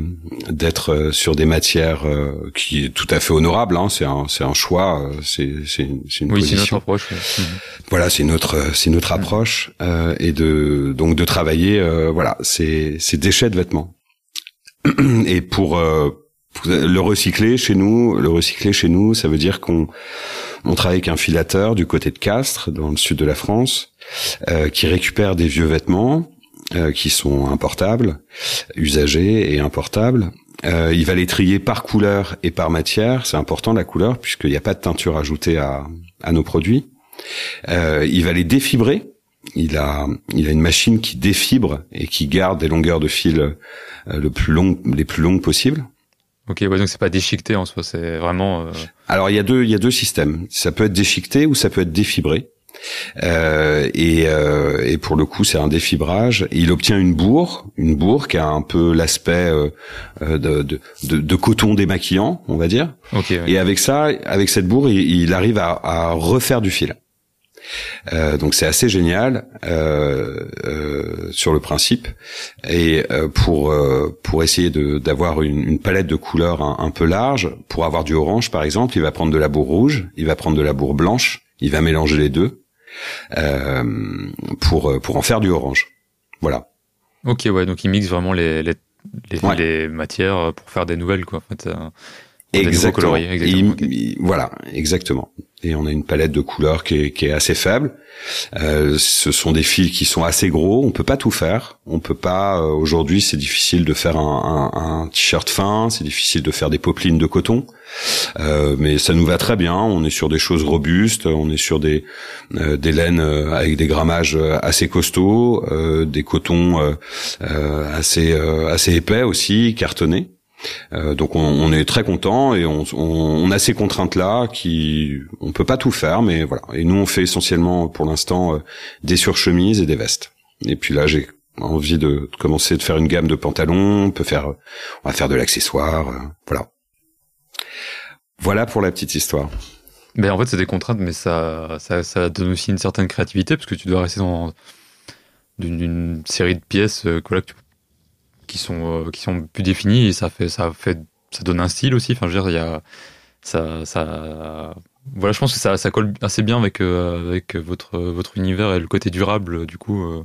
d'être euh, sur des matières euh, qui est tout à fait honorable hein, c'est un c'est un choix euh, c'est c'est une, c'est une oui, c'est position notre approche. Mhm. voilà c'est notre c'est notre approche euh, et de donc de travailler euh, voilà ces ces déchets de vêtements et pour euh, pour le recycler chez nous le recycler chez nous ça veut dire qu'on on travaille avec un filateur du côté de Castres dans le sud de la France euh, qui récupère des vieux vêtements euh, qui sont importables usagés et importables euh, il va les trier par couleur et par matière c'est important la couleur puisqu'il n'y a pas de teinture ajoutée à à nos produits euh, il va les défibrer. Il a, il a une machine qui défibre et qui garde des longueurs de fil euh, le plus long, les plus longues possibles. Ok, ouais, donc c'est pas déchiqueté en soi, c'est vraiment. euh, Alors il y a deux, il y a deux systèmes. Ça peut être déchiqueté ou ça peut être défibré. Euh, et, euh, et pour le coup, c'est un défibrage. Il obtient une bourre, une bourre qui a un peu l'aspect euh, euh, de, de, de, coton démaquillant, on va dire. Ok, ouais. Et avec ça, avec cette bourre, il, il arrive à, à refaire du fil. Euh, donc c'est assez génial euh, euh, sur le principe. Et euh, pour euh, pour essayer de d'avoir une, une palette de couleurs un, un peu large, pour avoir du orange par exemple, il va prendre de la bourre rouge, il va prendre de la bourre blanche, il va mélanger les deux euh, pour pour en faire du orange. Voilà. Ok, ouais, donc il mixe vraiment les, les, les, Ouais. les matières pour faire des nouvelles, quoi. En fait, Exactement. il- il- voilà, exactement. Et on a une palette de couleurs qui est, qui est assez faible. Euh, ce sont des fils qui sont assez gros. On peut pas tout faire. On peut pas. euh, Aujourd'hui, c'est difficile de faire un, un- un t-shirt fin. C'est difficile de faire des popelines de coton. Euh, mais ça nous va très bien. On est sur des choses robustes. On est sur des euh, des laines euh, avec des grammages euh, assez costauds, euh, des cotons euh, euh, assez euh, assez épais aussi, cartonnés. Euh, donc on, on est très content et on, on, on a ces contraintes là qui on peut pas tout faire mais voilà. Et nous on fait essentiellement pour l'instant euh, des surchemises et des vestes. Et puis là j'ai envie de, commencer de faire une gamme de pantalons on peut faire on va faire de l'accessoire euh, voilà. Voilà pour la petite histoire. Ben en fait, c'est des contraintes, mais ça, ça, ça donne aussi une certaine créativité parce que tu dois rester dans d'une série de pièces euh, là, tu- qui sont euh, qui sont plus définies et ça fait ça fait ça donne un style aussi. Enfin, je veux dire, il y a ça ça voilà, je pense que ça ça colle assez bien avec euh, avec votre votre univers et le côté durable du coup. euh,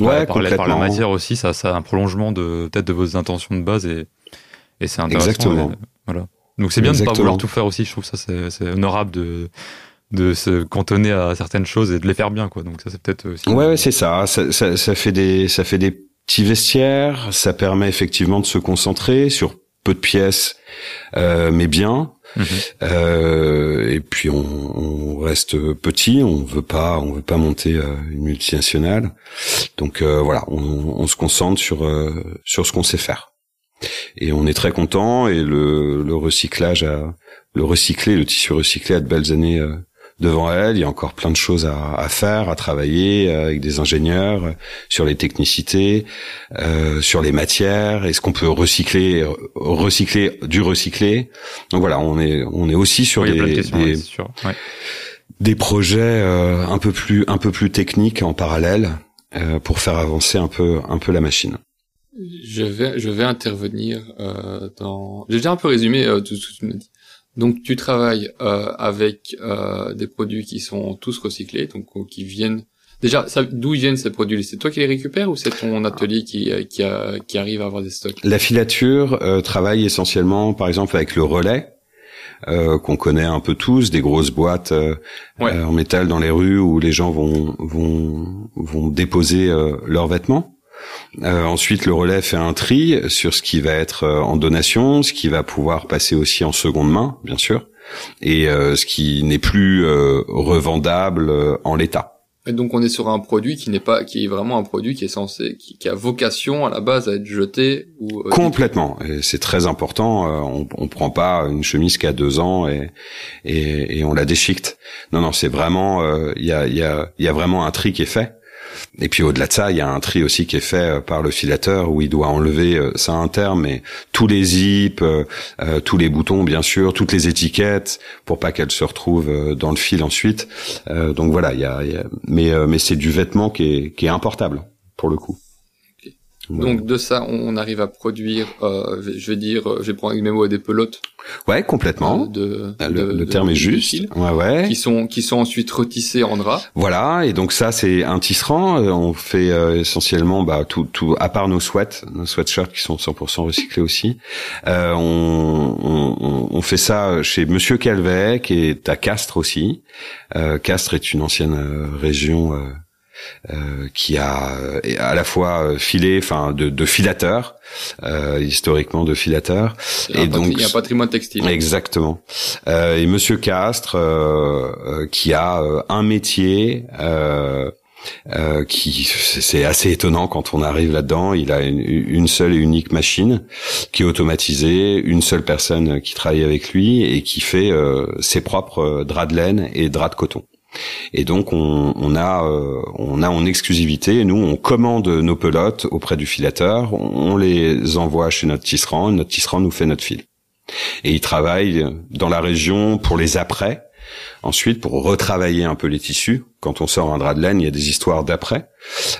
Ouais, par, la, par la matière aussi, ça, ça a un prolongement de peut-être de vos intentions de base et, et c'est intéressant. Exactement. et voilà. Donc c'est bien de ne pas Exactement. vouloir tout faire aussi. Je trouve ça c'est c'est honorable de de se cantonner à certaines choses et de les faire bien quoi. Donc ça c'est peut-être aussi. Ouais, ouais, c'est ça. Ça, ça. ça fait des, ça fait des petits vestiaires. Ça permet effectivement de se concentrer sur peu de pièces, euh, mais bien. Mhm. Euh, et puis on, on reste petit. On veut pas, on veut pas monter euh, une multinationale. Donc euh, voilà, on, on se concentre sur euh, sur ce qu'on sait faire. Et on est très content. Et le, le recyclage, a, le recyclé, le tissu recyclé a de belles années. Devant elle. Il y a encore plein de choses à, à faire, à travailler euh, avec des ingénieurs euh, sur les technicités, euh, sur les matières. Est-ce qu'on peut recycler, recycler du recyclé? Donc voilà, on est on est aussi sur Oui, il y a plein de des, questions, des, ouais, c'est sûr. Ouais. des projets euh, un peu plus un peu plus techniques en parallèle euh, pour faire avancer un peu un peu la machine. Je vais, je vais intervenir euh, dans. J'ai déjà un peu résumé euh, tout ce que tu me dis. Donc, tu travailles euh, avec euh, des produits qui sont tous recyclés, donc ou qui viennent. Déjà, d'où viennent ces produits? C'est toi qui les récupères ou c'est ton atelier qui euh, qui, a, qui arrive à avoir des stocks? La filature euh, travaille essentiellement, par exemple, avec le relais. euh, qu'on connaît un peu tous, des grosses boîtes euh, Ouais. euh, en métal dans les rues où les gens vont vont vont déposer euh, leurs vêtements. Euh, ensuite, le relais fait un tri sur ce qui va être euh, en donation, ce qui va pouvoir passer aussi en seconde main, bien sûr, et euh, ce qui n'est plus euh, revendable euh, en l'état. Et donc, on est sur un produit qui n'est pas, qui est vraiment un produit qui est censé, qui, qui a vocation à la base à être jeté ou euh, Complètement, et c'est très important. euh, on, on prend pas une chemise qui a deux ans et et, et on la déchiquette. Non, non, c'est vraiment euh, y a il y a il y a vraiment un tri qui est fait. Et puis au-delà de ça, il y a un tri aussi qui est fait euh, par le filateur où il doit enlever, euh, ça mais tous les zips, euh, euh, tous les boutons bien sûr, toutes les étiquettes pour pas qu'elles se retrouvent dans le fil ensuite. Donc voilà, il y a, mais c'est du vêtement qui est qui est importable pour le coup. Donc de ça, on arrive à produire, euh, je vais dire, euh, je vais prendre avec mes mots des pelotes ouais, complètement. euh, de, le, de- le de- terme est juste. fil, Ouais, ouais. qui sont qui sont ensuite retissés en drap. Voilà, et donc ça c'est un tisserand. Euh, On fait euh, essentiellement bah, tout, tout, à part nos sweats, nos sweatshirts qui sont 100% recyclés aussi. Euh, on, on- on, fait ça chez Monsieur Calvet, qui est à Castres aussi. Euh, Castres est une ancienne euh, région. Euh, qui a euh, à la fois euh, filé, enfin de, de filateurs, euh, historiquement de filateurs, Il y a Et patri- donc- un patrimoine textile. Exactement. Euh, et Monsieur euh, euh, qui a euh, un métier euh, euh, qui c'est assez étonnant quand on arrive là-dedans. Il a une, une seule et unique machine qui est automatisée, une seule personne qui travaille avec lui et qui fait euh, ses propres draps de laine et draps de coton. Et donc on, on a euh, on a en exclusivité, nous on commande nos pelotes auprès du filateur, on les envoie chez notre tisserand, notre tisserand nous fait notre fil. Et il travaille dans la région pour les après. Ensuite, pour retravailler un peu les tissus, quand on sort un drap de laine, il y a des histoires d'après,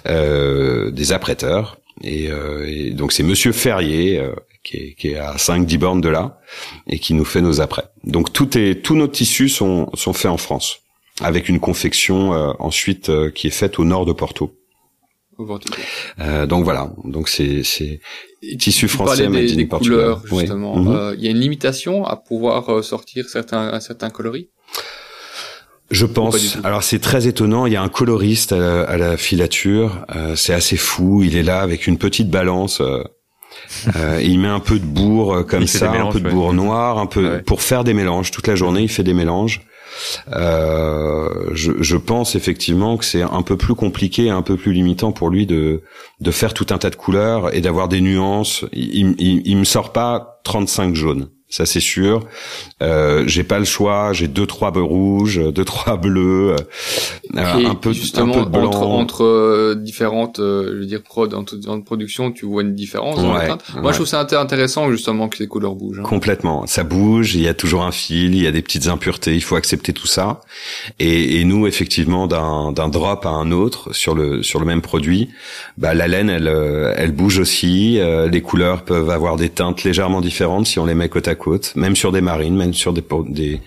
euh, des apprêteurs. Et, euh, et donc c'est Monsieur Ferrier euh, qui, est, qui est à 5-10 bornes de là et qui nous fait nos après. Donc tout est, tous nos tissus sont, sont faits en France, avec une confection euh, ensuite euh, qui est faite au nord de Porto. Euh, donc voilà, donc c'est c'est Tissu tu français, made des, in des couleurs Oui. justement. Mhm. Euh, Il y a une limitation à pouvoir euh, sortir certains un certain coloris? Je pense. Alors c'est très étonnant. Il y a un coloriste à la, à la filature. Euh, c'est assez fou. Il est là avec une petite balance. euh, euh, et il met un peu de bourre euh, comme Il ça, un peu de ouais. bourre noir, un peu Ouais. pour faire des mélanges. Toute la journée, il fait des mélanges. Euh, je, pense effectivement que c'est un peu plus compliqué, un peu plus limitant pour lui de de faire tout un tas de couleurs et d'avoir des nuances. Il, il, il me sort pas 35 jaunes. Ça c'est sûr. Euh, j'ai pas le choix, j'ai deux trois bœufs rouges, deux trois bleus, euh, un peu justement un peu de blanc. entre entre euh, différentes, euh, je veux dire prod entre différentes productions, tu vois une différence dans la teinte. Moi, je trouve ça intéressant justement que les couleurs bougent. Hein. Complètement, ça bouge, il y a toujours un fil, il y a des petites impuretés, il faut accepter tout ça. Et, et nous, effectivement, d'un d'un drop à un autre sur le sur le même produit, bah la laine, elle elle bouge aussi. les couleurs peuvent avoir des teintes légèrement différentes si on les met côte à côte, même sur des marines, même sur des des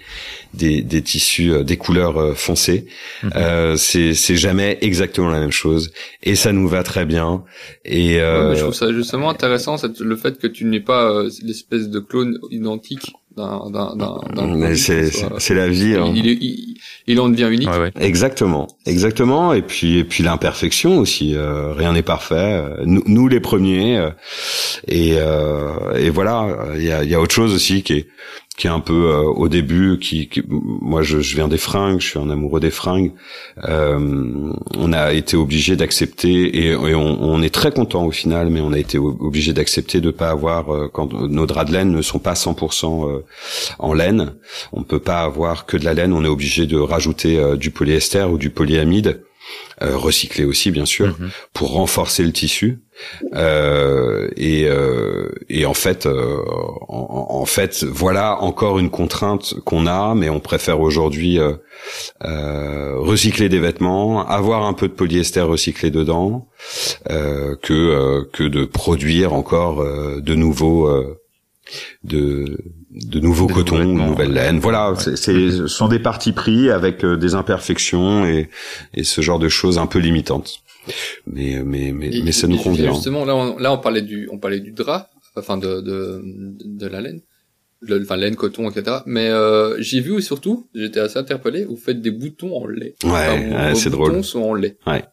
des, des tissus, euh, des couleurs euh, foncées. Mhm. Euh, c'est c'est jamais exactement la même chose et ça nous va très bien. Et je trouve ça justement intéressant, le fait que tu n'aies pas l'espèce de clone identique d'un d'un d'un. C'est c'est la vie. Hein. Il, il, il, en devient unique. Exactement, exactement. Et puis et puis l'imperfection aussi. rien n'est parfait. Nous, nous les premiers. et et voilà. Il y a il y a autre chose aussi qui est qui est un peu euh, au début, qui, moi je, je, viens des fringues, je suis un amoureux des fringues. Euh, on a été obligé d'accepter et, on, on, est très content au final, mais on a été obligé d'accepter de pas avoir euh, quand nos draps de laine ne sont pas 100% euh, en laine. On peut pas avoir que de la laine, on est obligé de rajouter du polyester ou du polyamide. Euh, recyclé aussi bien sûr, mhm. pour renforcer le tissu. Euh, et, euh, et en fait, euh, en, en, fait, voilà encore une contrainte qu'on a, mais on préfère aujourd'hui euh, recycler des vêtements, avoir un peu de polyester recyclé dedans, que que de produire encore de nouveaux de de nouveaux cotons, de nouvelles laines. Voilà, c'est, ce sont des parties pris avec euh, des imperfections et, et ce genre de choses un peu limitantes. Mais mais mais, mais ça nous convient. Justement, là on, là on parlait du on parlait du drap, enfin de de, de la laine, enfin laine, coton, etc. Mais euh, j'ai vu surtout, j'étais assez interpellé, vous faites des boutons en lait. Ouais, ouais c'est drôle. Les boutons sont en lait. Ouais.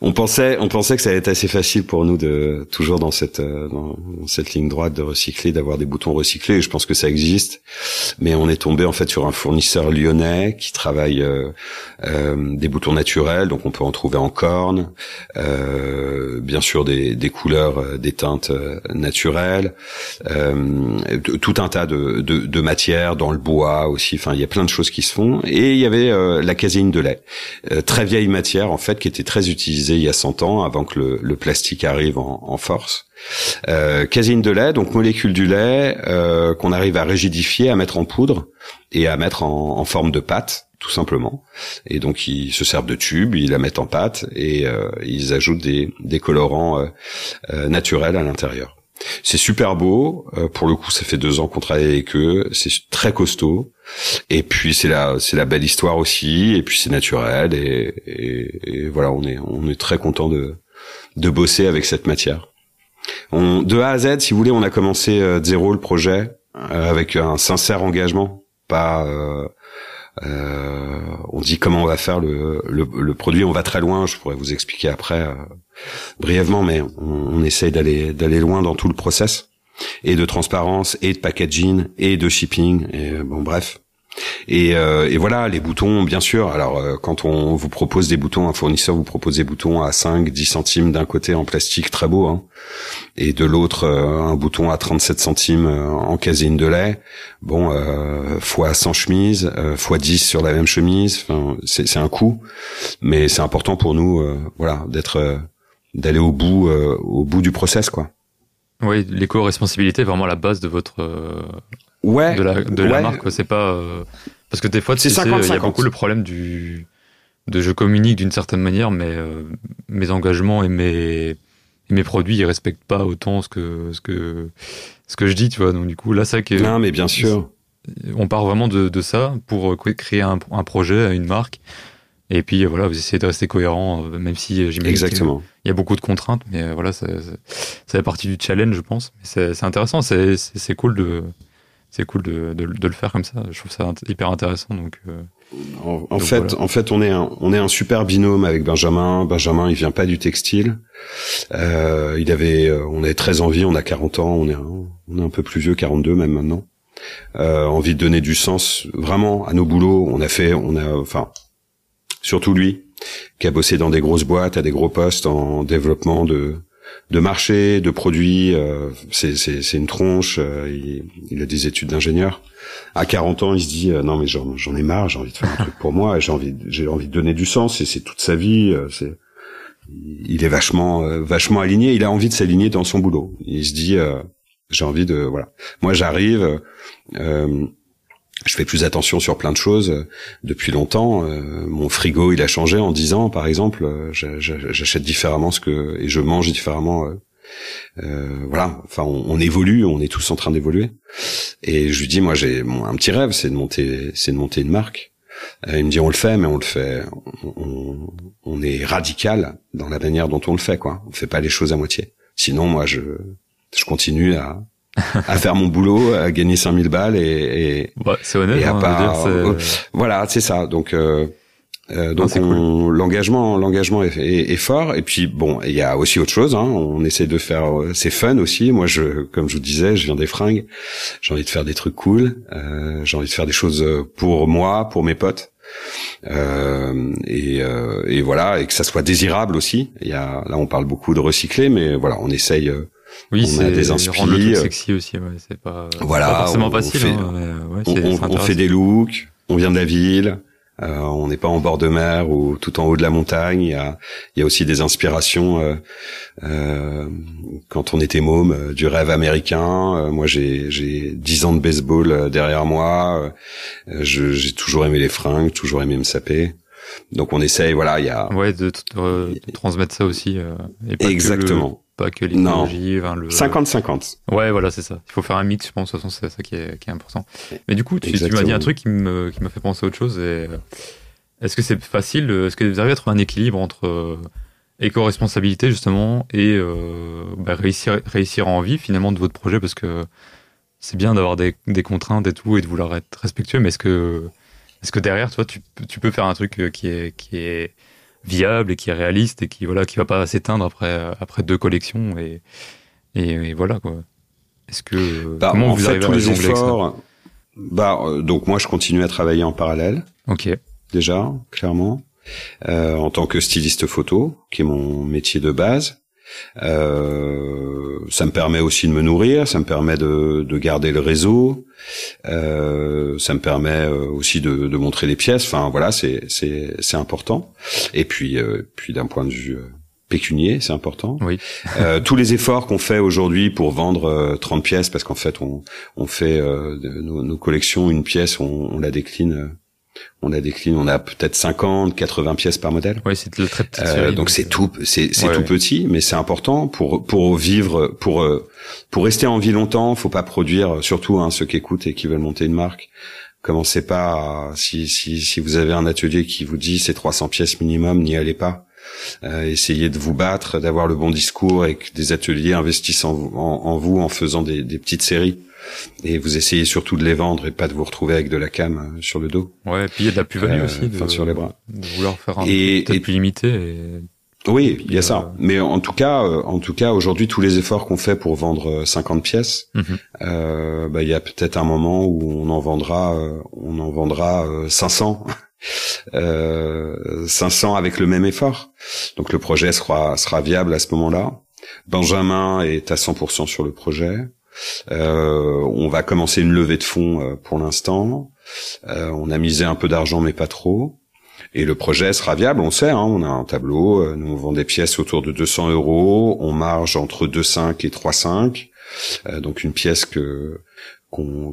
On pensait, on pensait que ça allait être assez facile pour nous de toujours dans cette euh, dans cette ligne droite de recycler, d'avoir des boutons recyclés. je pense que ça existe, mais on est tombé en fait sur un fournisseur lyonnais qui travaille euh, euh, des boutons naturels, donc on peut en trouver en corne, bien sûr des, des couleurs, des teintes naturelles, tout un tas de, de, de matières dans le bois aussi. Enfin, il y a plein de choses qui se font. Et il y avait la caséine de lait, très vieille matière en fait, qui était très utilisé il y a 100 ans, avant que le, plastique arrive en, force. Euh, caséine de lait, donc molécule du lait euh, qu'on arrive à rigidifier, à mettre en poudre et à mettre en, forme de pâte, tout simplement. Et donc ils se servent de tubes, ils la mettent en pâte et euh, ils ajoutent des, colorants euh, naturels à l'intérieur. C'est super beau. Euh, pour le coup, ça fait deux ans qu'on travaille avec eux. C'est très costaud. Et puis c'est la c'est la belle histoire aussi. Et puis c'est naturel. Et, et, voilà, on est on est très content de de bosser avec cette matière. On, de A à Z, si vous voulez, on a commencé euh, zéro le projet euh, avec un sincère engagement, pas euh, on dit comment on va faire le, le, le, produit. On va très loin. Je pourrais vous expliquer après euh, brièvement, mais on, on essaye d'aller d'aller loin dans tout le process et de transparence et de packaging et de shipping. Et bon, bref, et, euh, et, voilà, les boutons, bien sûr. Alors, euh, quand on vous propose des boutons, un fournisseur vous propose des boutons à 5, 10 centimes d'un côté en plastique, très beau, hein, et de l'autre euh, un bouton à 37 centimes en casine de lait. Bon, fois 100 chemises, fois 10 sur la même chemise. C'est un coût, mais c'est important pour nous, voilà, d'être, d'aller au bout, au bout du process, quoi. Oui, l'éco-responsabilité est vraiment la base de votre ouais, de la, de la marque. C'est pas euh, parce que des fois, c'est il y a beaucoup le problème du de je communique d'une certaine manière, mais euh, mes engagements et mes mes produits ils respectent pas autant ce que ce que ce que je dis, tu vois. Donc du coup, là, ça que non, mais bien sûr, on part vraiment de, de ça pour créer un, un projet, une marque. Et puis voilà, vous essayez de rester cohérent, euh, même si j'imagine Exactement. il y a beaucoup de contraintes, mais voilà, ça, ça, ça fait partie du challenge, je pense. C'est intéressant, c'est cool de, c'est cool de, de, de, le faire comme ça. Je trouve ça hyper intéressant. Donc, euh, en, fait, en fait, on est un, on est un super binôme avec Benjamin. Benjamin, il vient pas du textile. Euh, il avait, euh, on avait très envie. On a 40 ans. On est, un, on est un peu plus vieux, 42 même maintenant. Euh, envie de donner du sens vraiment à nos boulots. On a fait, on a, enfin, surtout lui, qui a bossé dans des grosses boîtes, à des gros postes en développement de de marché, de produits. Euh, c'est une tronche. Euh, il, il, a des études d'ingénieur. À 40 ans, il se dit non mais j'en ai marre. J'ai envie de faire un truc pour moi. J'ai envie j'ai envie de donner du sens. Et c'est toute sa vie. c'est il est vachement vachement aligné. Il a envie de s'aligner dans son boulot. Il se dit j'ai envie de voilà. Moi j'arrive. Euh, je fais plus attention sur plein de choses euh, depuis longtemps. Euh, mon frigo, il a changé en 10 ans, par exemple. Euh, j'achète différemment ce que et je mange différemment. Euh, voilà. Enfin, on, évolue, on est tous en train d'évoluer. Et je lui dis, moi, j'ai un petit rêve, c'est de monter, c'est de monter une marque. il me dit, on le fait, mais on le fait. On, on, est radical dans la manière dont on le fait, quoi. On fait pas les choses à moitié. Sinon, moi, je je continue à à faire mon boulot, à gagner 5000 balles et, et c'est honnête. Et à hein, euh, voilà, c'est ça. Donc euh, euh donc l'engagement, l'engagement est, est, fort. Et puis bon, il y a aussi autre chose. Hein. On essaie de faire, euh, c'est fun aussi. Moi, je, comme je vous disais, je viens des fringues. J'ai envie de faire des trucs cool. Euh, j'ai envie de faire des choses pour moi, pour mes potes. Euh, et, euh, et, voilà, et que ça soit désirable aussi. Il y a, là, on parle beaucoup de recycler, mais voilà, on essaye oui, c'est des rendre le sexy aussi. Ouais, c'est pas, voilà, pas forcément facile. On fait, hein, ouais, on, on, fait des looks. On vient de la ville. Euh, on n'est pas en bord de mer ou tout en haut de la montagne. Il y a, il y a aussi des inspirations. Euh, euh, quand on était môme, euh, du rêve américain. Euh, moi, j'ai j'ai dix ans de baseball euh, derrière moi. j'ai toujours aimé les fringues, toujours aimé me saper. Donc on essaye, voilà, il y a. Ouais, de, transmettre ça aussi. Et pas Exactement pas que l'écologie. Enfin, le... 50-50. Ouais, voilà, c'est ça. Il faut faire un mix, je pense. De toute façon, c'est ça qui est, qui est important. Mais du coup, tu, tu m'as dit un truc qui me, qui m'a fait penser à autre chose. Et... Euh, est-ce que c'est facile Est-ce que vous arrivez à trouver un équilibre entre euh, éco-responsabilité, justement, et euh, bah, réussir, réussir en vivre, finalement, de votre projet? Parce que c'est bien d'avoir des, des contraintes et tout, et de vouloir être respectueux, mais est-ce que, est-ce que derrière, toi, tu, tu peux faire un truc euh, qui est, qui est viable et qui est réaliste et qui voilà qui va pas s'éteindre après après deux collections et et, voilà quoi. Est-ce que bah, comment vous fait, tous les efforts bah euh, donc moi je continue à travailler en parallèle. OK. Déjà, clairement. Euh, en tant que styliste photo, qui est mon métier de base. Euh, ça me permet aussi de me nourrir, ça me permet de, de garder le réseau, euh, ça me permet euh, aussi de, de, montrer les pièces. Enfin voilà, c'est c'est c'est important. Et puis euh, puis d'un point de vue euh, pécunier, c'est important. Oui. [laughs] euh, tous les efforts qu'on fait aujourd'hui pour vendre 30 pièces, parce qu'en fait on on fait nos, nos, collections une pièce, on, on la décline on a des clients, on a peut-être 50, 80 pièces par modèle. Ouais, c'est très petit. Euh, donc c'est tout, c'est tout petit, mais c'est important pour pour vivre, pour euh, pour rester en vie longtemps. Faut pas produire, surtout hein, ceux qui écoutent et qui veulent monter une marque. Commencez pas si si si vous avez un atelier qui vous dit c'est 300 pièces minimum, n'y allez pas. Euh, essayez de vous battre, d'avoir le bon discours et que des ateliers investissent en, en, vous en faisant des, des petites séries et vous essayez surtout de les vendre et pas de vous retrouver avec de la cam euh, sur le dos. Ouais, et puis il y a de la plus-value euh, aussi, de, sur les bras, de vouloir faire un et, truc plus limité. Et... Oui, il y a ça. Euh, Mais en tout cas, en tout cas, aujourd'hui, tous les efforts qu'on fait pour vendre 50 pièces, mhm. euh, bah, il y a peut-être un moment où on en vendra, on en vendra 500. Euh, 500 [laughs] avec le même effort. Donc le projet sera sera viable à ce moment-là. Benjamin est à 100% sur le projet. Euh, on va commencer une levée de fonds euh, pour l'instant. Euh, on a misé un peu d'argent, mais pas trop. Et le projet sera viable, on sait, hein, on a un tableau, nous on vend des pièces autour de 200 euros, on marge entre 2,5 et 3,5, euh, donc une pièce que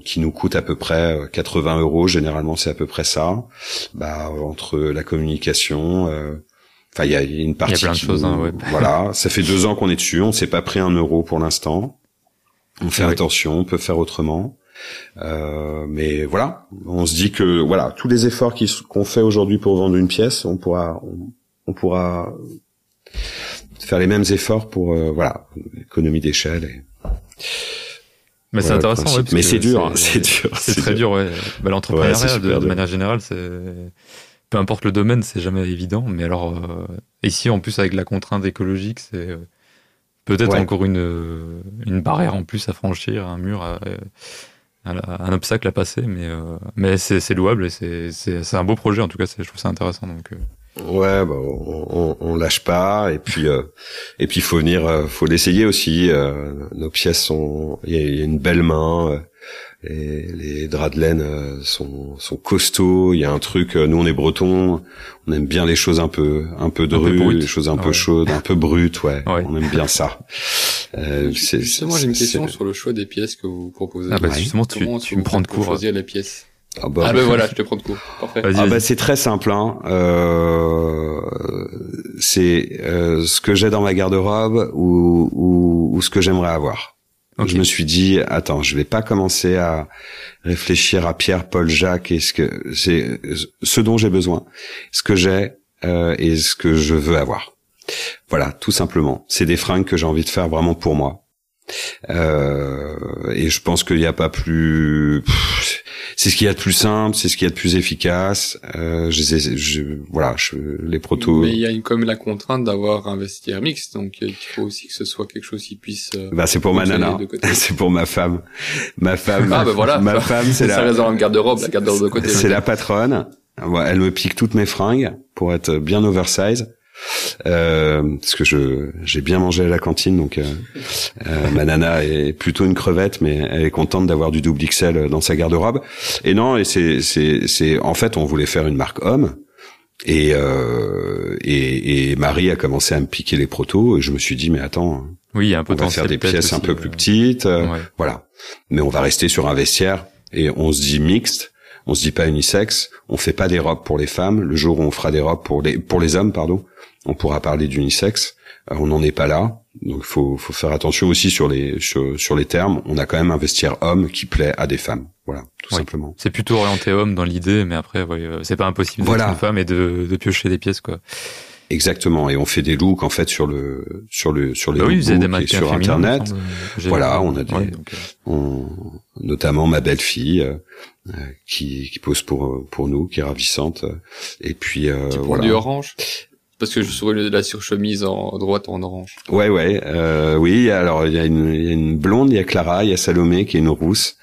qui nous coûte à peu près 80 euros, généralement c'est à peu près ça. Bah entre la communication, enfin il y a une partie. Il y a plein de choses, hein, ouais. [laughs] Voilà, ça fait deux ans qu'on est dessus, on s'est pas pris un euro pour l'instant. On fait attention, on peut faire autrement. Euh, mais voilà, on se dit que voilà, tous les efforts qu'on fait aujourd'hui pour vendre une pièce, on pourra, on, pourra faire les mêmes efforts pour euh, voilà, économie d'échelle. Et... Mais c'est intéressant, ouais, mais c'est dur, c'est dur, c'est très dur. ouais. Bah, L'entrepreneuriat, de, manière générale, c'est peu importe le domaine, c'est jamais évident. Mais alors euh, ici, en plus avec la contrainte écologique, c'est Peut-être encore une, une barrière en plus à franchir, un mur, un obstacle à passer, mais, euh, mais c'est louable et c'est un beau projet en tout cas, je trouve ça intéressant. Donc, euh. Ouais, bah, on, on, on lâche pas et puis euh, et puis faut venir, euh, faut l'essayer aussi. euh, nos pièces sont, il y, y a une belle main. Et les draps de laine euh, sont sont costauds. Il y a un truc. euh, nous, on est bretons. On aime bien les choses un peu un peu drues, les choses un peu chaudes, un peu brutes. Ouais, Ouais. on aime bien ça. [laughs] Euh, c'est- Justement, j'ai une question sur le choix des pièces que vous proposez. Ah bah Ouais. justement, tu, tu me prends de court. choisir les pièces. Ah bah, Ah ben voilà, je [laughs] te prends de cours. Parfait. Ah bah c'est très simple. Hein. Euh, c'est euh, ce que j'ai dans ma garde-robe ou, ou, ou ce que j'aimerais avoir. Ok. Je me suis dit attends, je vais pas commencer à réfléchir à Pierre, Paul, Jacques et ce que c'est ce dont j'ai besoin, ce que j'ai euh, et ce que je veux avoir. Voilà, tout simplement. C'est des fringues que j'ai envie de faire vraiment pour moi. Euh, et je pense qu'il n'y a pas plus. C'est ce qu'il y a de plus simple, c'est ce qu'il y a de plus efficace. Euh, je, je, voilà, je, les protos. Mais il y a une, comme la contrainte d'avoir un vestiaire mixte, donc euh, il faut aussi que ce soit quelque chose qui puisse. euh, Bah c'est pour ma nana, [laughs] c'est pour ma femme. Ma femme. Ah bah voilà. Ma femme, c'est [laughs] ça la. reste dans garde-robe, la garde-robe de côté. C'est la patronne. Elle me pique toutes mes fringues pour être bien oversize. Euh, parce que je j'ai bien mangé à la cantine, donc euh, euh, ma nana est plutôt une crevette, mais elle est contente d'avoir du double XL dans sa garde-robe. Et non, et c'est c'est c'est en fait on voulait faire une marque homme. Et, euh, et et Marie a commencé à me piquer les protos et je me suis dit mais attends Oui, il y a un on va faire des pièces un peu plus petites ouais. voilà. Mais on va rester sur un vestiaire et on se dit mixte, on se dit pas unisexe, on fait pas des robes pour les femmes. Le jour où on fera des robes pour les pour les hommes, pardon, on pourra parler d'unisexe. Euh, on n'en est pas là, donc faut faut faire attention aussi sur les sur, sur les termes. On a quand même un vestiaire homme qui plaît à des femmes, voilà, tout Oui. simplement. C'est plutôt orienté homme dans l'idée, mais après, ouais, euh, c'est pas impossible Voilà. d'être une femme et de, de piocher des pièces, quoi. Exactement. Et on fait des looks en fait sur le sur le sur les Bah oui, des et sur internet. semble. J'ai- Voilà, on a des- Ouais, donc, euh, On- notamment ma belle-fille euh, euh, qui, qui pose pour pour nous, qui est ravissante. Et puis euh, Qui voilà. du orange. Parce que je sur la surchemise en droite en orange. Ouais, ouais, euh, oui. Alors il y a une, il y a une blonde, il y a Clara, il y a Salomé qui est une rousse,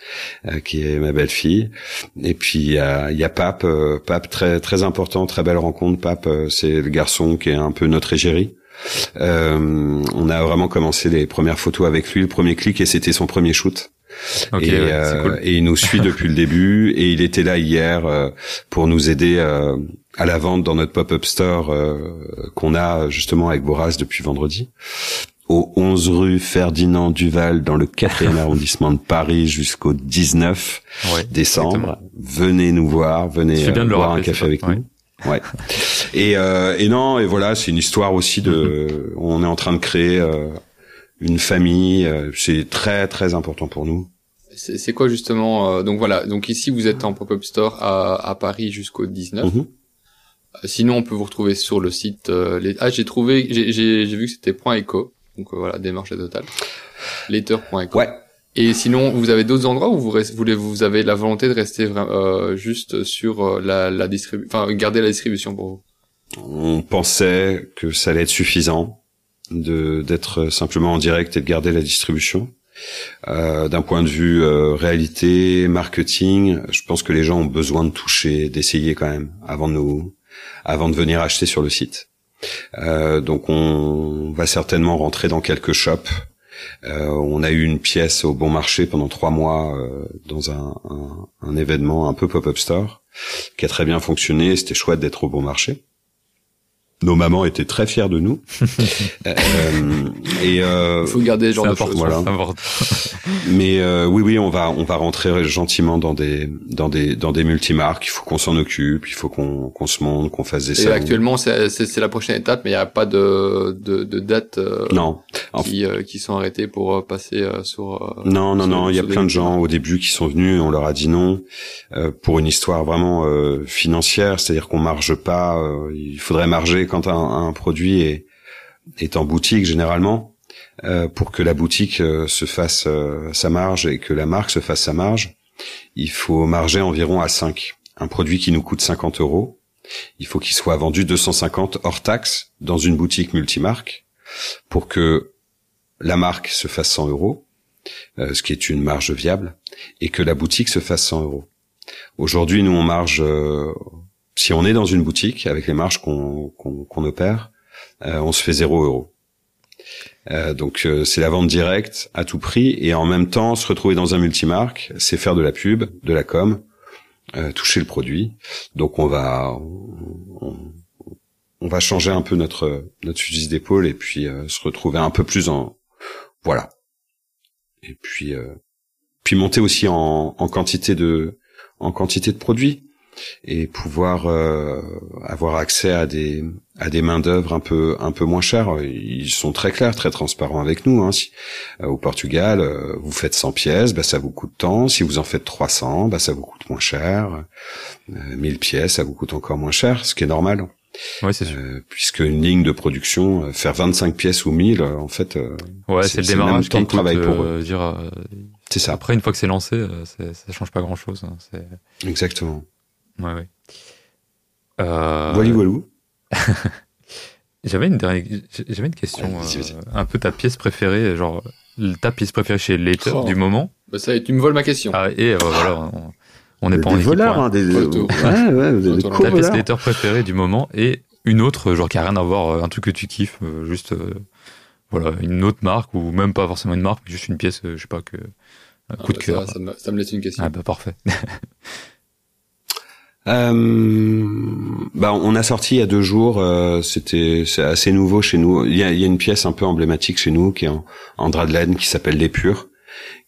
euh, qui est ma belle-fille. Et puis il y a, y a Pape, euh, Pape très très important, très belle rencontre. Pape, euh, c'est le garçon qui est un peu notre égérie. Euh, on a vraiment commencé les premières photos avec lui, le premier clic, et c'était son premier shoot. ok, et, ouais, euh, cool. et il nous suit [laughs] depuis le début et il était là hier euh, pour nous aider euh, à la vente dans notre pop-up store euh, qu'on a justement avec Boras depuis vendredi au 11 rue Ferdinand Duval dans le 4e [laughs] arrondissement de Paris jusqu'au 19 Ouais, décembre. Venez nous voir, venez euh, boire un café avec ouais. nous. Ouais. [laughs] Et, euh, et non, et voilà, c'est une histoire aussi de. On est en train de créer euh, une famille. euh, c'est très très important pour nous. C'est quoi justement euh, Donc voilà, donc ici vous êtes en pop-up store à, à Paris jusqu'au 19. Mhm. Sinon on peut vous retrouver sur le site. euh, les... Ah j'ai trouvé, j'ai vu que c'était .eco. Donc euh, voilà, démarche à total. Later.eco. Ouais. Et sinon, vous avez d'autres endroits où vous voulez, vous avez la volonté de rester euh, juste sur la, la distribution, enfin garder la distribution pour vous? On pensait que ça allait être suffisant de d'être simplement en direct et de garder la distribution. Euh, D'un point de vue euh, réalité, marketing, je pense que les gens ont besoin de toucher, d'essayer quand même avant de avant de venir acheter sur le site. Euh, donc on va certainement rentrer dans quelques shops. On a eu une pièce au bon marché pendant trois mois dans un, un, un événement un peu pop-up store qui a très bien fonctionné. C'était chouette d'être au bon marché. Nos mamans étaient très fières de nous. [laughs] Euh, et euh, Il faut garder ce genre de choses. voilà. [laughs] mais euh, oui, oui, on va on va rentrer gentiment dans des dans des dans des multimarques. Il faut qu'on s'en occupe. Il faut qu'on qu'on se monte, qu'on fasse des Et salons. actuellement, c'est c'est- c'est la prochaine étape, mais il n'y a pas de de, de date euh, Non, en qui euh, qui sont arrêtées pour euh, passer euh, sur. euh, non, non, sur- non. Il y a plein de gens au début qui sont venus. On leur a dit non euh, pour une histoire vraiment euh, financière, c'est-à-dire qu'on marge pas. euh, il faudrait marger quand un, un produit est est en boutique généralement. euh, pour que la boutique euh, se fasse euh, sa marge et que la marque se fasse sa marge, il faut marger environ à 5. Un produit qui nous coûte 50 euros, il faut qu'il soit vendu 250 hors taxe dans une boutique multimarque pour que la marque se fasse 100 euros, euh, ce qui est une marge viable, et que la boutique se fasse 100 euros. Aujourd'hui, nous, on marge euh, si on est dans une boutique avec les marges qu'on opère, euh, on se fait 0 euros. Euh, donc euh, c'est la vente directe à tout prix et en même temps se retrouver dans un multimarque, c'est faire de la pub, de la com, toucher le produit. Donc on va on, on va changer un peu notre notre fusil d'épaule et puis se retrouver un peu plus en voilà. Et puis puis monter aussi en, en quantité de en quantité de produits et pouvoir euh, avoir accès à des à des mains d'œuvre un peu un peu moins chères. Ils sont très clairs, très transparents avec nous. Hein. Si, euh, au Portugal, euh, vous faites 100 pièces, bah, ça vous coûte tant. Si vous en faites 300, bah, ça vous coûte moins cher. 1000 pièces, ça vous coûte encore moins cher, ce qui est normal. Ouais, c'est sûr. puisque une ligne de production, faire 25 pièces ou 1000, en fait, ouais, c'est le démarrage temps de travail pour dire. c'est ça. Après, une fois que c'est lancé, ça change pas grand chose. Hein. Exactement. Ouais, ouais. Euh... Voilà, voilou. [laughs] j'avais une dernière, j'avais une question. euh, un peu ta pièce préférée, genre ta pièce préférée chez Later oh. du moment. Bah ça, tu me voles ma question. Ah, et euh, voilà, on n'est pas en voleurs, hein, des ouais, ouais, des Ta pièce Later préférée du moment et une autre, genre qui a rien à voir, euh, un truc que tu kiffes, euh, juste voilà, une autre marque ou même pas forcément une marque, juste une pièce, je sais pas que un ah coup de bah cœur. Ça, ça, me, ça me laisse une question. Ah bah parfait. [laughs] Euh, bah, on a sorti il y a deux jours. Euh, C'était c'est assez nouveau chez nous. Il y a, il y a une pièce un peu emblématique chez nous qui est en, en drap de laine qui s'appelle Les Purs,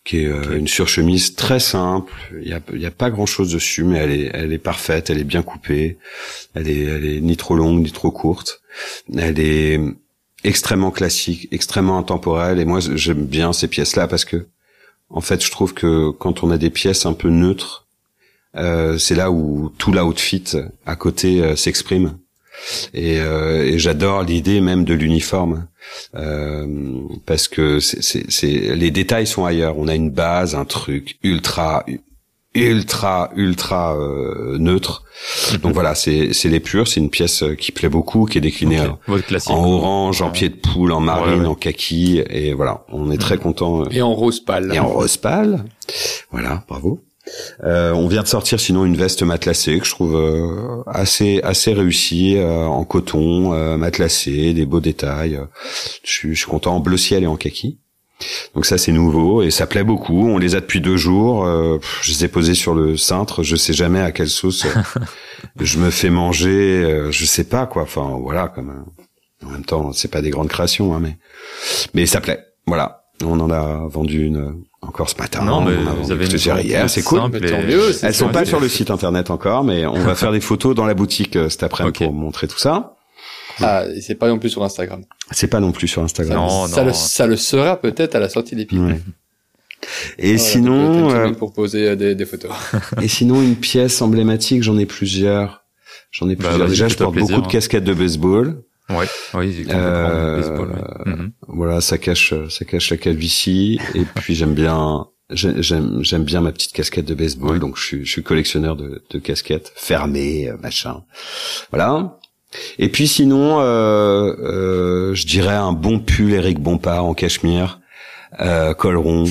qui est euh, okay. une surchemise très simple. Il y a, il y a pas grand chose dessus, mais elle est, elle est parfaite. Elle est bien coupée. Elle est, elle est ni trop longue ni trop courte. Elle est extrêmement classique, extrêmement intemporelle. Et moi, j'aime bien ces pièces-là parce que, en fait, je trouve que quand on a des pièces un peu neutres c'est là où tout l'outfit à côté euh, s'exprime. Et, euh, et j'adore l'idée même de l'uniforme euh, parce que c'est les détails sont ailleurs. On a une base, un truc ultra ultra ultra euh, neutre. [laughs] Donc voilà, c'est c'est les purs, c'est une pièce qui plaît beaucoup, qui est déclinée okay. en orange, en pied de poule, en marine, ouais, ouais. en kaki et voilà, on est très content. Et en rose pâle. Et en rose pâle. Voilà, bravo. Euh, on vient de sortir sinon une veste matelassée que je trouve euh, assez assez réussie euh, en coton euh, matelassé, des beaux détails. Je suis, je suis content en bleu ciel et en kaki. Donc ça c'est nouveau et ça plaît beaucoup. On les a depuis deux jours. Euh, je les ai posés sur le cintre. Je sais jamais à quelle sauce [laughs] je me fais manger. je sais pas quoi. Enfin voilà comme en même temps c'est pas des grandes créations hein, mais mais ça plaît. Voilà. On en a vendu une encore ce matin. Non, mais on vous avez une hier, c'est cool. Mais tant mieux, Elles sont pas sur le site internet encore, mais on va faire des photos dans la boutique euh, cet après-midi Ok. pour montrer tout ça. Ah, et c'est pas non plus sur Instagram. C'est pas non plus sur Instagram. Non, ça, non. Le, ça le sera peut-être à la sortie des pipes. Ouais. Et Voilà, sinon, euh, une pour poser euh, des, des photos. [laughs] et sinon une pièce emblématique, j'en ai plusieurs. J'en ai Bah, plusieurs. Déjà, je porte plaisir, beaucoup de hein. casquettes de baseball. Ouais, oui, Euh, baseball, ouais. Mhm. Voilà, ça cache, ça cache la calvitie. et puis j'aime bien, j'ai- j'aime, j'aime bien ma petite casquette de baseball. Ouais. Donc je suis, je suis collectionneur de, de casquettes fermées, euh, machin. Voilà. Et puis sinon, euh, euh, je dirais un bon pull Eric Bompard en cachemire, euh, col rond.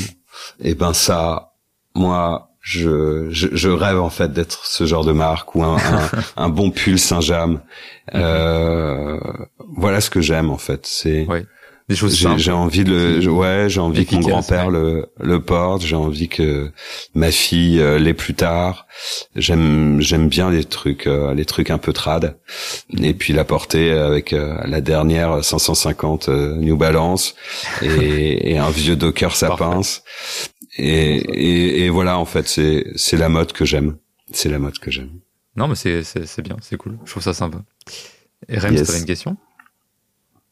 Et ben ça, moi, je, je, je rêve en fait d'être ce genre de marque ou un, un, [laughs] un bon pull Saint-James. Euh, voilà ce que j'aime en fait. C'est Ouais. Des choses j'ai simples. j'ai envie de le, je- ouais, j'ai envie que mon grand-père le, le porte. J'ai envie que ma fille euh, l'ait plus tard. J'aime, j'aime bien les trucs, euh, les trucs un peu trad. Et puis la porter avec euh, la dernière 550 euh, New Balance et, et un vieux Docker [laughs] Sapins. Et, et, et voilà, en fait, c'est, c'est la mode que j'aime. C'est la mode que j'aime. Non, mais c'est, c'est, c'est bien, c'est cool. Je trouve ça sympa. Et Rems, Yes. t'avais une question?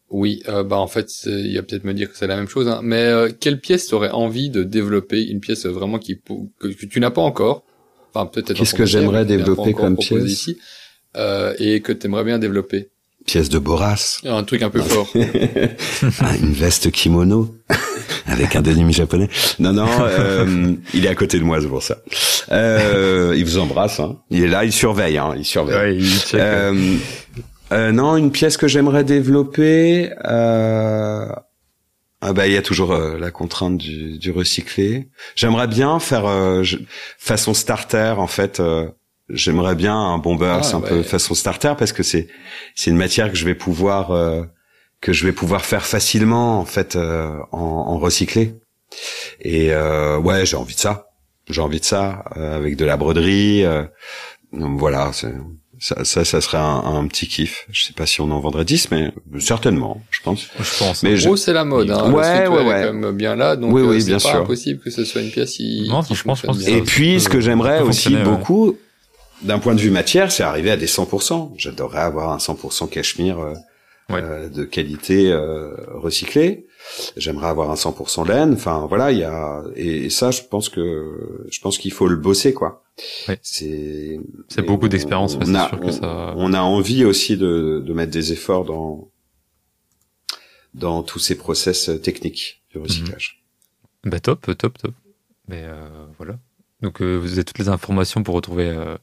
Oui, euh, bah en fait, c'est- il va peut-être me dire que c'est la même chose, hein, mais euh, quelle pièce t'aurais envie de développer? Une pièce euh, vraiment qui que, que tu n'as pas encore? Enfin, peut-être. Qu'est-ce que j'aimerais développer comme pièce? ici, euh, et que t'aimerais bien développer? Pièce de Boras. Un truc un peu fort. [laughs] Ah, une veste kimono [laughs] avec un denim japonais. Non, non, euh, il est à côté de moi, c'est pour ça. Euh, il vous embrasse. Hein. Il est là, il surveille. Hein, il surveille. Ouais, il check. Euh, euh, non, une pièce que j'aimerais développer. Euh... Ah bah il y a toujours euh, la contrainte du, du recyclé. J'aimerais bien faire euh, je- façon starter en fait euh, j'aimerais bien un bombers Ah, un peu façon starter parce que c'est c'est une matière que je vais pouvoir euh, que je vais pouvoir faire facilement en fait euh, en, en recyclé. Et euh, ouais, j'ai envie de ça. J'ai envie de ça euh, avec de la broderie. euh, donc voilà, c'est- ça, ça, ça serait un, un petit kiff. Je sais pas si on en vendrait 10, mais certainement, je pense. Je pense. Mais je- En gros, c'est la mode. Hein. Ouais, ouais, est ouais. quand même bien là, donc Oui, oui, euh, c'est bien pas sûr. impossible que ce soit une pièce qui, Non, qui je pense bien. Et puis, ce que j'aimerais aussi beaucoup, d'un point de vue matière, c'est arriver à des 100%. J'adorerais avoir un 100% cachemire euh, Ouais. euh, de qualité euh, recyclée. J'aimerais avoir un 100% laine. Enfin, voilà, il y a et, et ça, je pense que je pense qu'il faut le bosser, quoi. Ouais. C'est C'est beaucoup d'expérience, on a- sûr que on- ça- On a envie aussi de, de mettre des efforts dans dans tous ces process techniques Mhm. du recyclage. Bah top, top, top. Mais euh, voilà. Donc euh, vous avez toutes les informations pour retrouver euh,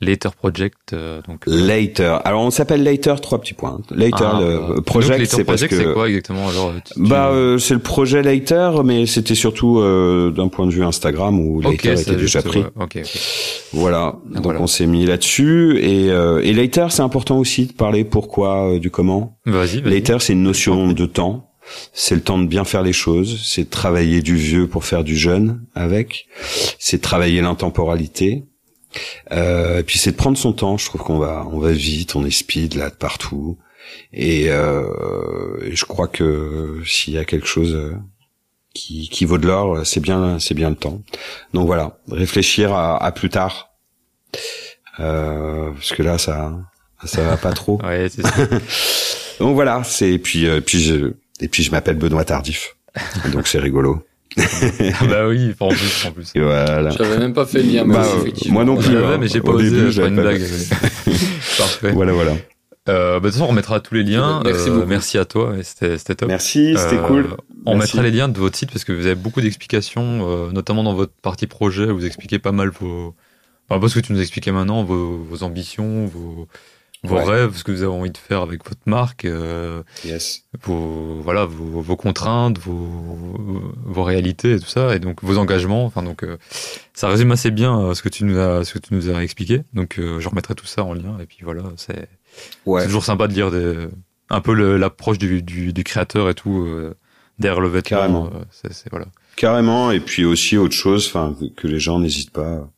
Later Project. euh, donc, euh, Later. Alors on s'appelle Later trois petits points. Later ah, le project c'est parce que c'est quoi exactement alors tu- bah euh, c'est le projet Later mais c'était surtout euh, d'un point de vue Instagram où Later c'est était déjà pris. ouais, Ok, ok. Voilà. Donc Voilà. on s'est mis là-dessus et euh, et Later c'est important aussi de parler pourquoi euh, du comment. Vas-y. Later c'est une notion de temps. C'est le temps de bien faire les choses, c'est travailler du vieux pour faire du jeune avec, c'est travailler l'intemporalité, euh, et puis c'est de prendre son temps. Je trouve qu'on va, on va vite, on est speed là de partout, et, euh, et je crois que s'il y a quelque chose euh, qui, qui vaut de l'or, c'est bien, c'est bien le temps. Donc voilà, réfléchir à, à plus tard, euh, parce que là ça, ça va pas trop. [laughs] Ouais, c'est ça. [laughs] Donc voilà, c'est et puis euh, puis je et puis je m'appelle Benoît Tardif. Donc c'est rigolo. Ah bah oui, en plus, en plus. Et voilà. J'avais même pas fait le lien, mais Bah, euh, effectivement. moi non plus. Ouais, hein. mais j'ai pas Au osé début, j'avais une pas- blague. [laughs] Parfait. Voilà voilà. Euh, bah, de toute façon, on remettra tous les liens. Merci Euh, merci à toi, c'était c'était top. Merci, c'était Euh, cool. On Merci. mettra les liens de votre site parce que vous avez beaucoup d'explications, euh, notamment dans votre partie projet. Vous expliquez pas mal vos, enfin, pas ce que tu nous expliquais maintenant, vos, vos ambitions, vos, vos Ouais. rêves, ce que vous avez envie de faire avec votre marque, euh, Yes. vos, voilà, vos, vos contraintes, vos, vos réalités et tout ça, et donc vos engagements. Enfin, donc, euh, ça résume assez bien euh, ce que tu nous as, ce que tu nous as expliqué. Donc, euh, je remettrai tout ça en lien. Et puis voilà, c'est Ouais. toujours sympa de lire des, un peu l'approche du, du, du créateur et tout euh, derrière le vêtement. Carrément. euh, c'est, voilà. Carrément. Et puis aussi autre chose, enfin que les gens n'hésitent pas.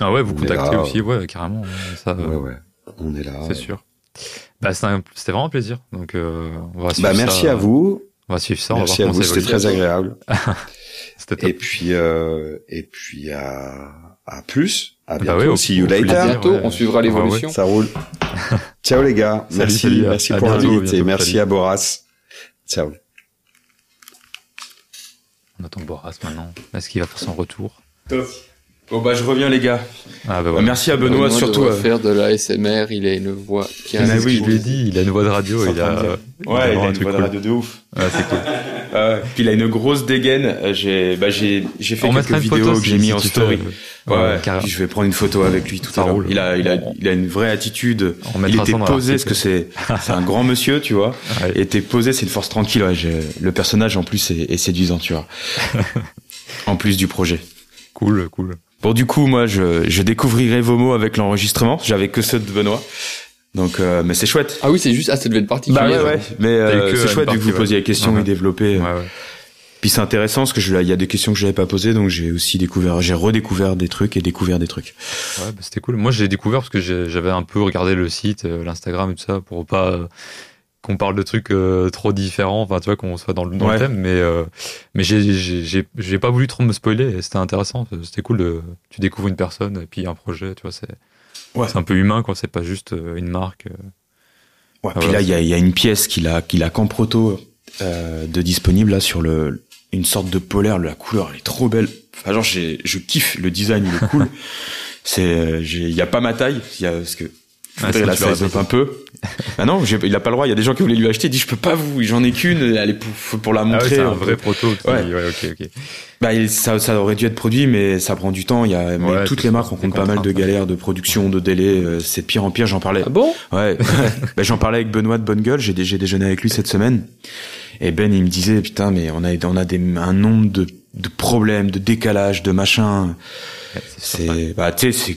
Ah ouais, vous contactez là, aussi, ouais, carrément. Ça, Ouais ouais. On est là. c'est sûr. Bah, c'était, un- c'était vraiment un plaisir. Donc, euh, on va suivre Bah merci ça. à vous. On va suivre ça. Merci on à va voir vous. C'était très agréable. [laughs] C'était top. Et puis euh, et puis à à plus. À Bah bientôt. ouais, au- See you later. À bientôt, Ouais. on suivra Ouais, l'évolution. Ça roule. [laughs] Ciao les gars. Salut, merci, salut, à- merci à pour l'invite et merci salut. à Boras. Ciao. On attend Boras maintenant. Est-ce qu'il va faire son retour? Bon bah je reviens les gars. Ah bah. Merci à Benoît surtout. devrait euh, faire de la SMR, il a une voix qui a Mais un oui, Je lui ai dit, il a une voix de radio. Il a, il Ouais, il a un une voix de radio de ouf. Ouais, c'est cool. [laughs] Euh, puis il a une grosse dégaine. Euh, J'ai bah j'ai j'ai fait On quelques vidéos photo que j'ai mis si en story. fais, Ouais, euh. Puis je vais prendre une photo avec lui tout Ça à l'heure. Il a il a il a une vraie attitude. On Il était posé parce que c'est c'est un grand monsieur, tu vois. Et t'es posé, c'est une force tranquille. Le personnage en plus est, est séduisant, tu vois. [laughs] en plus du projet. Cool, cool. Bon, du coup, moi, je, je découvrirai vos mots avec l'enregistrement. J'avais que ceux de Benoît. Donc, euh, mais c'est chouette. Ah oui, c'est juste, ah, ça devait être particulier. Mais euh, T'as eu que c'est une chouette vu que vous posiez ouais. les questions Ouais. et développez. Ouais, ouais. Puis c'est intéressant parce que je, il y a des questions que j'avais pas posées, donc j'ai aussi découvert, j'ai redécouvert des trucs et découvert des trucs. Ouais, bah, c'était cool. Moi, j'ai découvert parce que j'avais un peu regardé le site, euh, l'Instagram et tout ça, pour pas euh, qu'on parle de trucs euh, trop différents, enfin, tu vois, qu'on soit dans le, dans le thème. Mais, euh, mais j'ai- j'ai j'ai- pas voulu trop me spoiler et c'était intéressant. C'était cool de. Tu découvres une personne et puis un projet, tu vois, c'est Ouais. c'est un peu humain, quoi. C'est pas juste euh, une marque. euh. Ouais, Ah puis là, il y a, il y a une pièce qu'il a, qu'il a qu'en proto euh, de disponible là sur le, une sorte de polaire. La couleur, elle est trop belle. Enfin, genre, j'ai, je kiffe le design, il est cool. [laughs] C'est, euh, j'ai- il y a pas ma taille, il y a parce que je Ah, voudrais sinon la un peu. ah non, il a pas le droit. Il y a des gens qui voulaient lui acheter. Il dit, je peux pas vous. J'en ai qu'une. Elle est pour, pour la Ah ouais, montrer. c'est un vrai proto. qui- Ouais. ouais, ok, ok. Bah, il- ça, ça aurait dû être produit, mais ça prend du temps. Il y a, mais Ouais, toutes les marques rencontrent pas mal de galères, de production, de délai. euh, C'est de pire en pire. J'en parlais. Ah bon? Ouais. [laughs] bah, j'en parlais avec Benoît de Bonne Gueule. J'ai, dé- j'ai déjeuné avec lui cette semaine. Et Ben, il me disait, putain, mais on a, on a des, un nombre de, de problèmes, de décalage, de machin. Ouais, c'est bah, tu sais, c'est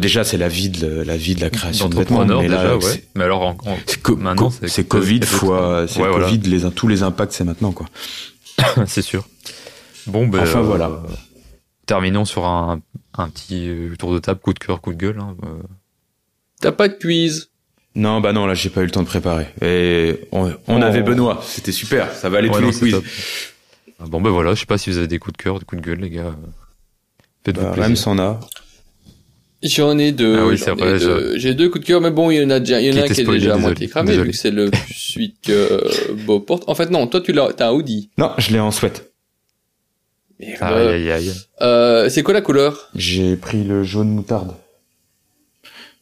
déjà c'est la vie de la vie de la création de vêtements mais déjà, là ouais. c'est- Mais alors, en, en- c'est co- Maintenant, co- c'est- c'est Covid c'est- fois c'est Ouais, voilà. Covid les tous les impacts c'est maintenant quoi [coughs] c'est sûr. Bon, ben. Enfin, euh, voilà. Terminons sur un, un petit euh, tour de table, coup de cœur, coup de gueule. hein, euh. T'as pas de quiz? Non bah non là j'ai pas eu le temps de préparer et on, on Oh. avait Benoît c'était super ça va aller Ouais, tous non, les c'est quiz top. Bon, ben voilà, je sais pas si vous avez des coups de cœur, des coups de gueule, les gars. Faites-vous bah, plaisir. Rem s'en a J'en ai deux. Ah oui, j'en c'est ai vrai, deux. J'ai deux coups de cœur, mais bon, il y en a déjà, il y en Qui a un qui est déjà à moitié cramé, Désolé. vu que c'est le [laughs] suite que Beau porte. En fait, non, toi, tu l'as, t'as un hoodie. non je l'ai en sweat. Aïe, aïe, aïe. Euh, c'est quoi la couleur? j'ai pris le jaune moutarde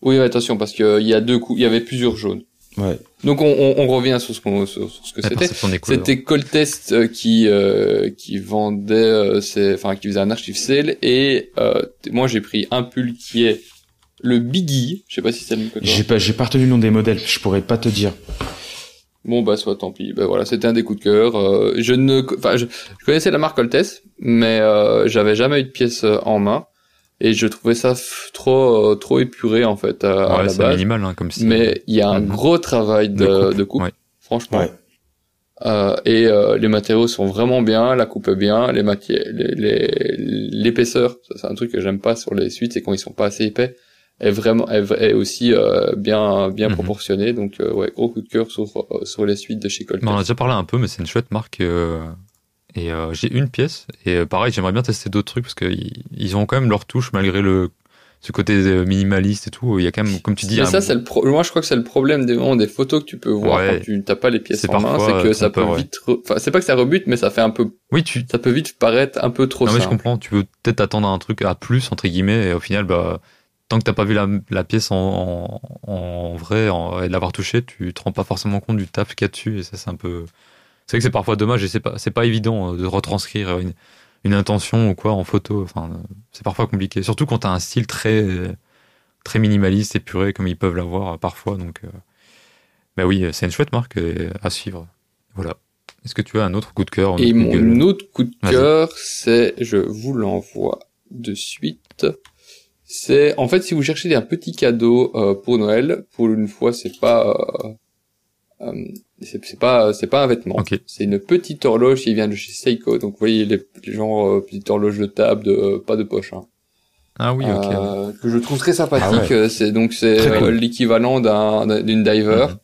Oui, attention, parce que il y a deux coups, il y avait plusieurs jaunes. Ouais Donc, on, on, on revient sur ce qu'on, sur, sur ce que c'était. C'était Coltest euh, qui euh, qui vendait euh, ses, enfin qui faisait un archive sale et euh, moi j'ai pris un pull qui est le Biggie, je sais pas si c'est le même que toi. j'ai pas j'ai pas retenu le nom des modèles je pourrais pas te dire Bon bah soit tant pis. Ben voilà, c'était un des coups de cœur. Euh, je ne, enfin je, je connaissais la marque Coltest, mais euh, j'avais jamais eu de pièce euh, en main et je trouvais ça trop euh, trop épuré en fait à, à Ouais, la c'est base. minimal, hein, comme si. Mais il y a un Mhm. gros travail de, De coupe, de coupe, ouais. franchement. Ouais. Euh, et euh, les matériaux sont vraiment bien, la coupe est bien, les matières, les- les- l'épaisseur, ça c'est un truc que j'aime pas sur les suites, c'est quand ils sont pas assez épais, est vraiment est, est aussi euh, bien bien Mhm. proportionné. Donc euh, ouais, gros coup de cœur sur sur les suites de chez. Mais on en a déjà parlé un peu, mais c'est une chouette marque. Et euh, j'ai une pièce. Et euh, pareil, j'aimerais bien tester d'autres trucs parce qu'ils ils ont quand même leur touche malgré le ce côté euh, minimaliste et tout. Il y a quand même, comme tu dis, Mais un- ça, c'est le pro- moi je crois que c'est le problème des, vraiment des photos que tu peux voir Ouais. quand tu t'as pas les pièces C'est en main, c'est que euh, ça peut ouais. vite, re- enfin c'est pas que ça rebute, mais ça fait un peu, oui, tu. ça peut vite paraître un peu trop Non mais je comprends. Tu veux peut-être attendre un truc à plus entre guillemets. Et au final, bah tant que t'as pas vu la, la pièce en, en, en vrai en, et de l'avoir touché, tu te rends pas forcément compte du taf qu'il y a dessus. Et ça, c'est un peu. C'est vrai que c'est parfois dommage et c'est pas c'est pas évident euh, de retranscrire une, une intention ou quoi en photo. Enfin, euh, c'est parfois compliqué. Surtout quand t'as un style très très minimaliste, épuré comme ils peuvent l'avoir euh, parfois. Donc, euh, bah oui, c'est une chouette marque à suivre. Voilà. Est-ce que tu as un autre coup de cœur Et gueule mon autre coup de cœur, c'est, je vous l'envoie de suite. C'est, en fait, si vous cherchez un petit cadeau euh, pour Noël, pour une fois, c'est pas, euh, c'est c'est pas, c'est pas un vêtement. Ok. C'est une petite horloge qui vient de chez Seiko. Donc, vous voyez les, les genre euh, petite horloge de table, de, euh, pas de poche. Hein. Ah oui, ok. Euh, que je trouve très sympathique. Ah Euh, C'est donc c'est euh, l'équivalent d'un d'un- d'une diver Mhm.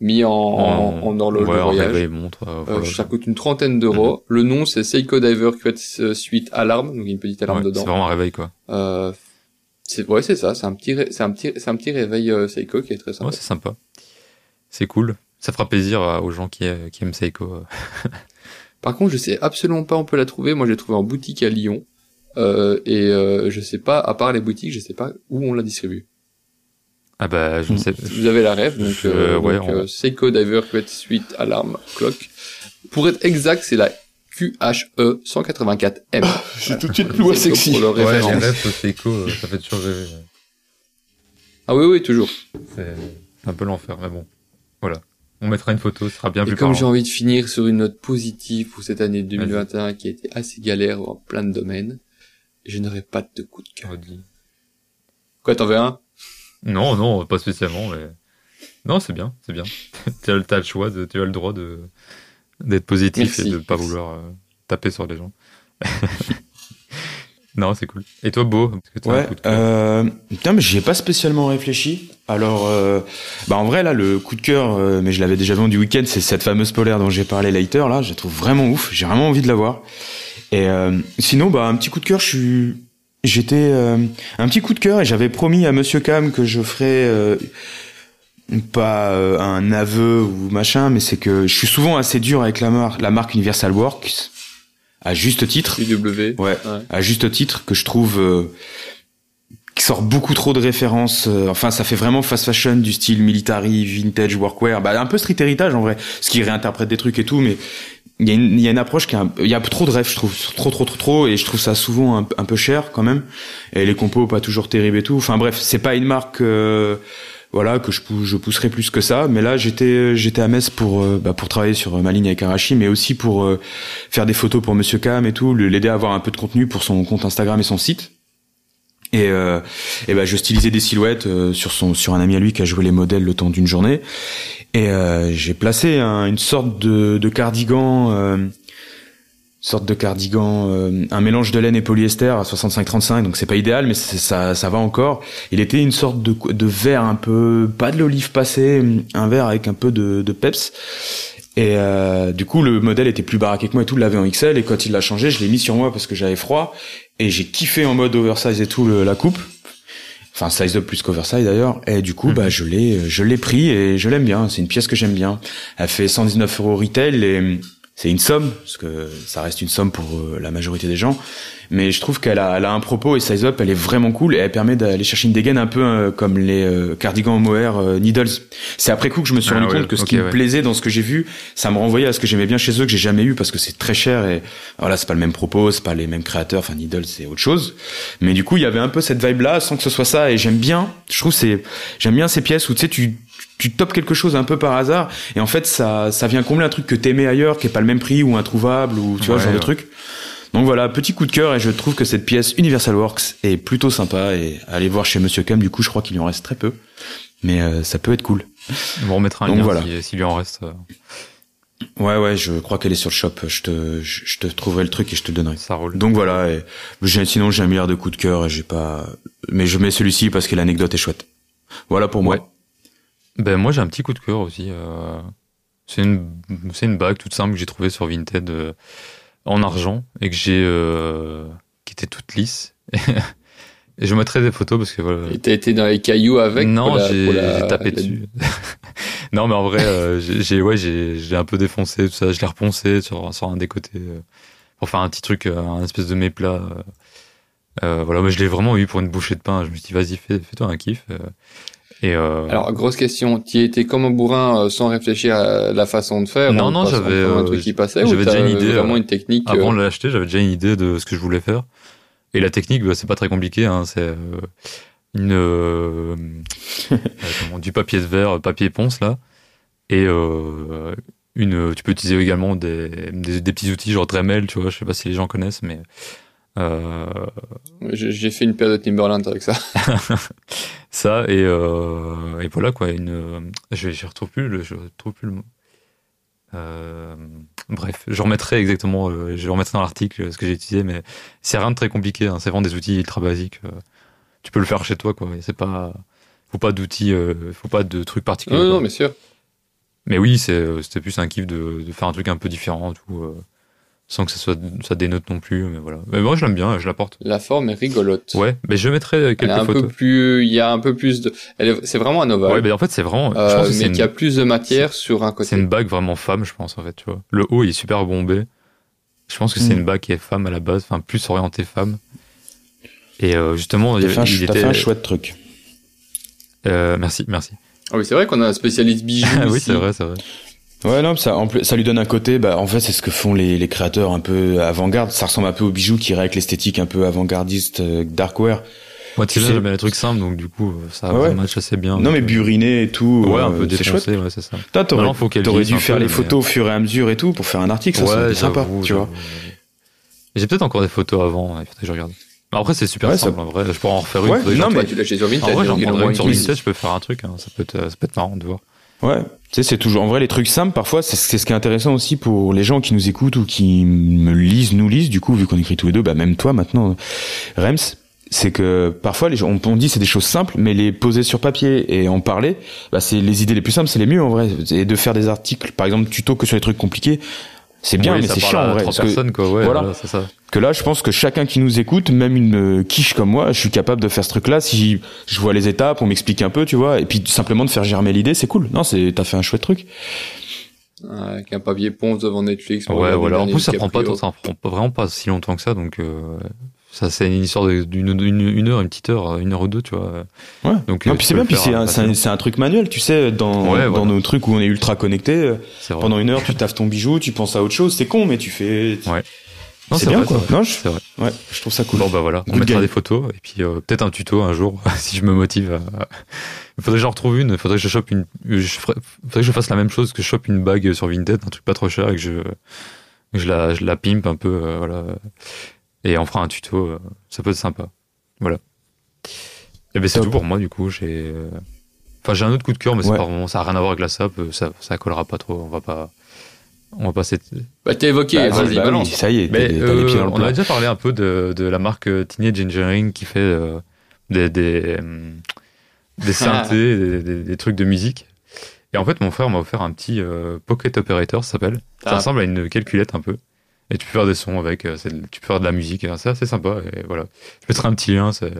mis en, en, en horloge ouais, de en voyage. réveil, montre. euh, Euh, voilà. ça coûte une trentaine d'euros. Le nom c'est Seiko Diver Quet Suite Alarme, donc il y a une petite alarme Ouais, c'est dedans. vraiment un réveil quoi. Euh, c'est ouais c'est ça, c'est un petit c'est un petit c'est un petit réveil euh, Seiko qui est très sympa. Ouais, c'est sympa. C'est cool. Ça fera plaisir euh, aux gens qui, euh, qui aiment Seiko. euh. [laughs] Par contre, je sais absolument pas où on peut la trouver. Moi, j'ai trouvé en boutique à Lyon. Euh, et euh, je sais pas, à part les boutiques, je sais pas où on la distribue. Ah bah, je ne Mm. sais. Vous avez la rêve, donc, Je- euh, ouais, donc, on- euh, Seiko Diver Quet Suite Alarme Clock. Pour être exact, c'est la QHE 184M. C'est tout de suite plus Seiko sexy. pour leur référence. rêves Seiko, ça fait toujours rêver. Ah oui, oui, toujours. C'est un peu l'enfer, mais bon. Voilà. On mettra une photo, ce sera bien Et plus comme j'ai envie de finir sur une note positive pour cette année 2021 qui a été assez galère en plein de domaines, je n'aurai pas de coup de cœur. Quoi, t'en veux un? Non, non, pas spécialement, mais. Non, c'est bien, c'est bien. [laughs] tu as, le- t'as le choix, de, tu as le droit de d'être positif Merci, et de pas vouloir euh, taper sur les gens. [laughs] non, c'est cool. Et toi, Beau que Ouais, coup de cœur euh, putain, mais j'y ai pas spécialement réfléchi. Alors, euh, bah en vrai là, le coup de cœur, euh, mais je l'avais déjà vendu week-end, c'est cette fameuse polaire dont j'ai parlé later. Là, je la trouve vraiment ouf. J'ai vraiment envie de la voir. Et euh, sinon, bah un petit coup de cœur, je suis, j'étais euh, un petit coup de cœur et j'avais promis à Monsieur Cam que je ferais euh, pas euh, un aveu ou machin, mais c'est que je suis souvent assez dur avec la marque, la marque Universal Works, à juste titre. UW. Ouais, Ouais. à juste titre que je trouve euh, qui sort beaucoup trop de références. euh, enfin, ça fait vraiment fast fashion du style military, vintage, workwear. Bah, un peu street héritage en vrai, ce qui réinterprète des trucs et tout, mais il y, a une- il y a une approche qui un- il y a trop de rêves, je trouve, trop, trop, trop, trop, et je trouve ça souvent un, un peu cher quand même. Et les compos pas toujours terribles et tout. Enfin bref, c'est pas une marque. euh, voilà que je, je pousserai plus que ça mais là j'étais j'étais à Metz pour euh, bah, pour travailler sur euh, ma ligne avec Arashi mais aussi pour euh, faire des photos pour Monsieur Cam et tout l'aider à avoir un peu de contenu pour son compte Instagram et son site Et, euh, et ben je stylisais des silhouettes euh, sur son sur un ami à lui qui a joué les modèles le temps d'une journée. Et euh, j'ai placé un- une sorte de, de cardigan, euh, sorte de cardigan, euh, un mélange de laine et polyester à 65-35, donc c'est pas idéal, mais ça ça va encore. Il était une sorte de de verre un peu pas de l'olive passée, un verre avec un peu de, de peps. Et euh, du coup, le modèle était plus baraqué que moi et tout, l'avait en XL. Et quand il l'a changé, je l'ai mis sur moi parce que j'avais froid. Et j'ai kiffé en mode oversize et tout le- la coupe. Enfin, size up plus qu'oversize d'ailleurs. Et du coup, Mhm. bah, je l'ai, je l'ai pris et je l'aime bien. C'est une pièce que j'aime bien. Elle fait 119 euros retail et c'est une somme parce que ça reste une somme pour euh, la majorité des gens. Mais je trouve qu'elle a, elle a un propos et size up, elle est vraiment cool et elle permet d'aller chercher une dégaine un peu euh, comme les euh, cardigans mohair euh, Needles. C'est après coup que je me suis Ah rendu ouais, compte que ce qui me plaisait dans ce que j'ai vu, ça me renvoyait à ce que j'aimais bien chez eux que j'ai jamais eu parce que c'est très cher et voilà c'est pas le même propos, c'est pas les mêmes créateurs. Enfin Needles c'est autre chose. Mais du coup il y avait un peu cette vibe là sans que ce soit ça et j'aime bien. Je trouve c'est j'aime bien ces pièces où tu sais tu tu topes quelque chose un peu par hasard et en fait ça ça vient combler un truc que t'aimais ailleurs qui est pas le même prix ou introuvable ou tu vois Ouais, genre de truc. Donc voilà, petit coup de cœur et je trouve que cette pièce Universal Works est plutôt sympa et allez voir chez Monsieur Cam, du coup je crois qu'il lui en reste très peu. Mais euh, ça peut être cool. On vous remettra un Donc lien voilà. si- s'il lui en reste. euh, Ouais ouais, je crois qu'elle est sur le shop, je te je, je te trouverai le truc et je te le donnerai. Ça roule. Donc voilà, et sinon j'ai un milliard de coups de cœur et j'ai pas mais je mets celui-ci parce que l'anecdote est chouette. Voilà pour moi. Ouais. Ben moi j'ai un petit coup de cœur aussi. euh, C'est une c'est une bague toute simple que j'ai trouvée sur Vinted euh, en argent et que j'ai euh, qui était toute lisse. [laughs] et je mettrai des photos parce que voilà. Et t'as été dans les cailloux avec non, j'ai tapé la- dessus. [laughs] non, mais en vrai, euh, j'ai ouais, j'ai j'ai un peu défoncé tout ça. Je l'ai reponcé sur sur un des côtés euh, pour faire un petit truc, euh, un espèce de méplat. euh. Euh, voilà, mais je l'ai vraiment eu pour une bouchée de pain. Je me suis dit, vas-y, fais, fais-toi un kiff. Euh. Et euh, Alors, grosse question, tu étais comme un bourrin euh, sans réfléchir à la façon de faire Non, non, j'avais, un euh, truc qui passait ou j'avais déjà une idée, vraiment euh, une technique avant euh, de l'acheter, j'avais déjà une idée de ce que je voulais faire. Et la technique, bah, c'est pas très compliqué. Hein, c'est euh, une [laughs] comment, du papier de verre, papier ponce là, et euh, une. Tu peux utiliser également des, des, des petits outils genre Dremel, tu vois. Je sais pas si les gens connaissent, mais euh, J'ai fait une paire de Timberland avec ça. [laughs] ça et, euh, et voilà quoi. Une, euh, je, je retrouve plus le, je retrouve plus le mot. Euh, bref, je remettrai exactement, je remettrai dans l'article ce que j'ai utilisé, mais c'est rien de très compliqué. hein, c'est vraiment des outils ultra basiques. tu peux le faire chez toi, quoi. C'est pas, faut pas d'outils, euh, faut pas de trucs particuliers. Non, non, mais sûr. Mais oui, c'était plus un kiff de, de faire un truc un peu différent, tout, sans que ça soit, ça dénote non plus. Mais voilà. Mais moi, je l'aime bien, je la porte. La forme est rigolote. Ouais, mais je mettrai Elle est quelques un photos. peu plus, il y a un peu plus de, elle est- c'est vraiment un ovale. Ouais, mais en fait, c'est vraiment, je Euh, pense que c'est mais une, qui a plus de matière sur un c'est côté. une bague vraiment femme, je pense, en fait, tu vois. Le haut, il est super bombé. Je pense que c'est Mm. une bague qui est femme à la base, enfin, plus orientée femme. Et euh, justement, il, y fait, un, il t'as était. fait un chouette truc. Euh, merci, merci. Ah oui, c'est vrai qu'on a un spécialiste bijoux [laughs] oui, ici. c'est vrai, c'est vrai. Ouais, non, ça, en plus, ça lui donne un côté, bah, en fait, c'est ce que font les, les créateurs un peu avant-garde. Ça ressemble un peu aux bijoux qui avec l'esthétique un peu avant-gardiste, euh, darkwear. Moi, tu sais, bien les trucs simples, donc du coup, ça, Ouais. ça match assez bien. Non, mais Donc, buriné et tout. euh, Ouais, euh, un peu c'est chouette. défoncé, ouais, c'est ça. Toi, t'aurais, Maintenant, faut qu'elle t'aurais glisse dû faire peu, les mais- photos au fur et à mesure et tout pour faire un article, ça aurait été sympa, tu vois. J'ai peut-être encore des photos avant, il faudrait que je regarde. Après, c'est super Ouais, ça- simple, en vrai. Je pourrais en refaire une. Ouais, non, mais- Ouais, tu l'as chez sur Vinted. En vrai, j'en prendrais une sur Vinted, je peux faire un truc, hein, ça peut être, ça peut être marrant de voir. Ouais. Tu sais, c'est toujours, en vrai, les trucs simples, parfois, c'est, ce qui est intéressant aussi pour les gens qui nous écoutent ou qui me lisent, nous lisent, du coup, vu qu'on écrit tous les deux, bah, même toi maintenant, Rems, c'est que parfois, les gens, on, on dit c'est des choses simples, mais les poser sur papier et en parler, bah, c'est les idées les plus simples, c'est les mieux, en vrai. Et de faire des articles, par exemple, tuto que sur les trucs compliqués, c'est bien, Oui, mais c'est chiant, à en vrai. trois parce que- personnes, quoi, ouais, voilà. voilà, c'est ça. que là, je pense que chacun qui nous écoute, même une euh, quiche comme moi, je suis capable de faire ce truc-là. Si je vois les étapes, on m'explique un peu, tu vois, et puis simplement de faire germer l'idée, c'est cool. Non, c'est t'as fait un chouette truc. Avec un papier ponce devant Netflix. pour Ouais, voilà. En plus, ça prend pas, ça prend vraiment pas si longtemps que ça, donc, euh, ça, c'est une histoire d'une, une, une heure, une petite heure, une heure ou deux, tu vois. Ouais. Donc, non, euh, puis c'est bien, puis c'est un, c'est un, truc manuel, tu sais, dans, Ouais, dans voilà. nos trucs où on est ultra connecté. euh. Pendant une heure, tu [laughs] taffes ton bijou, tu penses à autre chose, c'est con, mais tu fais. Ouais. Non, c'est bien, vrai, quoi. Non, je- vrai. Ouais, je trouve ça cool. Bon, bah voilà. On mettra game. des photos, et puis, euh, peut-être un tuto un jour, [laughs] si je me motive à... Il faudrait que j'en retrouve une, il faudrait que je chope une, je faudrait que je fasse la même chose, que je chope une bague sur Vinted, un truc pas trop cher, et que je, je la, je la pimpe un peu, euh, voilà. Et on fera un tuto, euh, ça peut être sympa. Et ben c'est tout pour moi du coup. J'ai, euh, enfin j'ai un autre coup de cœur, mais c'est Ouais. pas vraiment, ça a rien à voir avec la SAP. euh, Ça, ça collera pas trop. On va pas, on va pas s'être- Bah, t'as évoqué, Bah, vas-y, bah oui, balance. ça y est, Mais t'as t'as les pieds dans le on avait déjà parlé un peu de, de la marque Teenage Engineering qui fait euh, des des, des synthés, des, des- des trucs de musique. Et en fait, mon frère m'a offert un petit euh, Pocket Operator, ça s'appelle. Ça Ah. ressemble à une calculette un peu. Et tu peux faire des sons avec, euh, c'est- tu peux faire de la musique, et c'est assez sympa. Et voilà. Je mettrai un petit lien, c'est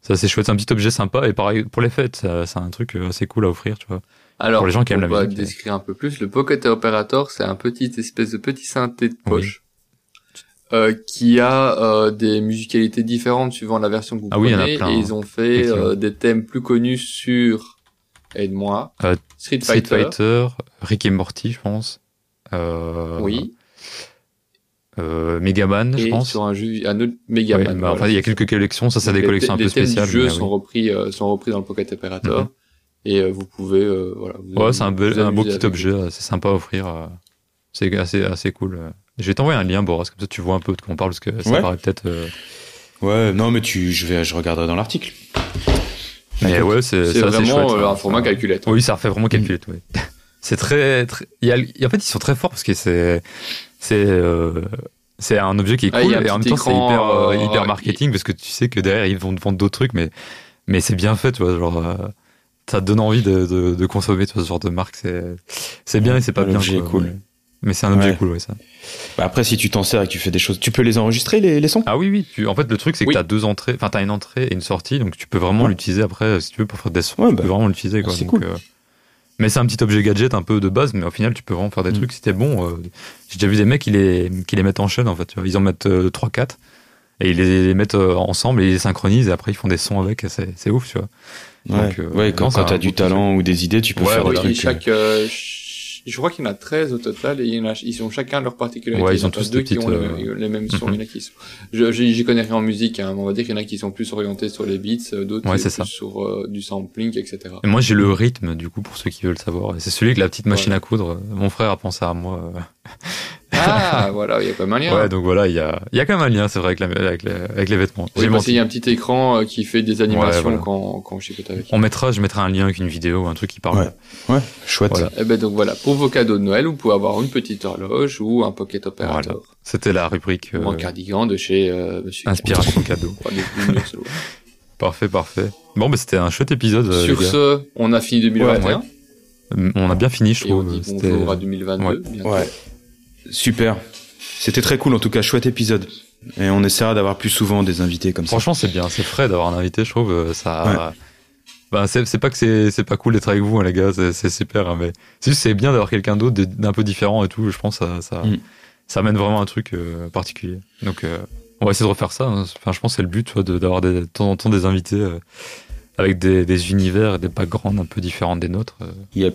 c'est assez chouette, c'est un petit objet sympa. Et pareil, pour les fêtes, ça- c'est un truc euh, assez cool à offrir, tu vois. Alors, Pour les gens qui aiment la musique. décrire un peu plus. Le Pocket Operator, c'est un petit espèce de petit synthé de poche. euh, qui a euh, des musicalités différentes suivant la version que vous Ah oui, il y en a prenez plein, et hein. ils ont fait euh, des thèmes plus connus sur aide-moi Street Street Fighter, Fighter, Rick et Morty, je pense. Euh, oui Euh, Megaman, je pense. sur un jeu un autre Ouais, Megaman bah, voilà. enfin, il y a quelques collections, ça, c'est des Les- collections un les peu spéciales. du jeu mais sont oui. repris euh, sont repris dans le Pocket Operator Mhm. et euh, vous pouvez euh, voilà vous- Ouais, c'est un, bel- un beau petit objet, c'est sympa à offrir. euh, C'est assez, assez cool. euh. Je vais t'envoyer un lien, Boris, comme ça tu vois un peu de quoi on parle, parce que ça Ouais. paraît peut-être. euh, Ouais, non, mais tu, je vais, je regarderai dans l'article. Mais ouais, c'est c'est c'est assez vraiment euh, un format calculette Oui, ça refait vraiment calculette, oui. C'est très, très. Il y a, y a- en fait, ils sont très forts parce que c'est, c'est, euh, c'est un objet qui est cool et en même temps c'est hyper, euh, euh, hyper marketing parce que tu sais que derrière ils vont te vendre d'autres trucs, mais, mais c'est bien fait, tu vois, genre. euh, ça te donne envie de, de, de consommer tu vois, ce genre de marque. C'est, c'est bien et c'est pas bien. L'objet est cool. Mais, mais c'est un objet Ouais. cool, ouais, ça. Bah, après, si tu t'en sers et que tu fais des choses, tu peux les enregistrer, les, les sons? Ah oui, oui. Tu, en fait, le truc, c'est que Oui. tu as deux entrées. Enfin, tu as une entrée et une sortie. Donc, tu peux vraiment Ouais. l'utiliser après, si tu veux, pour faire des sons. Ouais, tu bah, peux vraiment l'utiliser, quoi. c'est cool. euh, mais c'est un petit objet gadget un peu de base, mais au final, tu peux vraiment faire des Mm. trucs. Si t'es bon, euh, j'ai déjà vu des mecs qui les, qui les mettent en chaîne, en fait. tu vois. Ils en mettent 3-4 et ils les, les mettent euh, ensemble et ils les synchronisent et après ils font des sons avec. C'est c'est ouf, tu vois. Ouais, Donc, euh, ouais quand, quand t'as du talent ou des idées, tu peux Ouais, faire voilà. des trucs. euh, chaque, euh, je crois qu'il y en a 13 au total et il y en a, ils ont chacun leur particularité. Ouais, ils ont tous deux qui ont petites, les, les mêmes sons. Mhm. Il y en a qui sont. Je, j'y connais rien en musique, hein, mais on va dire qu'il y en a qui sont plus orientés sur les beats, euh, d'autres Ouais, plus ça. sur euh, du sampling, etc. Et moi, j'ai le rythme, du coup, pour ceux qui veulent savoir. C'est celui avec la petite machine Ouais. à coudre. Mon frère a pensé à moi. Euh, Ah, voilà, il y a pas mal lien. Ouais, donc voilà, il y a, il y a quand même un lien, c'est vrai, avec, la, avec, les, avec les vêtements. Oui, J'ai parce qu'il y a un petit écran euh, qui fait des animations voilà. quand, quand je chipote avec. On mettra, je mettrai un lien avec une vidéo, un truc qui parle. Ouais. Ouais, chouette. Voilà. Eh ben donc voilà, pour vos cadeaux de Noël, vous pouvez avoir une petite horloge ou un pocket operator Voilà. C'était la rubrique ou un euh, cardigan de chez euh, Monsieur. inspiration cadeau. [laughs] Parfait, parfait. Bon, bah, c'était un chouette épisode. euh, Sur les gars. ce, on a fini 2021 Ouais, On a bien fini, je et on trouve. dit à 2022. Ouais. Super. C'était très cool, en tout cas, chouette épisode. Et on essaiera d'avoir plus souvent des invités comme ça. Franchement, c'est bien, c'est frais d'avoir un invité, je trouve. euh, Ça. Bah, c'est c'est pas que c'est pas cool d'être avec vous, hein, les gars, c'est super, hein, mais c'est juste c'est bien d'avoir quelqu'un d'autre d'un peu différent et tout. Je pense que ça ça, Mm. ça amène vraiment un truc euh, particulier. Donc, euh, on va essayer de refaire ça. hein. Enfin, je pense que c'est le but, de- d'avoir de temps en temps des invités euh, avec des, des univers et des backgrounds un peu différents des nôtres. Yep.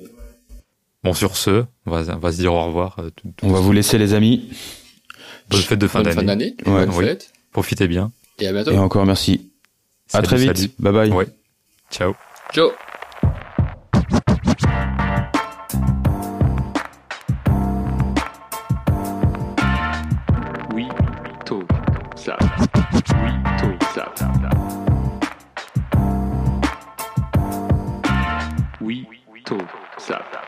Bon, sur ce, on va, on va se dire au revoir. euh, tout- tout- On va vous laisser, les amis. Bonne fête de fin Bonne fin d'année. Ouais. bonne Oui. fête Profitez bien. et à bientôt. Et encore merci. à Salut, très vite. salut. Bye bye. Ouais. Ciao. Ciao. Oui, to, ça. Oui, to, ça. Oui, ça.